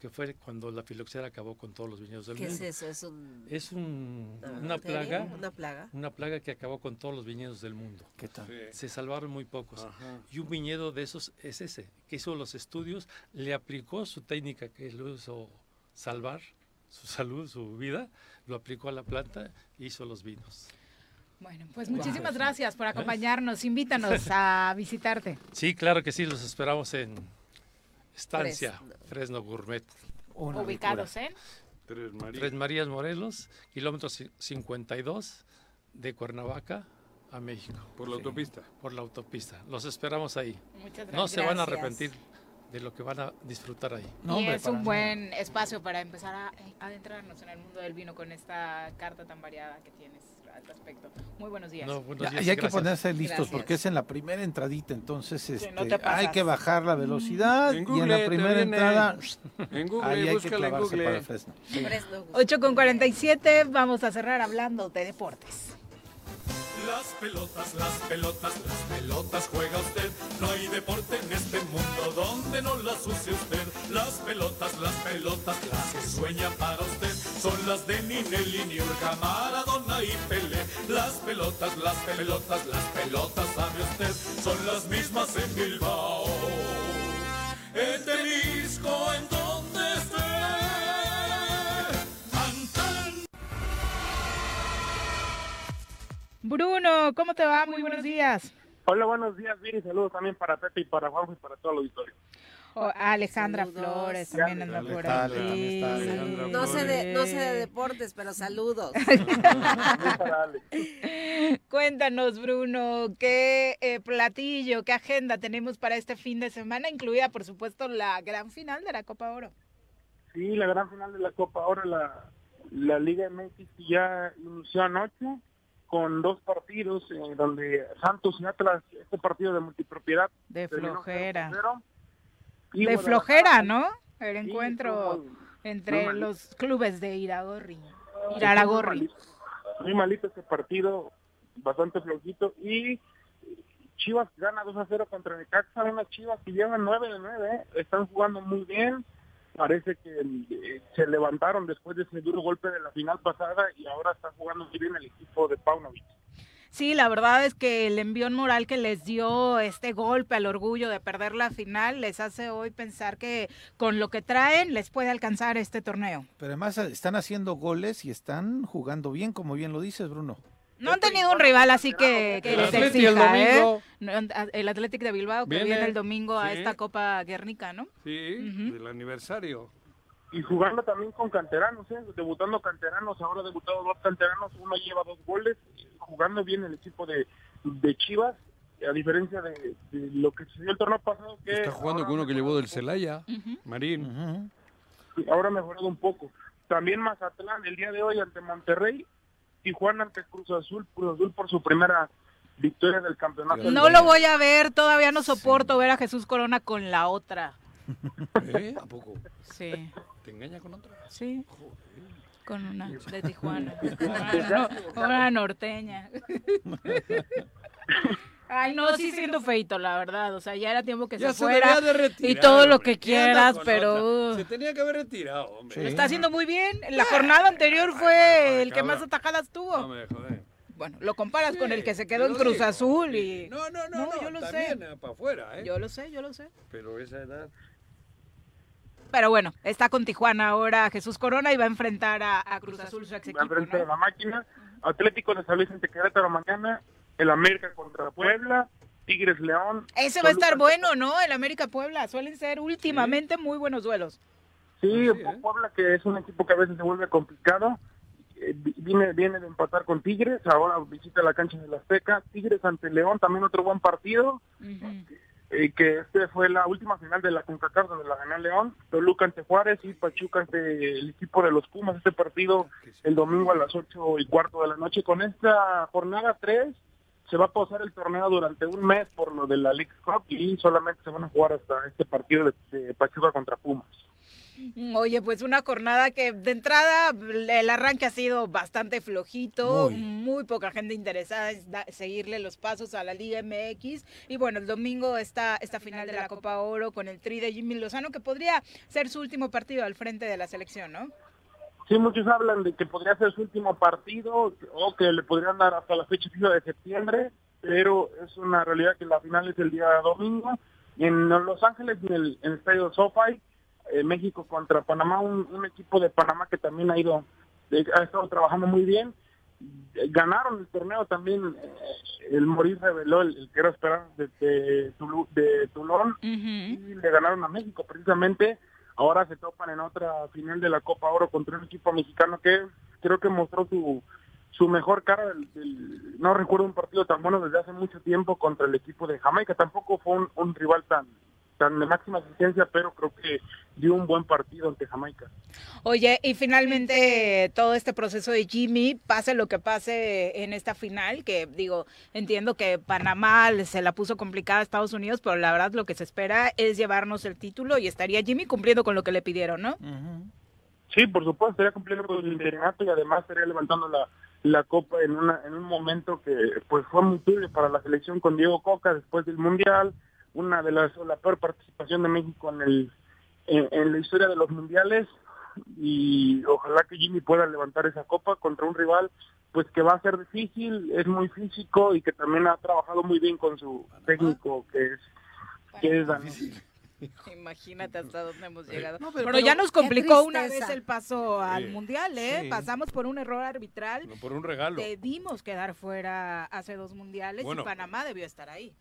Speaker 10: que fue cuando la filoxera acabó con todos los viñedos del
Speaker 4: ¿Qué es
Speaker 10: mundo.
Speaker 4: eso? Es un...
Speaker 10: Es un-
Speaker 4: una
Speaker 10: plaga,
Speaker 4: Una plaga.
Speaker 10: una plaga que acabó con todos los viñedos del mundo.
Speaker 3: ¿Qué tal?
Speaker 2: Sí.
Speaker 10: Se salvaron muy pocos.
Speaker 2: Ajá.
Speaker 10: Y un viñedo de esos es ese, que hizo los estudios, le aplicó su técnica que lo hizo salvar su salud, su vida, lo aplicó a la planta e hizo los vinos.
Speaker 1: Bueno, pues muchísimas gracias por acompañarnos. Invítanos a visitarte.
Speaker 10: Sí, claro que sí, los esperamos en Estancia
Speaker 4: Fresno.
Speaker 10: Fresno, Gourmet.
Speaker 3: Una
Speaker 1: Ubicados en...
Speaker 2: Tres Marías.
Speaker 10: Tres Marías Morelos, kilómetro ci- 52 de Cuernavaca a México,
Speaker 2: Por la autopista.
Speaker 10: por la autopista. Los esperamos ahí.
Speaker 1: Muchas gracias.
Speaker 10: No se van a arrepentir de lo que van a disfrutar ahí.
Speaker 3: No,
Speaker 1: y
Speaker 3: hombre,
Speaker 1: es un
Speaker 3: nada.
Speaker 1: buen espacio para empezar a adentrarnos en el mundo del vino con esta carta tan variada que tienes al respecto. Muy buenos días.
Speaker 10: No, buenos
Speaker 3: Ya,
Speaker 10: días
Speaker 3: y hay que
Speaker 10: gracias.
Speaker 3: ponerse listos
Speaker 4: Gracias.
Speaker 3: porque es en la primera entradita, entonces este,
Speaker 1: no
Speaker 3: hay que bajar la velocidad
Speaker 2: En
Speaker 3: y en
Speaker 2: Google
Speaker 3: la primera
Speaker 2: viene.
Speaker 3: entrada
Speaker 2: En Google,
Speaker 3: ahí hay que
Speaker 2: en
Speaker 3: clavarse
Speaker 2: Google.
Speaker 3: para Fresno.
Speaker 4: Fresno.
Speaker 1: 8 con 47, vamos a cerrar hablando de deportes.
Speaker 12: Las pelotas, las pelotas, las pelotas juega usted. No hay deporte en este mundo donde no las use usted. Las pelotas, las pelotas, las que sueña para usted. Son las de Ninelli, Niurka, Maradona y Pelé. Las pelotas, las pelotas, las pelotas, sabe usted. Son las mismas en Bilbao. En Tenisco, en donde esté. Antan.
Speaker 1: Bruno, ¿cómo te va? Muy buenos días.
Speaker 13: Hola, buenos días, Viri. Saludos también para Pepe y para Juanjo y para todo el auditorio.
Speaker 1: Oh, Alejandra Flores también anda por ahí.
Speaker 4: No sé, de, no sé de deportes, pero saludos.
Speaker 1: Cuéntanos, Bruno, qué eh, platillo, qué agenda tenemos para este fin de semana, incluida, por supuesto, la gran final de la Copa Oro.
Speaker 13: Sí, la gran final de la Copa Oro, la, la Liga MX ya inició anoche con dos partidos eh, donde Santos y Atlas, este partido de multipropiedad.
Speaker 1: De flojera. De flojera, ¿no? El encuentro entre los clubes de Iragorri. Iraragorri.
Speaker 13: Muy malito este partido, bastante flojito. Y Chivas gana 2 a 0 contra Necaxa, unas Chivas que llevan 9 de 9, ¿eh? están jugando muy bien parece que eh, se levantaron después de ese duro golpe de la final pasada y ahora está jugando muy bien el equipo de Paunovic.
Speaker 1: Sí, la verdad es que el envión moral que les dio este golpe al orgullo de perder la final les hace hoy pensar que con lo que traen les puede alcanzar este torneo.
Speaker 3: Pero además están haciendo goles y están jugando bien, como bien lo dices, Bruno.
Speaker 1: No han tenido un rival así que, que les exija, ¿eh? El Atlético de Bilbao que viene, el domingo a esta Copa Guernica, ¿no?
Speaker 2: Sí, del aniversario.
Speaker 13: Y jugando también con canteranos, ¿eh? Debutando canteranos, ahora debutado dos canteranos, uno lleva dos goles, jugando bien el equipo de, de Chivas, a diferencia de, lo que sucedió el torneo pasado. Que
Speaker 2: Está jugando con uno que llevó del Celaya, Marín.
Speaker 13: ahora ha mejorado un poco. También Mazatlán, el día de hoy ante Monterrey, Tijuana ante Cruz Azul, Cruz Azul por su primera victoria del campeonato.
Speaker 1: No lo voy a ver, todavía no soporto ver a Jesús Corona con la otra.
Speaker 2: ¿Eh? ¿A poco?
Speaker 1: Sí.
Speaker 2: ¿Te engaña con otra?
Speaker 1: Sí. Con una de Tijuana. una norteña. Ay, no, sí siendo feito, la verdad. O sea, ya era tiempo que se, fuera. y todo lo que quieras, pero.
Speaker 2: Se tenía que haber retirado, hombre.
Speaker 1: Lo está haciendo muy bien. La jornada anterior fue el que más atajadas tuvo.
Speaker 2: No me joder.
Speaker 1: Bueno, lo comparas con el que se quedó en Cruz Azul y.
Speaker 2: No, no, no, no, yo lo sé. Para afuera, ¿eh?
Speaker 1: Yo lo sé, yo lo sé.
Speaker 2: Pero esa edad.
Speaker 1: Pero bueno, está con Tijuana ahora Jesús Corona y va a enfrentar a, Cruz Azul, su ex equipo. Va a enfrentar
Speaker 13: a la máquina. Atlético de San Luis ante Querétaro mañana el América contra Puebla, Tigres León.
Speaker 1: Ese va a estar bueno, ¿no? El América Puebla. Suelen ser últimamente muy buenos duelos.
Speaker 13: Sí, ¿eh? Puebla que es un equipo que a veces se vuelve complicado. Eh, viene, viene de empatar con Tigres, ahora visita la cancha de la Azteca. Tigres ante León, también otro buen partido. Eh, que este fue la última final de la CONCACAF donde la ganó León, Toluca ante Juárez y Pachuca ante el equipo de los Pumas, este partido el domingo a las ocho y cuarto de la noche. Con esta jornada 3 se va a posar el torneo durante un mes por lo de la League Cup y solamente se van a jugar hasta este partido de, Pachuca contra Pumas.
Speaker 1: Oye, pues una jornada que de entrada el arranque ha sido bastante flojito, muy, poca gente interesada en seguirle los pasos a la Liga MX y bueno, el domingo está esta final de la Copa Oro con el tri de Jimmy Lozano que podría ser su último partido al frente de la selección, ¿no?
Speaker 13: Sí, muchos hablan de que podría ser su último partido o que le podrían dar hasta la fecha fija de septiembre, pero es una realidad que la final es el día domingo. En Los Ángeles, en el, estadio SoFi, eh, México contra Panamá, un, equipo de Panamá que también ha ido, eh, ha estado trabajando muy bien. Ganaron el torneo también, eh, el Morir reveló el, que era esperar de, de, Tulón y le ganaron a México precisamente ahora se topan en otra final de la Copa Oro contra un equipo mexicano que creo que mostró su, su mejor cara. no recuerdo un partido tan bueno desde hace mucho tiempo contra el equipo de Jamaica. Tampoco fue un rival tan, de máxima asistencia, pero creo que dio un buen partido ante Jamaica.
Speaker 1: Oye, y finalmente todo este proceso de Jimmy, pase lo que pase en esta final, que digo, entiendo que Panamá se la puso complicada a Estados Unidos, pero la verdad lo que se espera es llevarnos el título y estaría Jimmy cumpliendo con lo que le pidieron, ¿no?
Speaker 13: Sí, por supuesto, estaría cumpliendo con el y además estaría levantando la, la copa en, una, en un momento que pues fue muy duro para la selección con Diego Coca después del Mundial, una de las la peor participación de México en el en, la historia de los mundiales y ojalá que Jimmy pueda levantar esa copa contra un rival pues que va a ser difícil, es muy físico y que también ha trabajado muy bien con su técnico que es que es
Speaker 1: Imagínate hasta dónde hemos llegado.
Speaker 3: No,
Speaker 1: pero,
Speaker 3: pero-
Speaker 1: ya nos complicó una vez el paso al
Speaker 2: Sí.
Speaker 1: mundial, ¿eh?
Speaker 2: Sí.
Speaker 1: Pasamos por un error arbitral.
Speaker 2: No, por un regalo.
Speaker 1: Debimos quedar fuera hace dos mundiales
Speaker 2: Bueno.
Speaker 1: y Panamá debió estar ahí.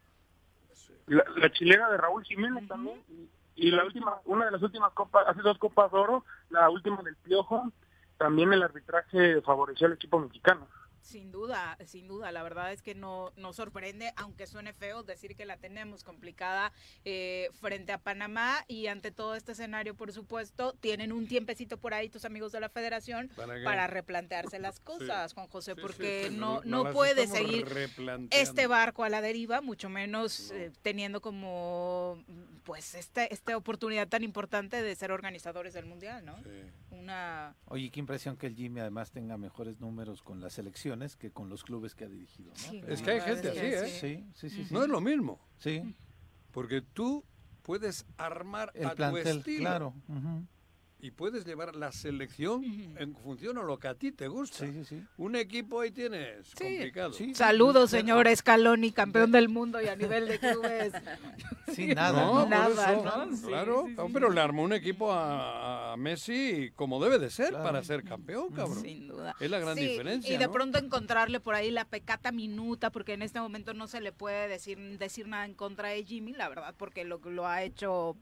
Speaker 13: La, la chilena de Raúl Jiménez también. Y, y la última, una de las últimas copas, hace dos copas de oro, la última del Piojo, también el arbitraje favoreció al equipo mexicano.
Speaker 1: Sin duda, sin duda, la verdad es que no nos sorprende, aunque suene feo, decir que la tenemos complicada eh, frente a Panamá y ante todo este escenario, por supuesto, tienen un tiempecito por ahí tus amigos de la federación
Speaker 2: ¿Para
Speaker 1: replantearse las cosas, Juan José,
Speaker 2: Sí,
Speaker 1: porque
Speaker 2: sí, sí,
Speaker 1: no, no puede seguir este barco a la deriva, mucho menos eh, teniendo como pues este, esta oportunidad tan importante de ser organizadores del mundial, ¿no? Una
Speaker 3: Oye, qué impresión que el Jimmy además tenga mejores números con las selecciones que con los clubes que ha dirigido. ¿no?
Speaker 1: Sí,
Speaker 3: Pero-
Speaker 2: Es que hay gente así, ¿eh?
Speaker 3: Sí, sí, sí. sí.
Speaker 2: No es lo mismo.
Speaker 3: Sí.
Speaker 2: Porque tú puedes armar
Speaker 3: El
Speaker 2: a tu
Speaker 3: plantel,
Speaker 2: estilo.
Speaker 3: claro. ujú.
Speaker 2: Y puedes llevar la selección en función a lo que a ti te gusta.
Speaker 3: Sí, sí, sí.
Speaker 2: Un equipo ahí tienes complicado.
Speaker 1: Saludos, señor Scaloni, campeón del mundo y a nivel de clubes.
Speaker 3: Sí, nada,
Speaker 2: No,
Speaker 3: ¿no?
Speaker 2: por
Speaker 1: Nada,
Speaker 2: eso,
Speaker 1: ¿no? Sí,
Speaker 2: claro,
Speaker 1: sí,
Speaker 2: no,
Speaker 1: sí,
Speaker 2: pero le armó un equipo a, a Messi como debe de ser
Speaker 3: Claro.
Speaker 2: para ser campeón, cabrón.
Speaker 1: Sin duda.
Speaker 2: Es la gran
Speaker 1: Sí,
Speaker 2: diferencia.
Speaker 1: Y de
Speaker 2: ¿no?
Speaker 1: pronto encontrarle por ahí la pecata minuta, porque en este momento no se le puede decir, decir nada en contra de Jimmy, la verdad, porque lo, lo ha hecho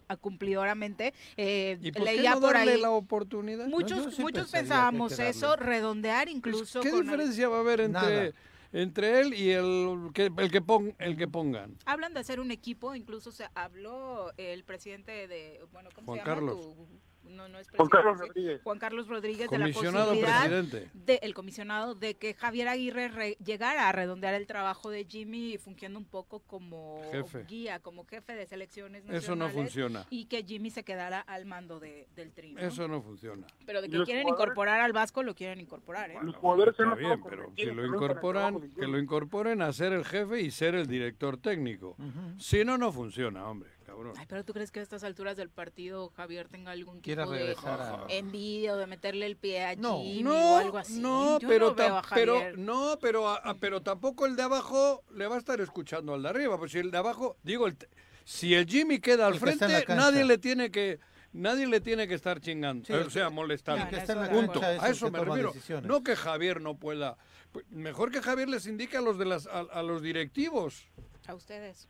Speaker 1: cu- cumplidoramente. Eh,
Speaker 2: ¿Y por qué
Speaker 1: leía
Speaker 2: no
Speaker 1: por
Speaker 2: darle
Speaker 1: ahí.
Speaker 2: la oportunidad?
Speaker 1: Muchos, muchos pensábamos eso, redondear incluso
Speaker 2: ¿Qué
Speaker 1: con
Speaker 2: diferencia va a haber
Speaker 3: Nada.
Speaker 2: entre, entre él y el que, el que, pon- el que pongan?
Speaker 1: Hablan de hacer un equipo, incluso se habló el presidente de, bueno, ¿cómo
Speaker 2: Juan
Speaker 1: se llama?
Speaker 2: Carlos.
Speaker 1: Tu- no, no es
Speaker 13: Juan Carlos
Speaker 1: presidente,
Speaker 13: Rodríguez.
Speaker 1: Juan Carlos Rodríguez de la posibilidad
Speaker 2: presidente.
Speaker 1: de el comisionado de que Javier Aguirre re- llegara a redondear el trabajo de Jimmy fungiendo un poco como
Speaker 2: Jefe.
Speaker 1: guía, como jefe de selecciones
Speaker 2: Eso no
Speaker 1: nacionales
Speaker 2: funciona.
Speaker 1: y que Jimmy se quedara al mando de, del tri. ¿no?
Speaker 2: Eso no funciona.
Speaker 1: Pero de que
Speaker 13: los
Speaker 1: quieren
Speaker 13: jugadores-
Speaker 1: incorporar al Vasco lo quieren incorporar, ¿eh?
Speaker 13: Los jugadores se
Speaker 2: bien, pero si lo incorporan, que lo incorporen a ser el jefe y ser el director técnico. Si no, no funciona, hombre, cabrón.
Speaker 1: Ay, pero tú crees que a estas alturas del partido Javier tenga algún
Speaker 3: Quiera
Speaker 1: tipo de
Speaker 3: a-
Speaker 1: envidia o de meterle el pie a
Speaker 2: No,
Speaker 1: Jimmy o algo así?
Speaker 2: no,
Speaker 1: Yo
Speaker 2: pero,
Speaker 1: no veo
Speaker 2: pero no, pero, a- a- pero tampoco el de abajo le va a estar escuchando al de arriba, pues si el de abajo, digo, el si el Jimmy queda al
Speaker 3: El
Speaker 2: frente, nadie le tiene que nadie le tiene que estar chingando,
Speaker 3: Sí,
Speaker 2: eh, o sea, molestando.
Speaker 3: el que está en la
Speaker 2: Punto.
Speaker 3: es
Speaker 2: A eso
Speaker 3: que
Speaker 2: me refiero.
Speaker 3: decisiones.
Speaker 2: No que Javier no pueda, pues, mejor que Javier les indique a los de las a, a los directivos.
Speaker 1: A ustedes.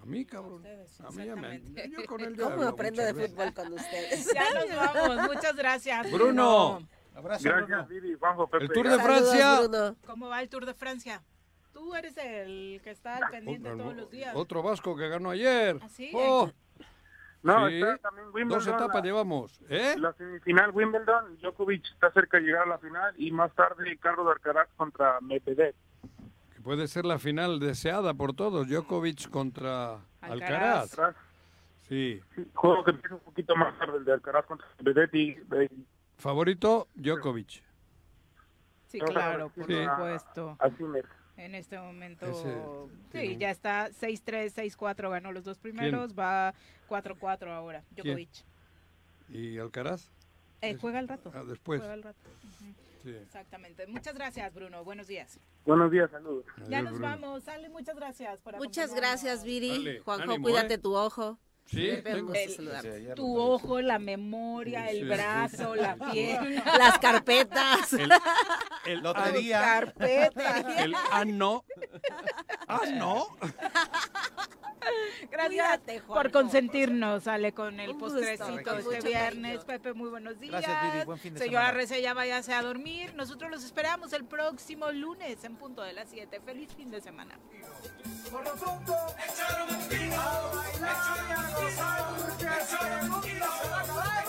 Speaker 2: A mí, cabrón.
Speaker 1: ustedes,
Speaker 2: A mí ya me-
Speaker 1: exactamente.
Speaker 2: yo con él ya
Speaker 4: ¿Cómo
Speaker 2: hablo
Speaker 4: aprendo de
Speaker 2: veces.
Speaker 4: fútbol con ustedes?
Speaker 1: Ya nos vamos. Muchas gracias.
Speaker 2: Bruno,
Speaker 3: Abrazo,
Speaker 13: Gracias,
Speaker 3: Bruno.
Speaker 13: Viri, Juanjo, Pepe.
Speaker 2: el Tour de. Francia.
Speaker 4: Saludos, Bruno.
Speaker 1: ¿Cómo va el Tour de Francia? Tú eres el que está al pendiente
Speaker 2: Otro,
Speaker 1: todos los días.
Speaker 2: otro vasco que ganó ayer.
Speaker 1: ¿Ah, sí?
Speaker 2: Oh,
Speaker 13: No,
Speaker 2: Sí.
Speaker 13: está también Wimbledon.
Speaker 2: dos etapas
Speaker 13: la,
Speaker 2: llevamos. ¿Eh?
Speaker 13: la semifinal Wimbledon, Djokovic está cerca de llegar a la final y más tarde Carlos Alcaraz contra Medvedev.
Speaker 2: Puede ser la final deseada por todos. Djokovic contra
Speaker 1: Alcaraz.
Speaker 2: Alcaraz. Sí.
Speaker 13: Sí, juego que empieza un poquito más tarde, el de Alcaraz contra y-
Speaker 2: Favorito, Djokovic.
Speaker 1: Sí, claro, por
Speaker 13: ver,
Speaker 1: supuesto. En este momento,
Speaker 2: Ese
Speaker 1: sí,
Speaker 2: tiene-
Speaker 1: ya está 6-3, 6-4, ganó los dos primeros, va 4-4 ahora, Djokovic.
Speaker 2: ¿Y Alcaraz?
Speaker 1: Eh, juega al rato.
Speaker 2: Ah, después.
Speaker 1: Juega al rato. Ujú,
Speaker 2: Sí.
Speaker 1: Exactamente. Muchas gracias, Bruno. Buenos días.
Speaker 13: Buenos días, saludos.
Speaker 1: ya
Speaker 2: Adiós,
Speaker 1: nos
Speaker 2: Bruno.
Speaker 1: vamos. Sale, muchas gracias por
Speaker 4: Muchas gracias, Viri.
Speaker 2: Dale,
Speaker 4: Juanjo,
Speaker 2: ánimo,
Speaker 4: cuídate
Speaker 2: ¿eh?
Speaker 4: tu ojo.
Speaker 2: Sí, tengo-
Speaker 1: El- Tu ojo, la memoria,
Speaker 2: Sí,
Speaker 1: el
Speaker 2: sí.
Speaker 1: brazo, la pierna,
Speaker 4: Las carpetas.
Speaker 2: El, el,
Speaker 3: Lotería.
Speaker 1: carpeta.
Speaker 2: el ano. Ah, no.
Speaker 1: Gracias
Speaker 4: Cuídate,
Speaker 1: por consentirnos. Sale con el postrecito
Speaker 4: con
Speaker 1: este viernes.
Speaker 4: cariño.
Speaker 1: Pepe, muy buenos días.
Speaker 3: Gracias, Viri. Buen fin de
Speaker 1: Señora
Speaker 3: semana.
Speaker 1: Rece, ya váyase a dormir. Nosotros los esperamos el próximo lunes en punto de las 7. Feliz fin de semana.
Speaker 12: Por lo pronto, echaron un tiro, a bailar y a gozar, que echaron un tiro, echaron un